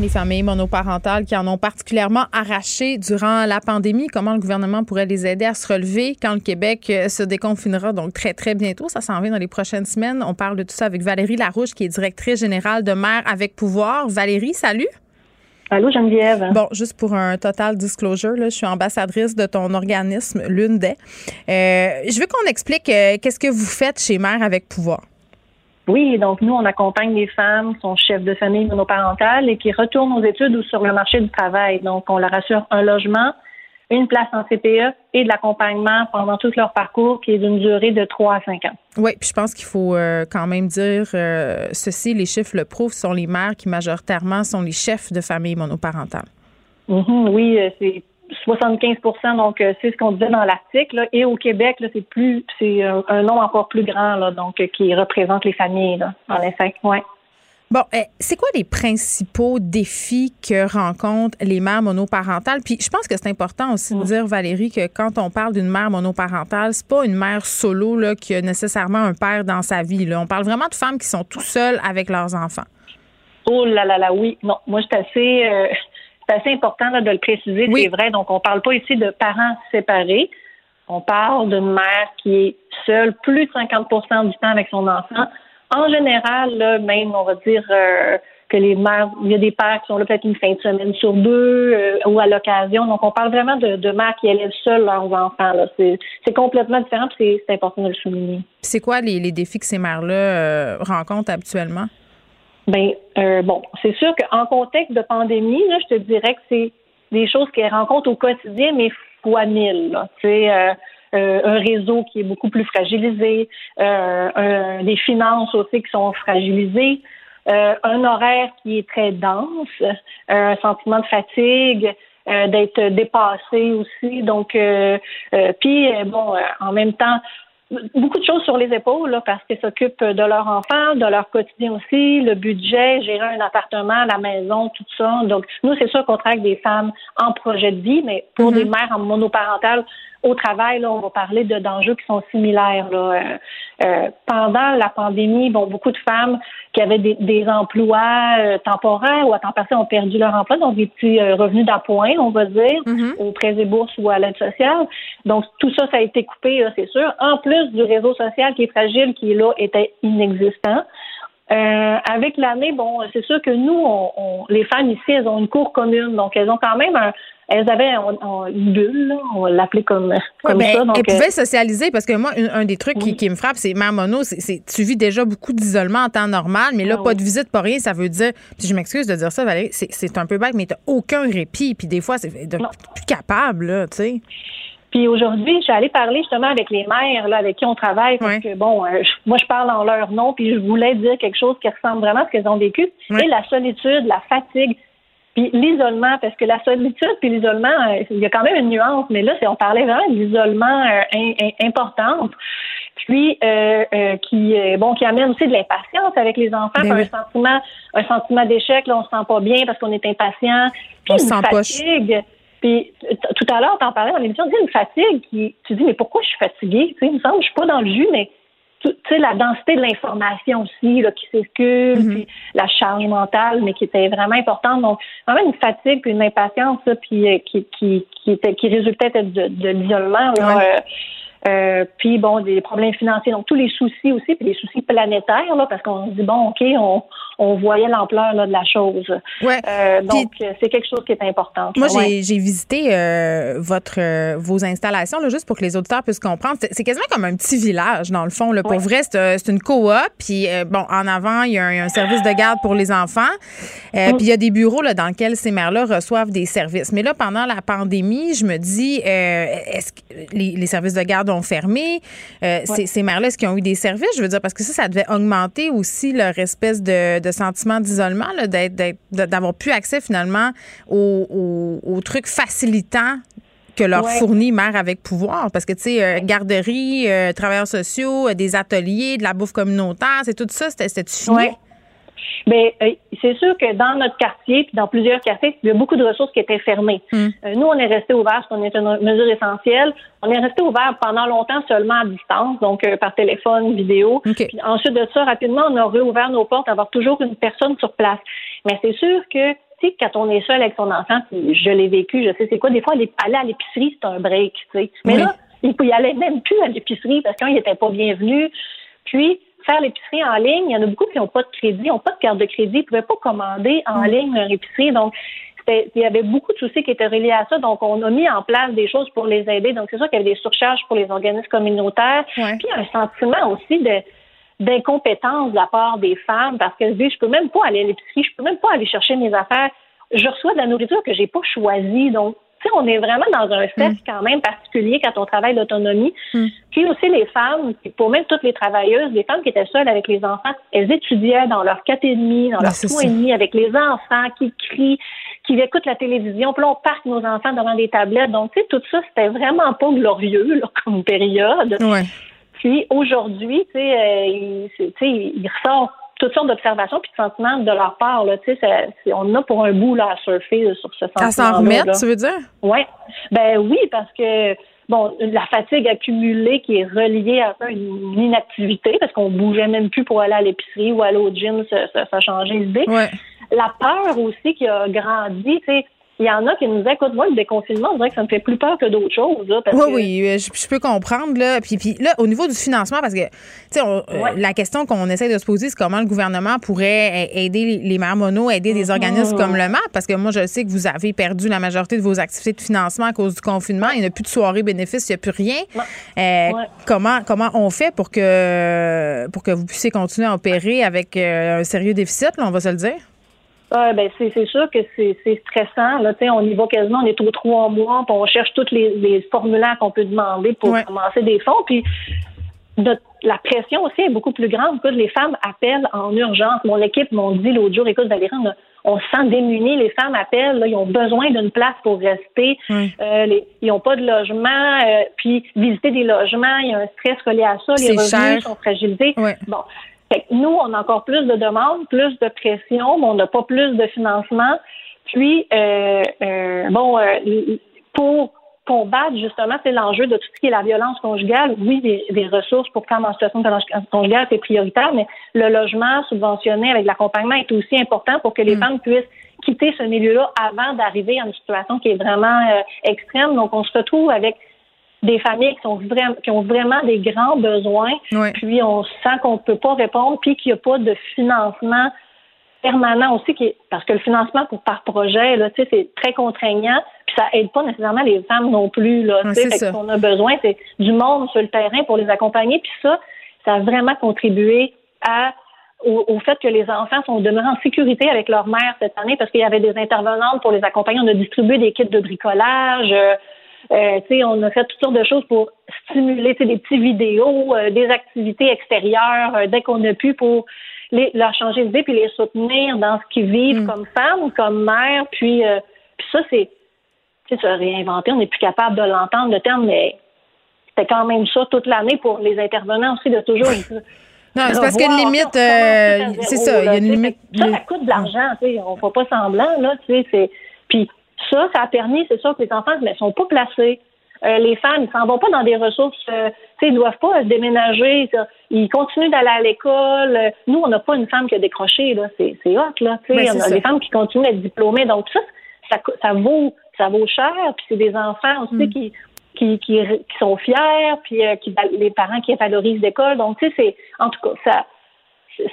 Les familles monoparentales qui en ont particulièrement arraché durant la pandémie, comment le gouvernement pourrait les aider à se relever quand le Québec euh, se déconfinera, donc très, très bientôt? Ça s'en vient dans les prochaines semaines. On parle de tout ça avec Valérie Larouche, qui est directrice générale de Mère avec pouvoir. Valérie, salut. Allô, Geneviève. Bon, juste pour un total disclosure, là, je suis ambassadrice de ton organisme, l'une des. Euh, je veux qu'on explique euh, qu'est-ce que vous faites chez Mère avec pouvoir? Oui, donc nous, on accompagne les femmes qui sont chefs de famille monoparentales et qui retournent aux études ou sur le marché du travail. Donc, on leur assure un logement, une place en CPE et de l'accompagnement pendant tout leur parcours qui est d'une durée de 3 à 5 ans. Oui, puis je pense qu'il faut euh, quand même dire euh, ceci, les chiffres le prouvent, sont les mères qui majoritairement sont les chefs de famille monoparentales. Mm-hmm, oui, euh, c'est 75% donc euh, c'est ce qu'on disait dans l'article. Et au Québec, c'est plus c'est un, nom encore plus grand, là, donc euh, qui représente les familles, là, en effet. Ouais. Bon, eh, c'est quoi les principaux défis que rencontrent les mères monoparentales? Puis je pense que c'est important aussi de mm. dire, Valérie, que quand on parle d'une mère monoparentale, c'est pas une mère solo là, qui a nécessairement un père dans sa vie. Là. On parle vraiment de femmes qui sont tout seules avec leurs enfants. Oh là là là, oui. Non, moi, je suis assez. Euh, c'est assez important de le préciser, c'est vrai. Donc, on ne parle pas ici de parents séparés. On parle d'une mère qui est seule plus de 50% du temps avec son enfant. En général, là, même, on va dire euh, que les mères, il y a des pères qui sont là peut-être une fin de semaine sur deux euh, ou à l'occasion. Donc, on parle vraiment de, de mères qui élèvent seules leurs enfants. C'est complètement différent, c'est important de le souligner. C'est quoi les, les, défis que ces mères-là euh, rencontrent habituellement? Ben euh, bon, c'est sûr qu'en contexte de pandémie, là, je te dirais que c'est des choses qu'elles rencontrent au quotidien, mais fois mille. C'est euh, euh, un réseau qui est beaucoup plus fragilisé, euh, des finances aussi qui sont fragilisées, un horaire qui est très dense, un sentiment de fatigue, d'être dépassées aussi. Donc, puis bon, en même temps, beaucoup de choses sur les épaules là, parce qu'ils s'occupent de leur enfant, de leur quotidien aussi, le budget, gérer un appartement, la maison, tout ça. Donc, nous, c'est sûr qu'on travaille avec des femmes en projet de vie, mais pour mm-hmm. des mères en monoparentales, au travail, là, on va parler de d'enjeux qui sont similaires. Là. Euh, euh, pendant la pandémie, bon, beaucoup de femmes qui avaient des, des emplois euh, temporaires ou à temps partiel ont perdu leur emploi, donc des petits revenus d'appoint, on va dire, mm-hmm. aux prêts et bourses ou à l'aide sociale. Donc tout ça, ça a été coupé, c'est sûr. En plus du réseau social qui est fragile, qui là, était inexistant. Euh, avec l'année, bon, c'est sûr que nous, on, les femmes ici, elles ont une cour commune, donc elles ont quand même un, elles avaient une bulle, là, on l'appelait comme, comme ben, ça. Donc, elles pouvaient socialiser parce que moi, un, des trucs qui, me frappe, c'est Mère Mono, c'est tu vis déjà beaucoup d'isolement en temps normal, mais là, ah pas de visite, pas rien, ça veut dire, puis je m'excuse de dire ça, Valérie, c'est un peu bête, mais t'as aucun répit, puis des fois, c'est plus capable, là, tu sais. Puis aujourd'hui, je suis allée parler justement avec les mères là, avec qui on travaille parce que bon, euh, moi je parle en leur nom, puis je voulais dire quelque chose qui ressemble vraiment à ce qu'elles ont vécu. Et la solitude, la fatigue, puis l'isolement, parce que la solitude puis l'isolement, euh, il y a quand même une nuance, mais là, on parlait vraiment de l'isolement euh, important. Puis euh, qui bon qui amène aussi de l'impatience avec les enfants, ben un sentiment un sentiment d'échec, là on se sent pas bien parce qu'on est impatient, puis une fatigue. Puis tout à l'heure, t'en parlais dans l'émission, tu une fatigue qui, tu dis, mais pourquoi je suis fatiguée? Tu sais, il me semble, je suis pas dans le jus, mais tu sais, la densité de l'information aussi là, qui circule, mm-hmm. puis la charge mentale, mais qui était vraiment importante. Donc, vraiment une fatigue puis une impatience, puis euh, qui, qui, qui, était, qui résultait de, de l'isolement. Euh, euh, puis bon, des problèmes financiers, donc tous les soucis aussi, puis les soucis planétaires, là, parce qu'on se dit bon, ok, on, on voyait l'ampleur de la chose. Ouais. Euh, donc c'est quelque chose qui est important. Moi, j'ai visité euh, votre euh, vos installations là, juste pour que les auditeurs puissent comprendre. C'est quasiment comme un petit village dans le fond. Là. Pour vrai, c'est une coop. Puis bon, en avant, il y, a un, service de garde pour les enfants. Mm. Puis il y a des bureaux là, dans lesquels ces mères-là reçoivent des services. Mais là, pendant la pandémie, je me dis, est-ce que les, les services de garde ont fermé. Euh, ces, mères-là, est-ce qu'ils ont eu des services? Je veux dire, parce que ça, ça devait augmenter aussi leur espèce de, sentiment d'isolement, d'avoir plus accès finalement aux, trucs facilitants que leur fournit mère avec pouvoir. Parce que, tu sais, euh, garderie, euh, travailleurs sociaux, des ateliers, de la bouffe communautaire, c'est tout ça, c'était fini? Mais euh, c'est sûr que dans notre quartier, puis dans plusieurs quartiers, il y a beaucoup de ressources qui étaient fermées. Hmm. Euh, nous, on est resté ouvert parce qu'on est une mesure essentielle. On est resté ouvert pendant longtemps seulement à distance, donc euh, par téléphone, vidéo. Puis ensuite de ça, rapidement, on a réouvert nos portes, avoir toujours une personne sur place. Mais c'est sûr que tu sais, quand on est seul avec son enfant, je l'ai vécu, je sais c'est quoi, des fois, aller à l'épicerie, c'est un break, tu sais. Mais là, il y aller même plus à l'épicerie parce qu'il n'était pas bienvenu. Puis, faire l'épicerie en ligne, il y en a beaucoup qui n'ont pas de crédit, n'ont pas de carte de crédit, ils ne pouvaient pas commander en mm. ligne leur épicerie. Donc, il y avait beaucoup de soucis qui étaient reliés à ça. Donc, on a mis en place des choses pour les aider. Donc, c'est sûr qu'il y avait des surcharges pour les organismes communautaires. Puis, un sentiment aussi de d'incompétence de la part des femmes parce qu'elles se disent, je peux même pas aller à l'épicerie, je peux même pas aller chercher mes affaires. Je reçois de la nourriture que j'ai pas choisie. Donc, on est vraiment dans un stress mm. quand même particulier quand on travaille l'autonomie. Mm. Puis aussi les femmes, pour même toutes les travailleuses, les femmes qui étaient seules avec les enfants, elles étudiaient dans leur 4 et demi, dans leur 3 et demi avec les enfants qui crient, qui écoutent la télévision. Puis là, on parque nos enfants devant des tablettes. Donc, tu sais, tout ça, c'était vraiment pas glorieux comme période. Puis aujourd'hui, tu sais, euh, il, ressort toutes sortes d'observations puis de sentiments de leur part. Là, on a pour un bout là, à surfer sur ce sentiment. À s'en remettre, tu veux dire? Oui. Ben oui, parce que bon, la fatigue accumulée qui est reliée à une inactivité, parce qu'on bougeait même plus pour aller à l'épicerie ou aller au gym, ça, ça, ça a changé l'idée. Ouais. La peur aussi qui a grandi, tu sais, il y en a qui nous disent, écoute, moi, le déconfinement, on dirait que ça me fait plus peur que d'autres choses. Là, oui, oui, euh, je, peux comprendre. Là. Puis, puis là, au niveau du financement, parce que, tu sais, euh, la question qu'on essaie de se poser, c'est comment le gouvernement pourrait aider les mères mono, aider des organismes comme le MAP, parce que moi, je sais que vous avez perdu la majorité de vos activités de financement à cause du confinement. Il n'y a plus de soirée bénéfice, il n'y a plus rien. Euh, comment, comment on fait pour que, pour que vous puissiez continuer à opérer avec un sérieux déficit, là, on va se le dire? Ah, ben c'est, sûr que c'est, stressant. Là, on y va quasiment, on est aux trois mois, puis on cherche tous les, formulaires qu'on peut demander pour commencer des fonds. Puis la pression aussi est beaucoup plus grande. que les femmes appellent en urgence. Mon équipe m'ont dit l'autre jour, écoute Valérie, on se sent démunis. Les femmes appellent, là, ils ont besoin d'une place pour rester. Euh, les, ils n'ont pas de logement. Euh, puis visiter des logements, il y a un stress collé à ça. Les revenus sont fragilisés. Bon. Fait que nous, on a encore plus de demandes, plus de pression, mais on n'a pas plus de financement. Puis, euh, euh bon, pour combattre justement, c'est l'enjeu de tout ce qui est la violence conjugale. Oui, des, ressources pour femmes en situation de violence conjugale, c'est prioritaire, mais le logement subventionné avec l'accompagnement est aussi important pour que les mm. femmes puissent quitter ce milieu-là avant d'arriver à une situation qui est vraiment euh, extrême. Donc, on se retrouve avec des familles qui, sont vraiment, qui ont vraiment des grands besoins, puis on sent qu'on ne peut pas répondre, puis qu'il n'y a pas de financement permanent aussi, qui parce que le financement pour, par projet, là, c'est très contraignant, puis ça aide pas nécessairement les femmes non plus. Là, ce qu'on a besoin, c'est du monde sur le terrain pour les accompagner, puis ça, ça a vraiment contribué à au, fait que les enfants sont demeurés en sécurité avec leur mère cette année parce qu'il y avait des intervenantes pour les accompagner. On a distribué des kits de bricolage. Euh, on a fait toutes sortes de choses pour stimuler des petites vidéos, euh, des activités extérieures euh, dès qu'on a pu pour leur changer d'idée puis les soutenir dans ce qu'ils vivent mm. comme femme, comme mère. Puis, euh, puis ça, c'est se réinventer. On n'est plus capable de l'entendre, le terme, mais c'était quand même ça toute l'année pour les intervenants aussi de toujours. Non, c'est parce qu'il y a une limite. Euh, c'est ça, il y a une limite. Ça, ça coûte de l'argent, tu sais. On ne fait pas semblant, là, tu sais. Puis ça, ça a permis, c'est sûr que les enfants ne sont pas placés. Euh, les femmes, ils s'en vont pas dans des ressources, euh, tu sais, ils doivent pas se déménager. Ils continuent d'aller à l'école. Nous, on n'a pas une femme qui a décroché, là. C'est, c'est hot, là. Tu sais, ben, on a des femmes qui continuent d'être diplômées. Donc, ça, ça, ça vaut, ça vaut cher. Puis c'est des enfants aussi mm. qui, qui, qui, sont fiers, puis euh, qui, les parents qui valorisent l'école. Donc, tu sais, c'est, en tout cas, ça,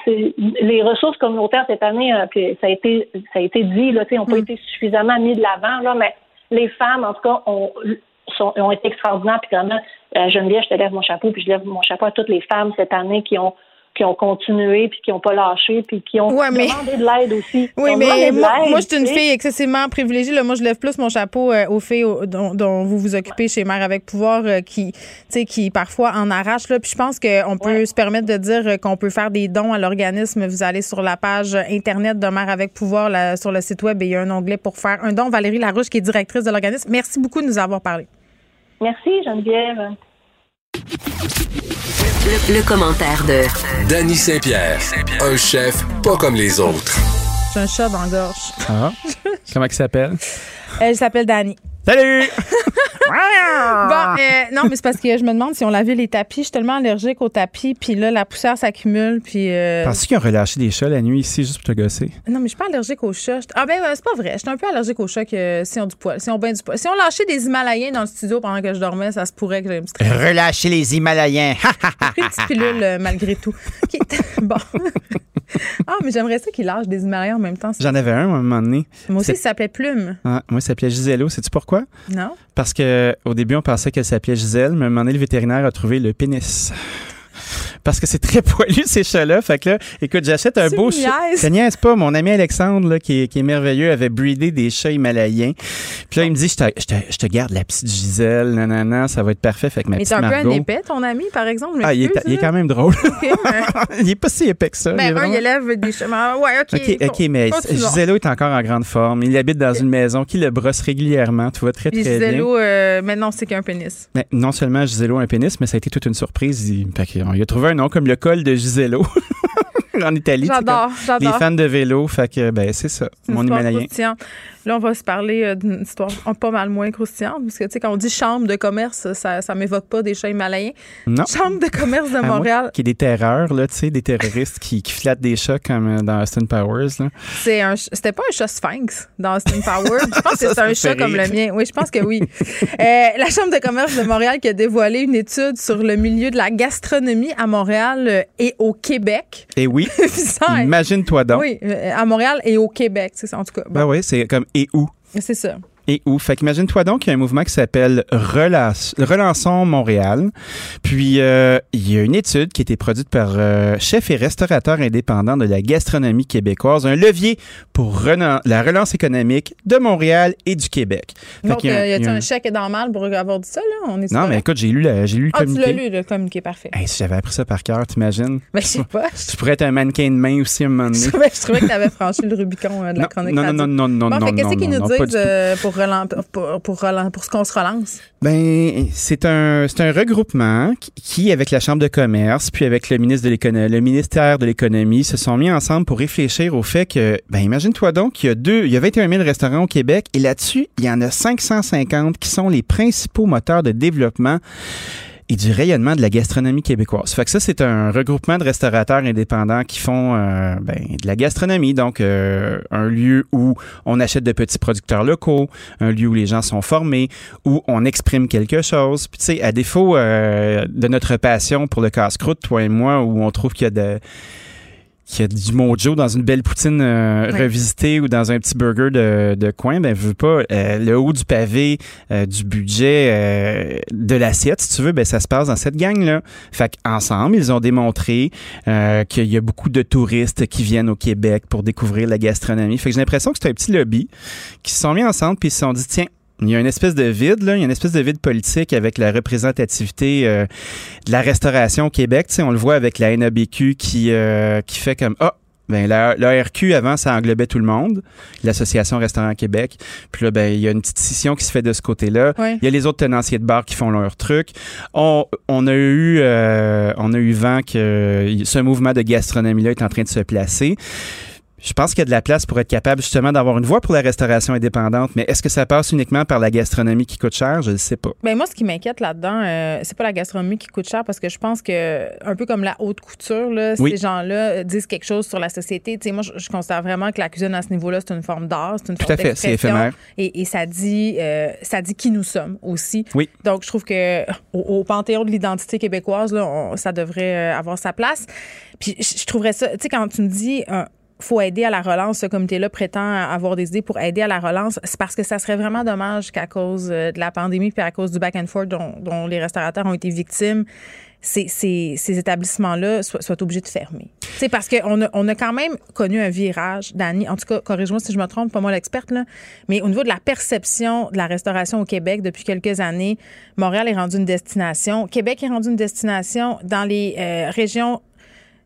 les ressources communautaires cette année, puis ça a été, ça a été dit, là, n'ont pas mm. été suffisamment mis de l'avant, là, mais les femmes, en tout cas, ont sont, ont été extraordinaires. Puis vraiment, euh, Geneviève, je te lève mon chapeau, puis je lève mon chapeau à toutes les femmes cette année qui ont qui ont continué puis qui n'ont pas lâché puis qui ont demandé de l'aide aussi. Oui, mais moi, moi, je suis une fille excessivement privilégiée. Là. Moi, je lève plus mon chapeau euh, aux filles dont, vous vous occupez chez Mère avec pouvoir euh, qui, qui parfois en arrachent. Là. Puis je pense qu'on peut se permettre de dire qu'on peut faire des dons à l'organisme. Vous allez sur la page Internet de Mère avec pouvoir là, sur le site web et il y a un onglet pour faire un don. Valérie Larouche, qui est directrice de l'organisme, merci beaucoup de nous avoir parlé. Merci, Geneviève. Le, commentaire de Danny Saint-Pierre, un chef pas comme les autres. J'ai un chat dans la gorge. Ah. Comment il s'appelle? Elle s'appelle Danny. Salut! bon, euh, non, mais c'est parce que je me demande si on lavait les tapis. Je suis tellement allergique aux tapis, puis là, la poussière s'accumule, puis... Euh... Penses-tu qu'ils ont relâché des chats la nuit ici juste pour te gosser? Non, mais je suis pas allergique aux chats. Ah ben, c'est pas vrai. Je suis un peu allergique aux chats que si on du poil, si on bien du poil. Si on lâchait des Himalayens dans le studio pendant que je dormais, ça se pourrait que j'ai un petit Relâcher les Himalayens! Une pilule euh, malgré tout. bon. ah, mais j'aimerais ça qu'il lâche des Himalayens en même temps. J'en avais un à un moment donné. Moi aussi, il s'appelait Plume. Ah, moi, il s'appelait Gisello. Sais-tu pourquoi? Non. Parce que au début, on pensait qu'elle s'appelait Gisèle, mais à un moment donné, le vétérinaire a trouvé le pénis parce que c'est très poilu ces chats-là. Fait que là, écoute, j'achète un beau chat. Ça niaise pas. Mon ami Alexandre, là, qui, est, qui est merveilleux, avait breedé des chats himalayens. Puis là, il me dit, je te, je te, je te garde la petite Gisèle, nanana, ça va être parfait. Fait que ma Mais c'est un peu un épais, ton ami, par exemple. Ah, il est, il est, quand même drôle. il est pas si épais que ça. Ben, il, vraiment... il élève des chats. Ouais, OK. OK, okay mais Gisello est encore en grande forme. Il habite dans une maison qui le brosse régulièrement. Tu vois très, très Gisello, bien. Euh, maintenant, c'est qu'un pénis. Mais non seulement Gisello a un pénis, mais ça a été toute une surprise. Il, fait il a trouvé un nom comme le col de Gisello. en Italie. J'adore, j'adore. Les fans de vélo, fait que ben c'est ça, mon Himalaya. Là, on va se parler euh, d'une histoire pas mal moins croustillante, parce que, tu sais, quand on dit chambre de commerce, ça, ça m'évoque pas des chats himalayens. Non. Chambre de commerce de Montréal. qui est des terreurs, là, tu sais, des terroristes qui, qui, flattent des chats comme euh, dans Austin Powers, là. C'est un, c'était pas un chat sphinx dans Austin Powers. Je pense que c'est un chat comme le mien. Oui, je pense que oui. euh, la Chambre de commerce de Montréal qui a dévoilé une étude sur le milieu de la gastronomie à Montréal et au Québec. Et oui. Imagine-toi donc. Oui, à Montréal et au Québec, c'est ça, en tout cas. Ben oui, c'est comme et où? C'est ça. Et où. Fait qu'imagine-toi donc qu'il y a un mouvement qui s'appelle Relançons Montréal. Puis, euh, il y a une étude qui a été produite par euh, chef et restaurateur indépendant de la gastronomie québécoise, un levier pour la relance économique de Montréal et du Québec. Donc, il y a, un, chèque dans le mal pour avoir dit ça, là? On est non, mais écoute, j'ai lu, j'ai lu le ah, communiqué. tu l'as lu, le communiqué, parfait. si j'avais appris ça par cœur, t'imagines? Mais je sais pas. Tu pourrais être un mannequin de main aussi un moment donné. je trouvais que tu avais franchi le Rubicon euh, de la chronique non, non, non, non, non, non, Qu'est-ce qu'ils nous disent pour, pour, ce qu'on se relance? Ben, c'est un, c'est un regroupement qui, avec la Chambre de commerce, puis avec le ministère de l'économie, se sont mis ensemble pour réfléchir au fait que, ben, imagine-toi donc, il y a deux, il y a 21 000 restaurants au Québec et là-dessus, il y en a 550 qui sont les principaux moteurs de développement et du rayonnement de la gastronomie québécoise. Fait que ça, c'est un regroupement de restaurateurs indépendants qui font euh, ben, de la gastronomie, donc euh, un lieu où on achète de petits producteurs locaux, un lieu où les gens sont formés, où on exprime quelque chose. Puis tu sais, à défaut euh, de notre passion pour le casse-croûte, toi et moi, où on trouve qu'il y a de qui a du mojo dans une belle poutine euh, revisitée ou dans un petit burger de, de coin, ben veux pas euh, le haut du pavé, euh, du budget, de l'assiette, si tu veux, ben ça se passe dans cette gang là. Fait qu'ensemble, ils ont démontré qu'il y a beaucoup de touristes qui viennent au Québec pour découvrir la gastronomie. Fait que j'ai l'impression que c'est un petit lobby qui se sont mis ensemble puis ils se sont dit tiens il y a une espèce de vide, là. Il y a une espèce de vide politique avec la représentativité euh, de la restauration au Québec. Tu sais, on le voit avec la NABQ qui, euh, qui fait comme Ah, ben la, RQ avant ça englobait tout le monde, l'association Restaurant Québec. Puis là ben il y a une petite scission qui se fait de ce côté-là. Il y a les autres tenanciers de bar qui font leur truc. On, on a eu euh, on a eu vent que ce mouvement de gastronomie là est en train de se placer. Je pense qu'il y a de la place pour être capable justement d'avoir une voie pour la restauration indépendante, mais est-ce que ça passe uniquement par la gastronomie qui coûte cher? Je ne sais pas. Ben moi, ce qui m'inquiète là-dedans, euh, c'est pas la gastronomie qui coûte cher parce que je pense que, un peu comme la haute couture, là, ces gens-là disent quelque chose sur la société. Tu sais, moi, je, considère vraiment que la cuisine à ce niveau-là, c'est une forme d'art, c'est une Tout à fait, c'est éphémère. Et, ça dit, euh, ça dit qui nous sommes aussi. Oui. Donc, je trouve que au, panthéon de l'identité québécoise, là, ça devrait euh, avoir sa place. Puis, je, trouverais ça, tu sais, quand tu me dis faut aider à la relance. Ce comité-là prétend avoir des idées pour aider à la relance. C'est parce que ça serait vraiment dommage qu'à cause euh, de la pandémie puis à cause du back and forth dont, les restaurateurs ont été victimes, ces, établissements-là soient, obligés de fermer. C'est parce qu'on a, on a quand même connu un virage, Dani. En tout cas, corrige-moi si je me trompe, pas moi l'experte, là. Mais au niveau de la perception de la restauration au Québec depuis quelques années, Montréal est rendu une destination. Québec est rendu une destination. Dans les euh, régions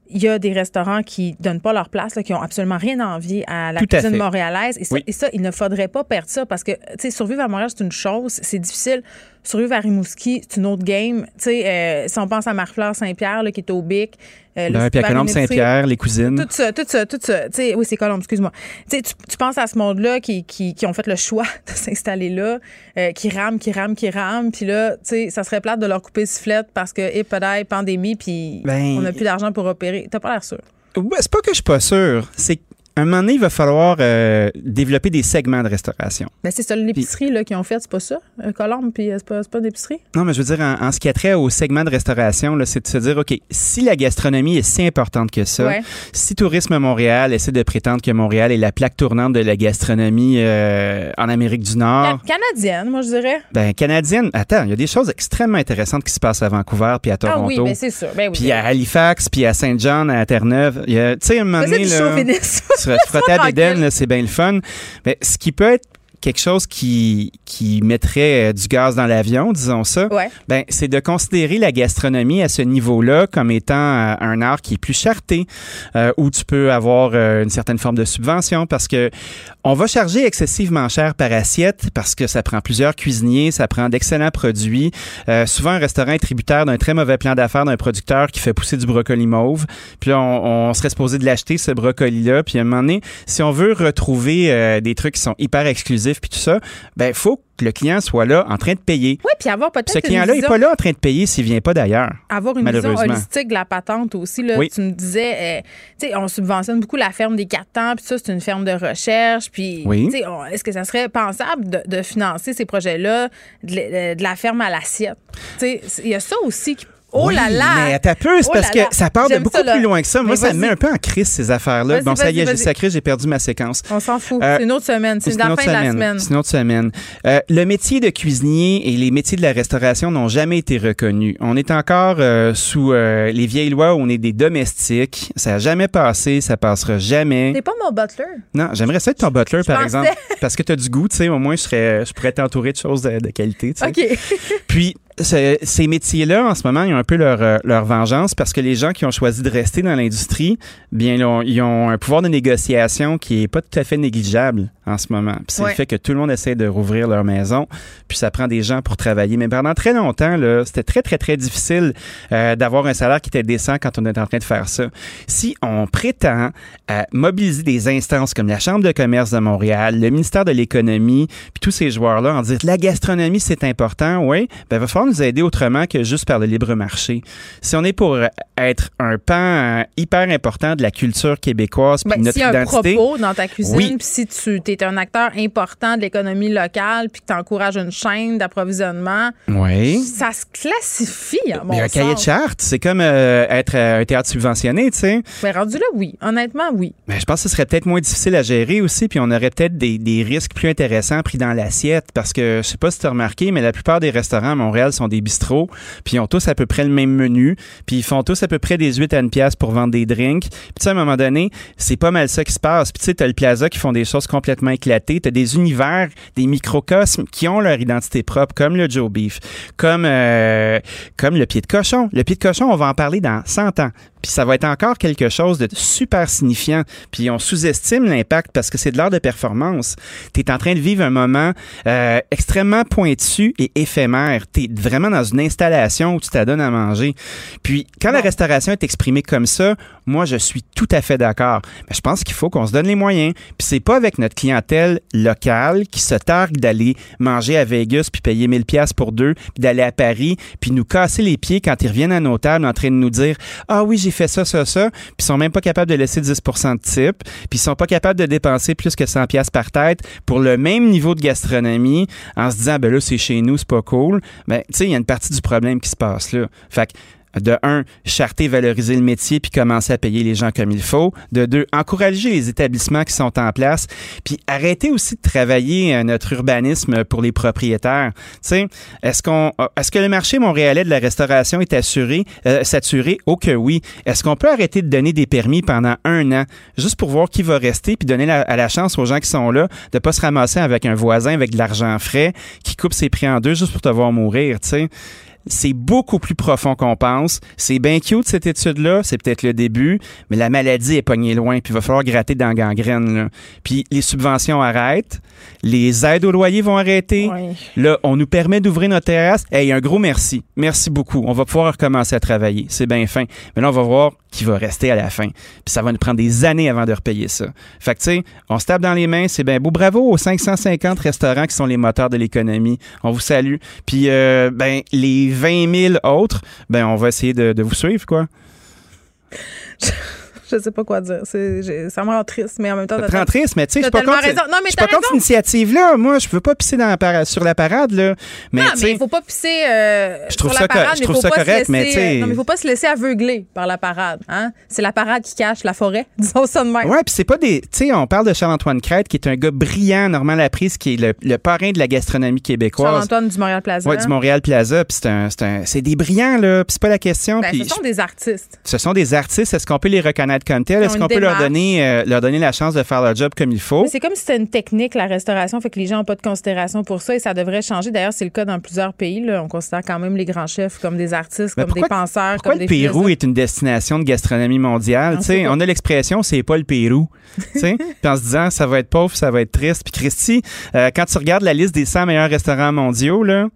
il y a des restaurants qui donnent pas leur place, qui ont absolument rien envie à la cuisine montréalaise. Et ça, il ne faudrait pas perdre ça parce que, tu sais, survivre à Montréal, c'est une chose, c'est difficile. Survivre à Rimouski, c'est une autre game. Tu sais, euh, si on pense à Marie-Fleur Saint-Pierre, qui est au Bic, euh, ben, puis à Colombe Saint-Pierre, les cousines. Tout ça, tout ça, tout ça. sais, oui, c'est Colombe, excuse-moi. Tu, tu penses à ce monde-là qui, qui, qui, ont fait le choix de s'installer là, euh, qui rament, qui rament, qui rament. Puis là, tu sais, ça serait plate de leur couper sifflette parce que, hé, pandémie, puis ben, on n'a plus d'argent pour opérer. T'as pas l'air sûr. c'est pas que je suis pas sûr. C'est un moment donné, il va falloir euh, développer des segments de restauration. Ben c'est ça, l'épicerie là, qu'ils ont fait, c'est pas ça? Un colombe, puis euh, c'est pas, pas d'épicerie? Non, mais je veux dire, en, ce qui a trait au segment de restauration, c'est de se dire, OK, si la gastronomie est si importante que ça, si Tourisme Montréal essaie de prétendre que Montréal est la plaque tournante de la gastronomie euh, en Amérique du Nord. canadienne, moi, je dirais. Ben, canadienne. Attends, il y a des choses extrêmement intéressantes qui se passent à Vancouver, puis à Toronto. Ah oui, ben c'est ça. Ben, oui, puis à Halifax, puis à Saint John, à Terre-Neuve. Tu sais, un moment donné. se frotter à Bédène, c'est bien le fun. Mais ce qui peut être quelque chose qui, qui mettrait euh, du gaz dans l'avion, disons ça, ben, c'est de considérer la gastronomie à ce niveau-là comme étant euh, un art qui est plus charté, euh, où tu peux avoir une certaine forme de subvention parce que on va charger excessivement cher par assiette parce que ça prend plusieurs cuisiniers, ça prend d'excellents produits. souvent, un restaurant est tributaire d'un très mauvais plan d'affaires d'un producteur qui fait pousser du brocoli mauve. Puis là, on, serait supposé de l'acheter, ce brocoli-là. Puis à un moment donné, si on veut retrouver des trucs qui sont hyper exclusifs, puis tout ça, ben faut que le client soit là en train de payer. Oui, puis avoir peut-être Ce client-là n'est pas là en train de payer s'il vient pas d'ailleurs. Avoir une vision holistique de la patente aussi. Là, Tu me disais, euh, tu sais, on subventionne beaucoup la ferme des quatre temps, puis ça, c'est une ferme de recherche. Puis, oui. est-ce que ça serait pensable de, financer ces projets-là de, la ferme à l'assiette? Il y a ça aussi qui Oh là là! Mais t'as peu, c'est Oh parce là que ça part de beaucoup ça, plus loin que ça. Moi, ça me met un peu en crise, ces affaires-là. Bon, ça y est, j'ai sacré, j'ai perdu ma séquence. On s'en fout. Euh, c'est une autre semaine. C'est la fin de la semaine. C'est une autre semaine. Euh, le métier de cuisinier et les métiers de la restauration n'ont jamais été reconnus. On est encore euh, sous les vieilles lois où on est des domestiques. Ça n'a jamais passé, ça passera jamais. T'es pas mon butler. Non, j'aimerais ça être ton butler, par pensais. exemple. Parce que tu as du goût, tu sais, au moins, je, serais, je pourrais t'entourer de choses de, de qualité, tu sais. OK. Puis, ce- ces métiers-là, en ce moment, ils ont un peu leur, euh, leur vengeance parce que les gens qui ont choisi de rester dans l'industrie, bien, ils ont, ils ont un pouvoir de négociation qui est pas tout à fait négligeable en ce moment. Puis c'est Ouais. le fait que tout le monde essaie de rouvrir leur maison, puis ça prend des gens pour travailler. Mais pendant très longtemps, là, c'était très, très, très difficile euh, d'avoir un salaire qui était décent quand on est en train de faire ça. Si on prétend à mobiliser des instances comme la Chambre de commerce de Montréal, le ministère de l'Économie, puis tous ces joueurs-là, en dire la gastronomie, c'est important, oui, ben, il va falloir nous aider autrement que juste par le libre marché. Si on est pour euh, être un pan euh, hyper important de la culture québécoise, puis Ben, notre s'il y a un identité. propos dans ta cuisine, Oui. puis si tu es un acteur important de l'économie locale, puis que tu encourages une chaîne d'approvisionnement, Oui. ça se classifie, à mon Mais un cahier de charte, c'est comme euh, être euh, un théâtre subventionné, tu sais. Mais rendu là, oui. Honnêtement, oui. Mais je pense que ce serait peut-être moins difficile à gérer aussi, puis on aurait peut-être des, des risques plus intéressants pris dans l'assiette, parce que je sais pas si tu as remarqué, mais la plupart des restaurants à Montréal sont des bistrots, puis ils ont tous à peu près le même menu, puis ils font tous à peu près des 8 à une pièce pour vendre des drinks. Puis tu sais, à un moment donné, c'est pas mal ça qui se passe. Puis tu sais, t'as le Plaza qui font des choses complètement éclatées, t'as des univers, des microcosmes qui ont leur identité propre, comme le Joe Beef, comme, euh, comme le pied de cochon. Le pied de cochon, on va en parler dans 100 ans. Puis ça va être encore quelque chose de super signifiant. Puis on sous-estime l'impact parce que c'est de l'art de performance. Tu es en train de vivre un moment euh, extrêmement pointu et éphémère. Tu es vraiment dans une installation où tu t'adonnes à manger. Puis quand la restauration est exprimée comme ça, moi je suis tout à fait d'accord. Mais je pense qu'il faut qu'on se donne les moyens. Puis c'est pas avec notre clientèle locale qui se targue d'aller manger à Vegas puis payer 1000 pièces pour deux, puis d'aller à Paris, puis nous casser les pieds quand ils reviennent à nos tables en train de nous dire "Ah oui, j'ai fait ça ça ça", puis ils sont même pas capables de laisser 10% de type, puis ils sont pas capables de dépenser plus que 100 pièces par tête pour le même niveau de gastronomie en se disant ben là c'est chez nous, c'est pas cool. Ben tu sais, il y a une partie du problème qui se passe là. Fait que de un, charter, valoriser le métier puis commencer à payer les gens comme il faut. De deux, encourager les établissements qui sont en place puis arrêter aussi de travailler euh, notre urbanisme pour les propriétaires. Tu est-ce qu'on euh, est-ce que le marché montréalais de la restauration est assuré euh, saturé? Oh que oui. Est-ce qu'on peut arrêter de donner des permis pendant un an juste pour voir qui va rester puis donner la, la chance aux gens qui sont là de pas se ramasser avec un voisin avec de l'argent frais qui coupe ses prix en deux juste pour te voir mourir, tu sais? C'est beaucoup plus profond qu'on pense. C'est bien cute, cette étude-là. C'est peut-être le début, mais la maladie est pognée loin, puis il va falloir gratter dans la gangrène. Là. Puis les subventions arrêtent, les aides au loyer vont arrêter. Là, on nous permet d'ouvrir notre terrasse. Hey, un gros merci. Merci beaucoup. On va pouvoir recommencer à travailler. C'est bien fin. Mais là, on va voir qui va rester à la fin. Puis ça va nous prendre des années avant de repayer ça. Fait que, tu sais, on se tape dans les mains. C'est bien beau. Bravo aux 550 restaurants qui sont les moteurs de l'économie. On vous salue. Puis, euh, ben, les 20 000 autres, ben, on va essayer de, de vous suivre, quoi. Je sais pas quoi dire. Ça me rend triste, mais en même temps. Ça te rend triste, mais tu sais, je suis pas contre. Non, mais je suis pas contre cette initiative-là. Moi, je veux pas pisser dans la sur la parade, là. Mais, non, tu mais sais, il faut pas pisser euh, Je trouve sur ça la parade, co- je trouve ça correct, mais laisser, tu sais- euh, non, mais il faut pas se laisser aveugler par la parade. Hein? C'est la parade qui cache la forêt, disons ça de même. Ouais, puis c'est pas des. Tu sais, on parle de Charles-Antoine Crête, qui est un gars brillant, Normand Laprise, qui est le, le parrain de la gastronomie québécoise. Charles-Antoine du Montréal Plaza. Ouais, du Montréal Plaza. Puis c'est des brillants, là. Puis c'est pas la question. Ben, puis ce sont des artistes. ce sont des artistes. Est-ce qu'on peut les reconnaître? Comme Est-ce qu'on peut leur donner, euh, leur donner la chance de faire leur job comme il faut? C'est comme si c'était une technique, la restauration, fait que les gens n'ont pas de considération pour ça et ça devrait changer. D'ailleurs, c'est le cas dans plusieurs pays. Là. On considère quand même les grands chefs comme des artistes, Mais comme des penseurs, Pourquoi comme le des Pérou philosophes. est une destination de gastronomie mondiale? On a l'expression c'est pas le Pérou. Puis en se disant ça va être pauvre, ça va être triste. Puis Christy, euh, quand tu regardes la liste des 100 meilleurs restaurants mondiaux, là,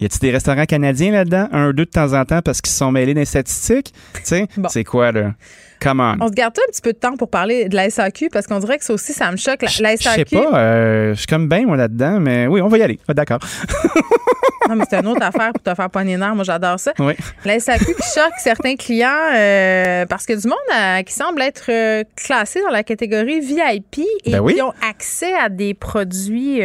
y a-t-il des restaurants canadiens là-dedans? Un ou deux de temps en temps parce qu'ils se sont mêlés des statistiques? Tu sais, c'est quoi, là? Come on. On se garde un petit peu de temps pour parler de la SAQ parce qu'on dirait que ça aussi, ça me choque. La, la Je sais SAQ. pas, euh, je suis comme bien, moi, là-dedans, mais oui, on va y aller. Ah, D'accord. Non, mais c'est une autre affaire pour te faire pogner les nerfs. Moi, j'adore ça. Oui. La SAQ qui choque certains clients euh, parce que du monde euh, qui semble être euh, classé dans la catégorie VIP et Ben oui. qui ont accès à des produits.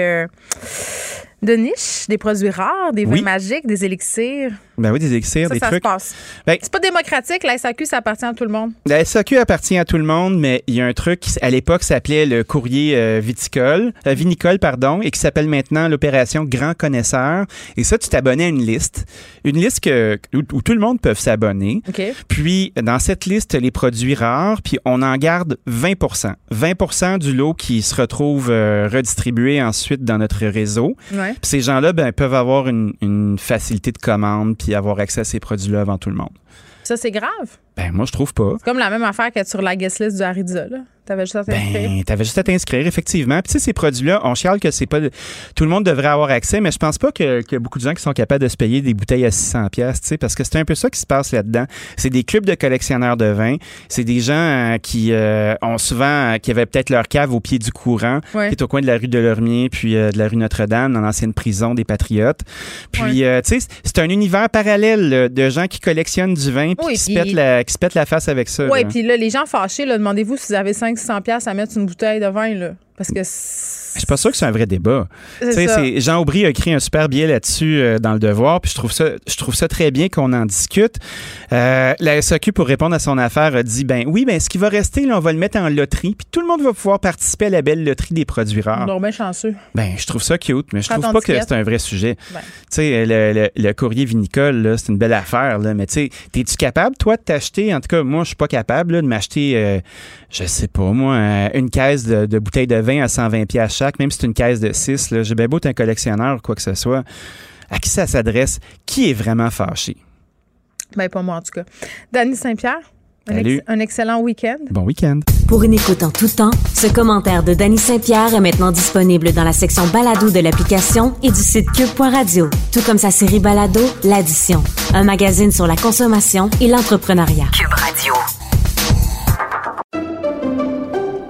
de niche, des produits rares, des vins magiques, des élixirs. Ben oui, des élixirs, des ça trucs. Se passe. Ben, c'est pas démocratique. La SAQ, ça appartient à tout le monde. La SAQ appartient à tout le monde, mais il y a un truc qui, à l'époque, s'appelait le courrier euh, viticole, euh, vinicole, pardon, et qui s'appelle maintenant l'opération Grand Connaisseur. Et ça, tu t'abonnais à une liste. Une liste que, où, où tout le monde peut s'abonner. OK. Puis, dans cette liste, les produits rares, puis on en garde 20% 20 du lot qui se retrouve euh, redistribué ensuite dans notre réseau. Ouais. Puis ces gens-là ben, peuvent avoir une, une facilité de commande puis avoir accès à ces produits-là avant tout le monde. Ça, c'est grave. Ben, moi, je trouve pas. C'est comme la même affaire que sur la guest list du Harida, là. T'avais juste à t'inscrire. Ben, t'avais juste à t'inscrire, effectivement. Puis, tu sais, ces produits-là, on chiale que c'est pas. Tout le monde devrait avoir accès, mais je pense pas que- qu'il y a beaucoup de gens qui sont capables de se payer des bouteilles à 600$, pièces, tu sais, parce que c'est un peu ça qui se passe là-dedans. C'est des clubs de collectionneurs de vin. C'est des gens euh, qui euh, ont souvent. euh, qui avaient peut-être leur cave au pied du courant, Ouais. qui est au coin de la rue de Lormier, puis de la rue Notre-Dame, dans l'ancienne prison des Patriotes. Puis, tu sais, c'est un univers parallèle là, de gens qui collectionnent du vin, puis Oui, qui, se pètent la, qui se pètent la face avec ça. Oui, puis là, les gens fâchés, là, demandez-vous si vous avez 500 pièces à mettre une bouteille de vin, là. Parce que Je suis pas sûr que c'est un vrai débat. Jean Aubry a écrit un super billet là-dessus euh, dans le Devoir, puis je trouve ça, je trouve ça très bien qu'on en discute. Euh, la SAQ, pour répondre à son affaire, a dit ben oui, ben ce qui va rester, là, on va le mettre en loterie, puis tout le monde va pouvoir participer à la belle loterie des produits rares. on est bien chanceux. Ben, je trouve ça cute, mais je trouve pas que c'est un vrai sujet. Ben. Tu sais, le, le- le courrier vinicole, c'est une belle affaire, là, mais tu sais, es-tu capable, toi, de t'acheter, en tout cas, moi, je suis pas capable, là, de m'acheter, euh, je sais pas, moi, euh, une caisse de, de bouteilles de vin à 120 pièces même si c'est une caisse de 6, là, j'ai bien beau être un collectionneur ou quoi que ce soit. À qui ça s'adresse? Qui est vraiment fâché? Ben, pas moi, en tout cas. Dany Saint-Pierre, un, ex- un excellent week-end. Bon week-end. Pour une écoute en tout temps, ce commentaire de Danny Saint-Pierre est maintenant disponible dans la section balado de l'application et du site cube.radio, tout comme sa série balado L'Addition, un magazine sur la consommation et l'entrepreneuriat. Cube Radio.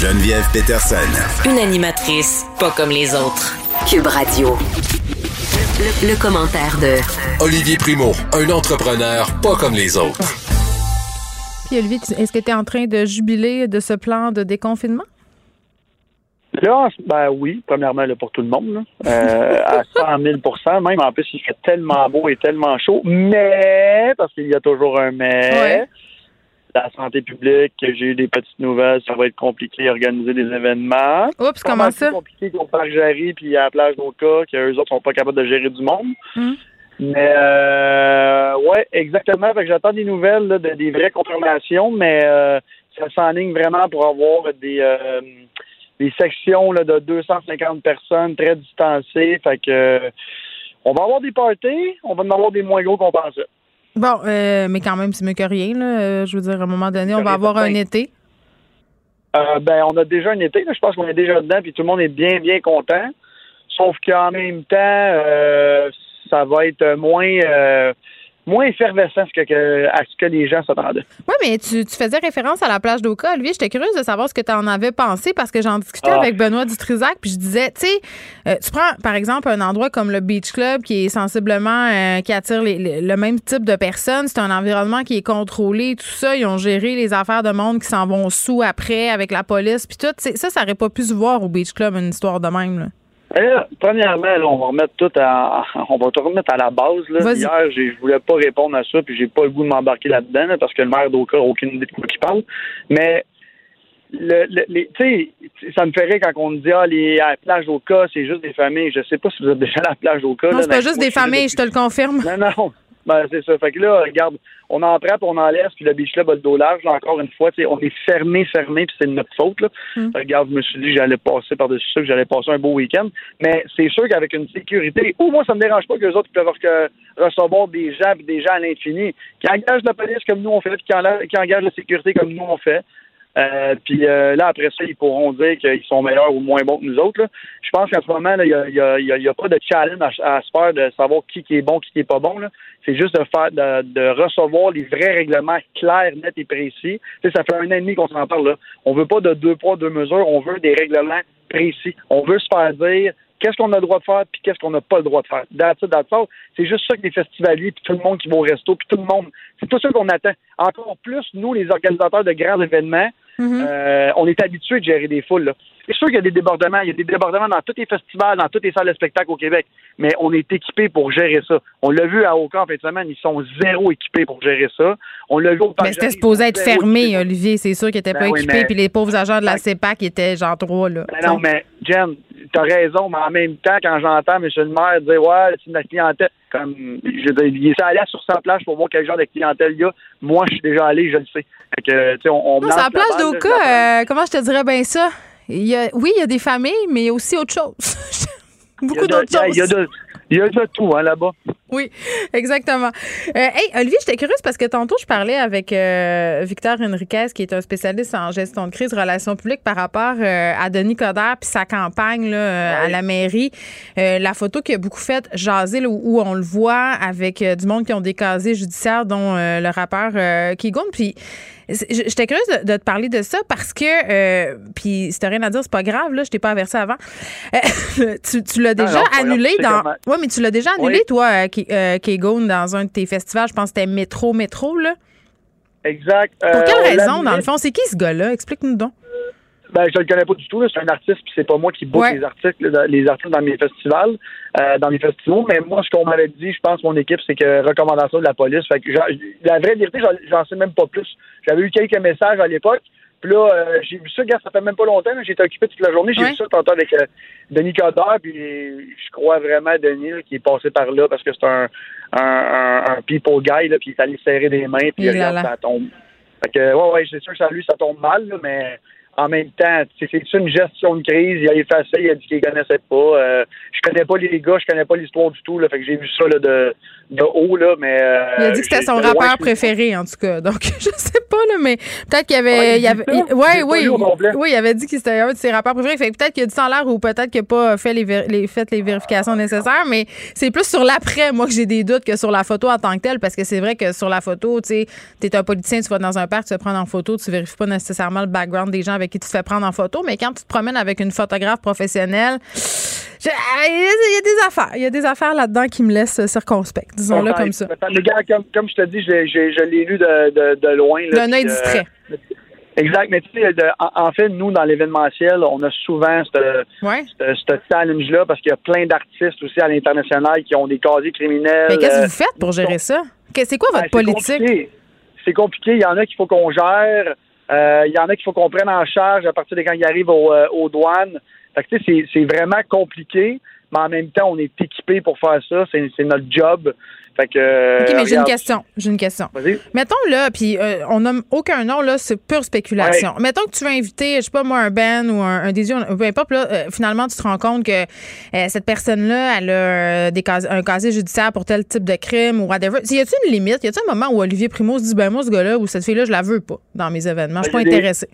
Geneviève Peterson. Une animatrice pas comme les autres. Cube Radio. Le, le commentaire de Olivier Primo, un entrepreneur pas comme les autres. Puis, Olivier, est-ce que tu es en train de jubiler de ce plan de déconfinement? Là, ben oui, premièrement, là, pour tout le monde, là, euh, à 100 000% même. En plus, il fait tellement beau et tellement chaud, mais, parce qu'il y a toujours un mais, Ouais. La santé publique, j'ai eu des petites nouvelles, ça va être compliqué d'organiser des événements. Oups, Pas comment ça? plus compliqué qu'au Parc Jarry puis à la plage d'Oka, qu'eux autres sont pas capables de gérer du monde. Hum. Mais euh, ouais, exactement. Fait que j'attends des nouvelles, là, de- des vraies confirmations, mais euh, ça s'enligne vraiment pour avoir des euh, des sections là, de 250 personnes très distancées. Fait que euh, on va avoir des parties, on va en avoir des moins gros qu'on pensait. Bon, euh, mais quand même, c'est mieux que rien. Là. Euh, Je veux dire, à un moment donné, on va avoir un été. Euh, ben, on a déjà un été. là. Je pense qu'on est déjà dedans, puis tout le monde est bien, bien content. Sauf qu'en même temps, euh, ça va être moins, moins effervescent que, que- à ce que les gens s'attendaient. Oui, mais tu, tu faisais référence à la plage d'Oka. Olivier, j'étais curieuse de savoir ce que tu en avais pensé parce que j'en discutais Ah. avec Benoît Dutrisac, puis je disais, tu sais, euh, tu prends par exemple un endroit comme le Beach Club qui est sensiblement, euh, qui attire les- les- le même type de personnes. C'est un environnement qui est contrôlé, tout ça. Ils ont géré les affaires de monde qui s'en vont sous après avec la police, puis tout. Ça, ça aurait pas pu se voir au Beach Club, une histoire de même. Là. Là, premièrement, là, on va remettre tout à, on va tout remettre à la base. Là. Hier, je voulais pas répondre à ça, puis j'ai pas le goût de m'embarquer là-dedans, là, parce que le maire d'Oka n'a aucune idée de quoi il parle. Mais le, le- les, tu sais, ça me ferait quand on me dit ah les à la plage d'Oka, c'est juste des familles. Je sais pas si vous êtes déjà à la plage d'Oka. Non, c'est pas juste moi, des familles, depuis- je te le confirme. non, non. Ben, c'est ça. Fait que là, regarde, on en puis on en laisse, puis le beach club a le dos large. Là, encore une fois, tu sais, on est fermé, fermé, puis c'est de notre faute. Là. Mm. Regarde, je me suis dit que j'allais passer par-dessus ça, que j'allais passer un beau week-end. Mais c'est sûr qu'avec une sécurité, ou moi, ça me dérange pas que les autres peuvent que- recevoir des gens, puis des gens à l'infini, qui engagent la police comme nous on fait, qui engagent la sécurité comme nous on fait. Euh, puis là, après ça, ils pourront dire qu'ils sont meilleurs ou moins bons que nous autres. Je pense qu'en ce moment, il n'y a, y a, pas de challenge à, se faire de savoir qui, qui est bon, qui n'est pas bon. C'est juste de faire de, recevoir les vrais règlements clairs, nets et précis. ça fait un an et demi qu'on s'en parle. Là. On veut pas de deux poids, deux mesures, on veut des règlements précis. On veut se faire dire qu'est-ce qu'on a le droit de faire puis qu'est-ce qu'on n'a pas le droit de faire. C'est juste ça que les festivaliers puis tout le monde qui va au resto puis tout le monde, c'est tout ça qu'on attend. Encore plus, nous, les organisateurs de grands événements, euh, on est habitués de gérer des foules. C'est sûr qu'il y a des débordements. Il y a des débordements dans tous les festivals, dans toutes les salles de spectacle au Québec. Mais on est équipé pour gérer ça. On l'a vu à Oka en fin de semaine, ils sont zéro équipés pour gérer ça. On l'a vu au Mais c'était supposé être fermé, Olivier. C'est sûr qu'ils n'étaient pas ben équipés. Puis les pauvres agents de la CEPAC étaient genre trois. Là, ben non, mais Jen, t'as raison, mais en même temps, quand j'entends M. le maire dire Ouais, c'est une clientèle comme je il est allé sur sa plage pour voir quel genre de clientèle il y a. Moi, je suis déjà allé, je le sais. Fait que, on, on non, la plage d'Oka, euh, comment je te dirais bien ça? Oui, il y a des familles, mais il y a aussi autre chose. Beaucoup d'autres choses. Il y a de tout hein, là-bas. Oui, exactement. Euh, hey, Olivier, j'étais curieuse parce que tantôt, je parlais avec euh, Victor Henriquez, qui est un spécialiste en gestion de crise, relations publiques, par rapport euh, à Denis Coderre puis sa campagne là, à la mairie. la photo qui a beaucoup fait jaser, où, on le voit avec du monde qui ont des casiers judiciaires, dont le rappeur Kigon. Puis J'étais curieuse de, te parler de ça parce que, euh, puis si t'as rien à dire, c'est pas grave, là, je t'ai pas averti avant. Euh, tu, l'as déjà annulé dans. Oui, mais tu l'as déjà annulé, toi, euh, Kegon, dans un de tes festivals. Je pense que c'était Métro Métro, là. Exact. Pour quelle raison, dans le fond? C'est qui ce gars-là? Explique-nous donc. Ben, je le connais pas du tout. C'est un artiste, puis c'est pas moi qui book les articles, les artistes dans mes festivals, euh, dans mes festivals. Mais moi, ce qu'on m'avait dit, je pense, mon équipe, c'est que recommandation de la police. Fait que la vraie vérité, j'en sais même pas plus. J'avais eu quelques messages à l'époque. Puis là, euh, j'ai vu ça, gars, ça fait même pas longtemps. J'étais occupé toute la journée. J'ai vu ça tantôt avec euh, Denis Coderre. Puis je crois vraiment à Denis qui est passé par là parce que c'est un, un, un, people guy. Là, puis il est allé serrer des mains. Puis regarde, ça tombe. Fait que, ouais, ouais, c'est sûr que ça, lui, ça tombe mal. Là, mais en même temps, c'est une gestion de crise. Il a effacé, il a dit qu'il connaissait pas. Euh, je connais pas les gars, je connais pas l'histoire du tout. Là, fait que j'ai vu ça là, de, de haut, là, mais. Euh, il a dit que c'était son rappeur préféré, en tout cas. Donc, je sais pas, là, mais peut-être qu'il y avait. il avait ouais, oui, oui, il avait dit que c'était un de ses rappeurs préférés. Fait que peut-être qu'il a dit ça en l'air ou peut-être qu'il n'a pas fait les, les, fait les vérifications nécessaires, mais c'est plus sur l'après, moi, que j'ai des doutes que sur la photo en tant que telle, parce que c'est vrai que sur la photo, tu sais, t'es un politicien, tu vas dans un parc, tu vas prendre en photo, tu vérifies pas nécessairement le background des gens avec qui tu te fais prendre en photo, mais quand tu te promènes avec une photographe professionnelle, il y a des affaires. Il y a des affaires là-dedans qui me laissent circonspect, disons-le comme ça. comme, je te dis, je l'ai lu de, de, loin. D'un œil distrait. Exact, mais tu sais, en, fait, nous, dans l'événementiel, on a souvent ce challenge-là parce qu'il y a plein d'artistes aussi à l'international qui ont des casiers criminels. Mais qu'est-ce que vous faites pour gérer ça? C'est quoi votre ben, politique? C'est compliqué. Il y en a qu'il faut qu'on gère. Euh, il y en a qu'il faut qu'on prenne en charge à partir de quand ils arrivent euh, aux douanes. Fait que, c'est vraiment compliqué, mais en même temps, on est équipé pour faire ça. C'est notre job. Fait que, OK, mais j'ai une question. J'ai une question. Mettons là, puis euh, on nomme aucun nom, là, c'est pure spéculation. Mettons que tu veux inviter, je sais pas moi, un Ben ou un, un peu importe, là, euh, finalement, tu te rends compte que euh, cette personne-là, elle a des un casier judiciaire pour tel type de crime ou whatever. Y a-t-il une limite? Y a-t-il un moment où Olivier Primo se dit, ben moi, ce gars-là ou cette fille-là, je la veux pas dans mes événements, je suis pas intéressé?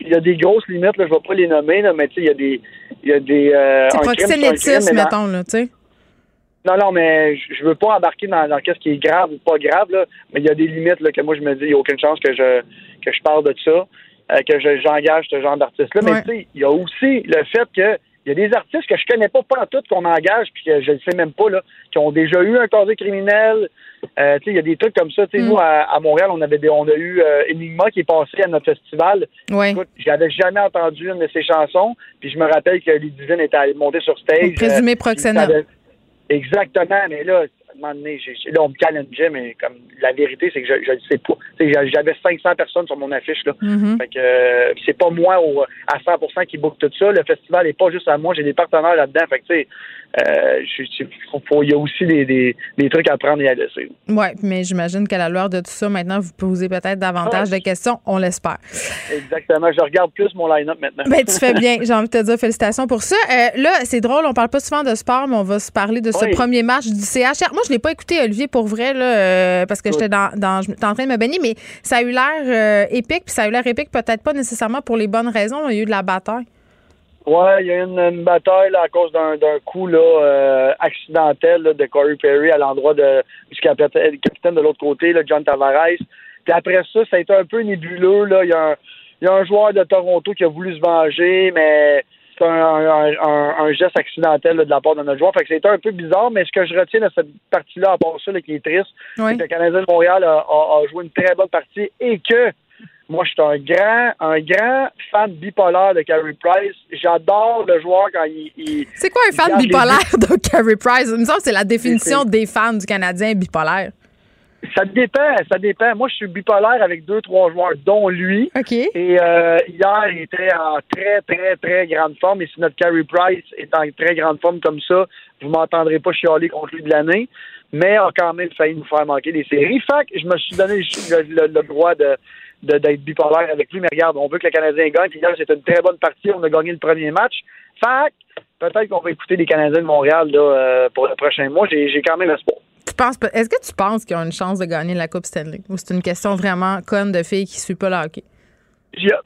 il y a des grosses limites, là, je ne vais pas les nommer, là, mais tu sais, il y a des. Il y a des euh, c'est proxénétisme, mettons, là, tu sais. Non, non, mais je veux pas embarquer dans, dans qu'est-ce qui est grave ou pas grave, là, mais il y a des limites là, que moi je me dis, il n'y a aucune chance que je que je parle de ça, euh, que j'engage ce genre d'artiste-là. Mais tu sais, il y a aussi le fait que il y a des artistes que je connais pas, pas en tout, qu'on engage, puis que je ne sais même pas, là, qui ont déjà eu un casier criminel. Euh, il y a des trucs comme ça. Mm. Nous, à, Montréal, on avait on a eu euh, Enigma qui est passé à notre festival. Ouais. Écoute, j'avais jamais entendu une de ses chansons, puis je me rappelle que les divines étaient montées sur stage. Présumé euh, proxénète. Exactement, mais là, moment donné, là, on me challengeait, mais comme la vérité, c'est que je ne sais pas. J'avais 500 personnes sur mon affiche. Là. Mm-hmm. Fait que euh, c'est pas moi à 100% qui book tout ça. Le festival n'est pas juste à moi, j'ai des partenaires là-dedans. Fait que, tu sais, il y a aussi des, des, des, trucs à prendre et à laisser. Oui, mais j'imagine qu'à la lueur de tout ça, maintenant, vous posez peut-être davantage de questions. On l'espère. Exactement. Je regarde plus mon line-up maintenant. Ben, tu fais bien. J'ai envie de te dire félicitations pour ça. Euh, là, c'est drôle, on parle pas souvent de sport, mais on va se parler de ce premier match du CHR. Moi, je l'ai pas écouté, Olivier, pour vrai, là, euh, parce que j'étais dans, dans, en train de me baigner, mais ça a eu l'air euh, épique, puis ça a eu l'air épique peut-être pas nécessairement pour les bonnes raisons. Il y a eu de la bataille. Ouais, il y a eu une, bataille à cause d'un coup là, euh, accidentel de Corey Perry à l'endroit de, du capitaine, capitaine de l'autre côté, là, John Tavares. Puis après ça, ça a été un peu nébuleux. Là. Il, y a un, il y a un joueur de Toronto qui a voulu se venger, mais c'est un, geste accidentel de la part de notre joueur. Fait que c'était un peu bizarre, mais ce que je retiens de cette partie-là, à part ça, qui est triste, c'est que le Canadien de Montréal a, joué une très bonne partie et que moi, je suis un grand, un grand fan bipolaire de Carey Price. J'adore le joueur quand il. c'est quoi un fan bipolaire de Carey Price? Il me semble que c'est la définition des fans du Canadien bipolaire. Ça dépend, ça dépend. Moi, je suis bipolaire avec deux, trois joueurs, dont lui. OK. Et euh, hier, il était en très, très, très grande forme. Et si notre Carey Price est en très grande forme comme ça, vous m'entendrez pas chialer contre lui de l'année. Mais a quand même failli nous faire manquer des séries. Fait que je me suis donné le, droit de d'être bipolaire avec lui, mais regarde, on veut que le Canadien gagne. Puis hier, c'était une très bonne partie. On a gagné le premier match. Fait peut-être qu'on va écouter les Canadiens de Montréal là, euh, pour le prochain mois. J'ai quand même espoir. Est-ce que tu penses qu'ils ont une chance de gagner la Coupe Stanley? Ou c'est une question vraiment conne de filles qui ne suivent pas le hockey?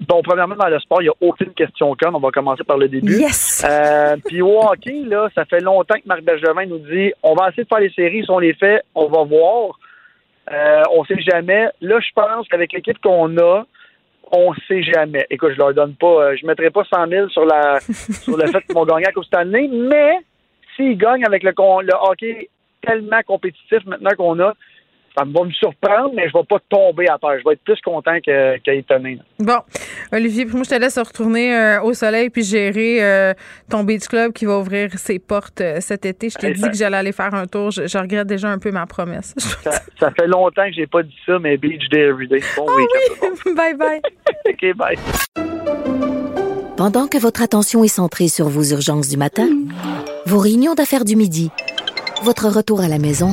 Bon, premièrement, dans le sport, il n'y a aucune question conne. On va commencer par le début. Yes! Euh, puis au hockey, là, ça fait longtemps que Marc Bergevin nous dit on va essayer de faire les séries. Si on les fait, on va voir. Euh, on sait jamais. Là, je pense qu'avec l'équipe qu'on a, on sait jamais. Écoute, je leur donne pas, euh, je mettrai pas 100 000 sur, la, sur le fait qu'ils vont gagner la Coupe Stanley, mais s'ils gagnent avec le, le hockey tellement compétitif maintenant qu'on a. Ça va me surprendre, mais je ne vais pas tomber à terre. Je vais être plus content qu'étonné. bon, Olivier, moi, je te laisse retourner euh, au soleil puis gérer euh, ton beach club qui va ouvrir ses portes euh, cet été. Je t'ai dit que j'allais aller faire un tour. Je, regrette déjà un peu ma promesse. Ça, fait longtemps que j'ai pas dit ça, mais beach day every day. Bon ah Oui. bye bye. OK, bye. Pendant que votre attention est centrée sur vos urgences du matin, vos réunions d'affaires du midi, votre retour à la maison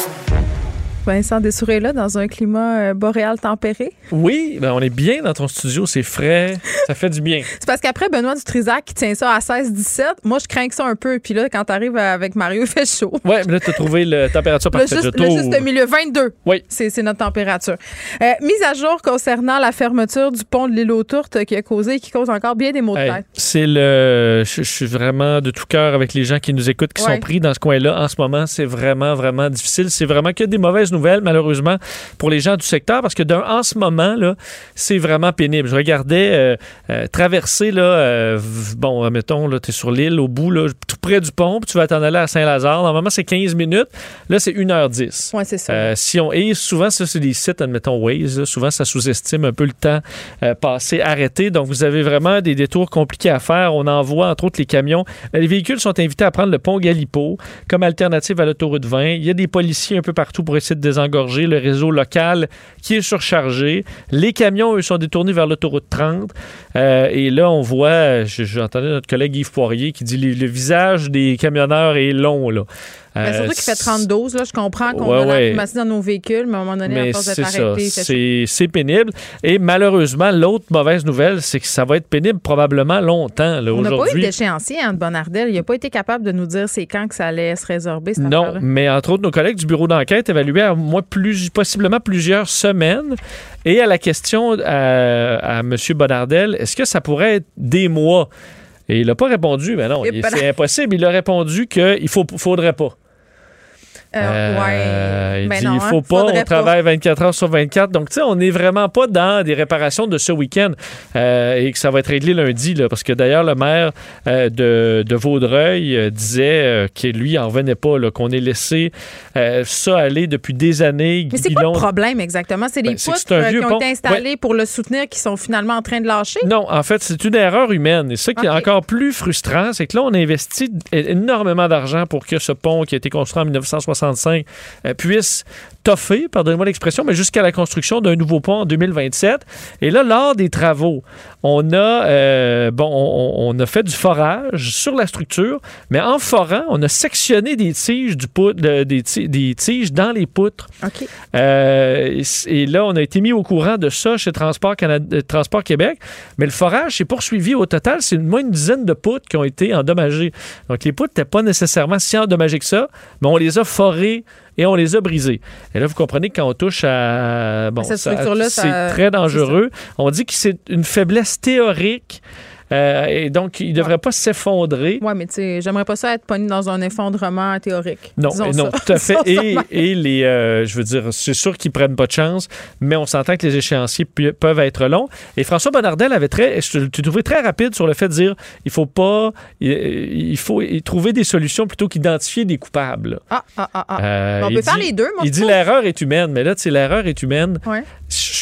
Vincent Dessouret là dans un climat euh, boréal tempéré. Oui, ben on est bien dans ton studio, c'est frais, ça fait du bien. C'est parce qu'après Benoît Dutrisac qui tient ça à 16-17, moi je crains que ça un peu. Puis là, quand t'arrives avec Mario, il fait chaud. Oui, mais là, t'as trouvé la température parfaite. Le juste, le juste milieu, 22. Oui. C'est notre température. Euh, mise à jour concernant la fermeture du pont de l'île aux Tourtes qui a causé et qui cause encore bien des maux de tête. C'est le. Je, suis vraiment de tout cœur avec les gens qui nous écoutent, qui sont pris dans ce coin-là en ce moment. C'est vraiment, vraiment difficile. C'est vraiment que des mauvaises nouvelles, malheureusement, pour les gens du secteur, parce que d'un, en ce moment, là, c'est vraiment pénible. Je regardais euh, euh, traverser, là, euh, bon, mettons, là, es sur l'île, au bout, là, tout près du pont, puis tu vas t'en aller à Saint-Lazare. Normalement, c'est 15 minutes. Là, c'est 1h10. Oui, c'est ça. si on, et souvent, ça, c'est des sites, admettons, Waze, souvent, ça sous-estime un peu le temps passé arrêté. Donc, vous avez vraiment des détours compliqués à faire. On envoie, entre autres, les camions. Les véhicules sont invités à prendre le pont Galipo comme alternative à l'autoroute 20. Il y a des policiers un peu partout pour essayer de désengorger le réseau local qui est surchargé. Les camions, eux, sont détournés vers l'autoroute 30. Euh, et là, on voit, j'entendais notre collègue Yves Poirier qui dit le visage des camionneurs est long. Là. Ben, surtout qu'il fait 32, là, je comprends qu'on a ouais. dans nos véhicules, mais à un moment donné, à force d'être c'est pénible. Et malheureusement, l'autre mauvaise nouvelle, c'est que ça va être pénible probablement longtemps. Là, On n'a pas eu d'échéancier, hein, de Bonardel. Il n'a pas été capable de nous dire c'est quand que ça allait se résorber. Cette non, mais entre autres, nos collègues du bureau d'enquête évaluaient à moi plus, possiblement plusieurs semaines. Et à la question à, à M. Bonardel, est-ce que ça pourrait être des mois? Et il n'a pas répondu, mais non, c'est impossible. Il a répondu qu'il ne faudrait pas. Euh, euh, il ben dit, il faut hein, pas, on travaille 24 heures sur 24. Donc, tu sais, on n'est vraiment pas dans des réparations de ce week-end euh, et que ça va être réglé lundi, là, parce que d'ailleurs, le maire de, de, Vaudreuil disait que lui, en revenait pas, qu'on ait laissé ça aller depuis des années. Mais c'est quoi le problème exactement? C'est les ben, poutres qui ont été installées pour le soutenir qui sont finalement en train de lâcher? Non, en fait, c'est une erreur humaine. Et ça qui est encore plus frustrant, c'est que là, on a investi énormément d'argent pour que ce pont qui a été construit en 1960 euh, puisse toffé, pardonnez-moi l'expression, mais jusqu'à la construction d'un nouveau pont en 2027. Et là, lors des travaux, on a, euh, bon, on, a fait du forage sur la structure, mais en forant, on a sectionné des tiges, du des, tiges dans les poutres. Euh, et, là, on a été mis au courant de ça chez Transport, Canada, Transport Québec. Mais le forage s'est poursuivi. Au total, c'est moins une dizaine de poutres qui ont été endommagées. Donc, les poutres n'étaient pas nécessairement si endommagées que ça, mais on les a forées et on les a brisés. Et là, vous comprenez que quand on touche à... Bon, c'est très dangereux. On dit que c'est une faiblesse théorique euh, et donc, il ne devrait pas s'effondrer. Oui, mais tu sais, j'aimerais pas ça être pogné dans un effondrement théorique. Non, non, tout à fait. et, les, euh, je veux dire, c'est sûr qu'ils prennent pas de chance, mais on s'entend que les échéanciers peuvent être longs. Et François Bonnardel avait très, je te trouvais très rapide sur le fait de dire, il faut pas, il, faut trouver des solutions plutôt qu'identifier des coupables. Ah, ah, ah, ah. Euh, on peut faire les deux, moi, Il dit l'erreur est humaine, mais là, tu sais, l'erreur est humaine. Ouais.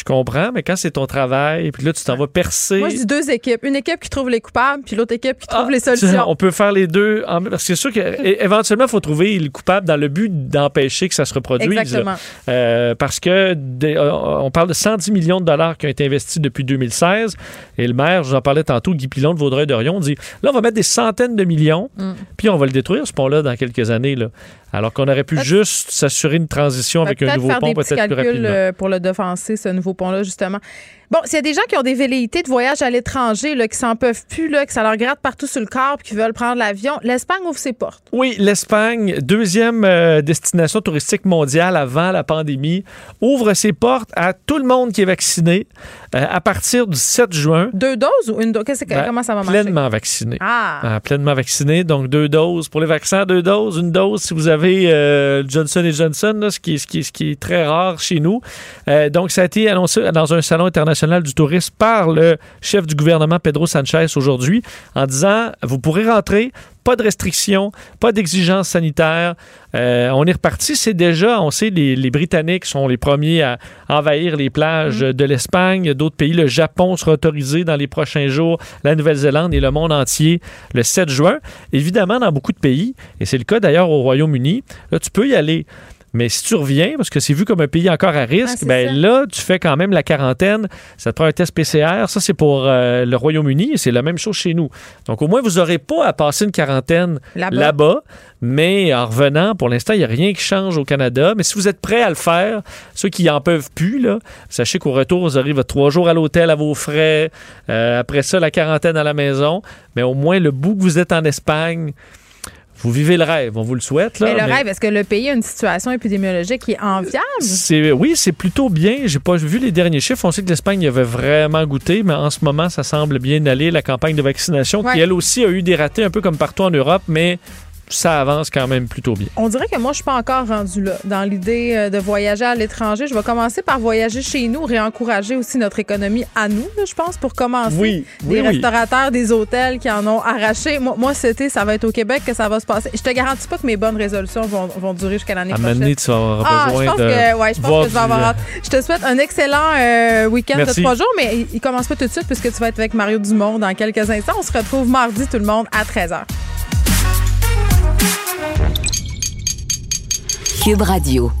Je comprends, mais quand c'est ton travail, puis là, tu t'en vas percer. Moi, je dis deux équipes. Une équipe qui trouve les coupables, puis l'autre équipe qui trouve ah, les solutions. On peut faire les deux. Parce que c'est sûr qu'éventuellement, il faut trouver le coupable dans le but d'empêcher que ça se reproduise. Exactement. Euh, parce que euh, on parle de 110 millions de dollars qui ont été investis depuis 2016. Et le maire, je vous en parlais tantôt, Guy Pilon de Vaudreuil-Dorion, dit là, on va mettre des centaines de millions, mm. puis on va le détruire, ce pont-là, dans quelques années. Là. Alors qu'on aurait pu juste s'assurer une transition avec un nouveau pont peut-être plus rapidement. Euh, pour le défoncer, ce nouveau pont-là, justement. Bon, s'il y a des gens qui ont des velléités de voyage à l'étranger, qui s'en peuvent plus, là, que ça leur gratte partout sur le corps, puis qui veulent prendre l'avion, l'Espagne ouvre ses portes. Oui, l'Espagne, deuxième euh, destination touristique mondiale avant la pandémie, ouvre ses portes à tout le monde qui est vacciné euh, à partir du 7 juin. Deux doses ou une dose? Ben, comment ça va marcher? Pleinement vacciné. Ah. ah. Pleinement vacciné, donc deux doses. Pour les vaccins, deux doses. Une dose si vous avez euh, Johnson Johnson, ce, qui, ce, qui, ce, qui, est très rare chez nous. donc, ça a été annoncé dans un salon international du tourisme par le chef du gouvernement Pedro Sanchez aujourd'hui en disant vous pourrez rentrer, pas de restrictions, pas d'exigences sanitaires. Euh, on est reparti. C'est déjà, on sait, les, les, Britanniques sont les premiers à envahir les plages mm. de l'Espagne. D'autres pays, le Japon sera autorisé dans les prochains jours, la Nouvelle-Zélande et le monde entier le 7 juin. Évidemment, dans beaucoup de pays, et c'est le cas d'ailleurs au Royaume-Uni, là, tu peux y aller. Mais si tu reviens, parce que c'est vu comme un pays encore à risque, ben là, tu fais quand même la quarantaine. Ça te prend un test PCR. Ça, c'est pour euh, le Royaume-Uni. C'est la même chose chez nous. Donc, au moins, vous n'aurez pas à passer une quarantaine là-bas. mais en revenant, pour l'instant, il n'y a rien qui change au Canada. Mais si vous êtes prêts à le faire, ceux qui n'en peuvent plus, là, sachez qu'au retour, vous arrivez trois jours à l'hôtel à vos frais. Euh, après ça, la quarantaine à la maison. Mais au moins, le bout que vous êtes en Espagne, vous vivez le rêve, on vous le souhaite. Là, mais le rêve, est-ce que le pays a une situation épidémiologique qui est enviable? C'est, oui, c'est plutôt bien. J'ai pas vu les derniers chiffres. On sait que l'Espagne avait vraiment goûté, mais en ce moment, ça semble bien aller. La campagne de vaccination, qui elle aussi a eu des ratés un peu comme partout en Europe, mais ça avance quand même plutôt bien. On dirait que moi, je suis pas encore rendu là dans l'idée euh, de voyager à l'étranger. Je vais commencer par voyager chez nous, réencourager aussi notre économie à nous, je pense, pour commencer. Oui, des restaurateurs, des hôtels qui en ont arraché. Moi, moi, cet été, ça va être au Québec que ça va se passer. Je te garantis pas que mes bonnes résolutions vont, vont durer jusqu'à l'année prochaine. tu vas avoir ah, besoin je pense de que, ouais, je pense que je vais avoir Je te souhaite un excellent euh, week-end de trois jours, mais il commence pas tout de suite puisque tu vas être avec Mario Dumont dans quelques instants. On se retrouve mardi, tout le monde, à 13h. Cube Radio.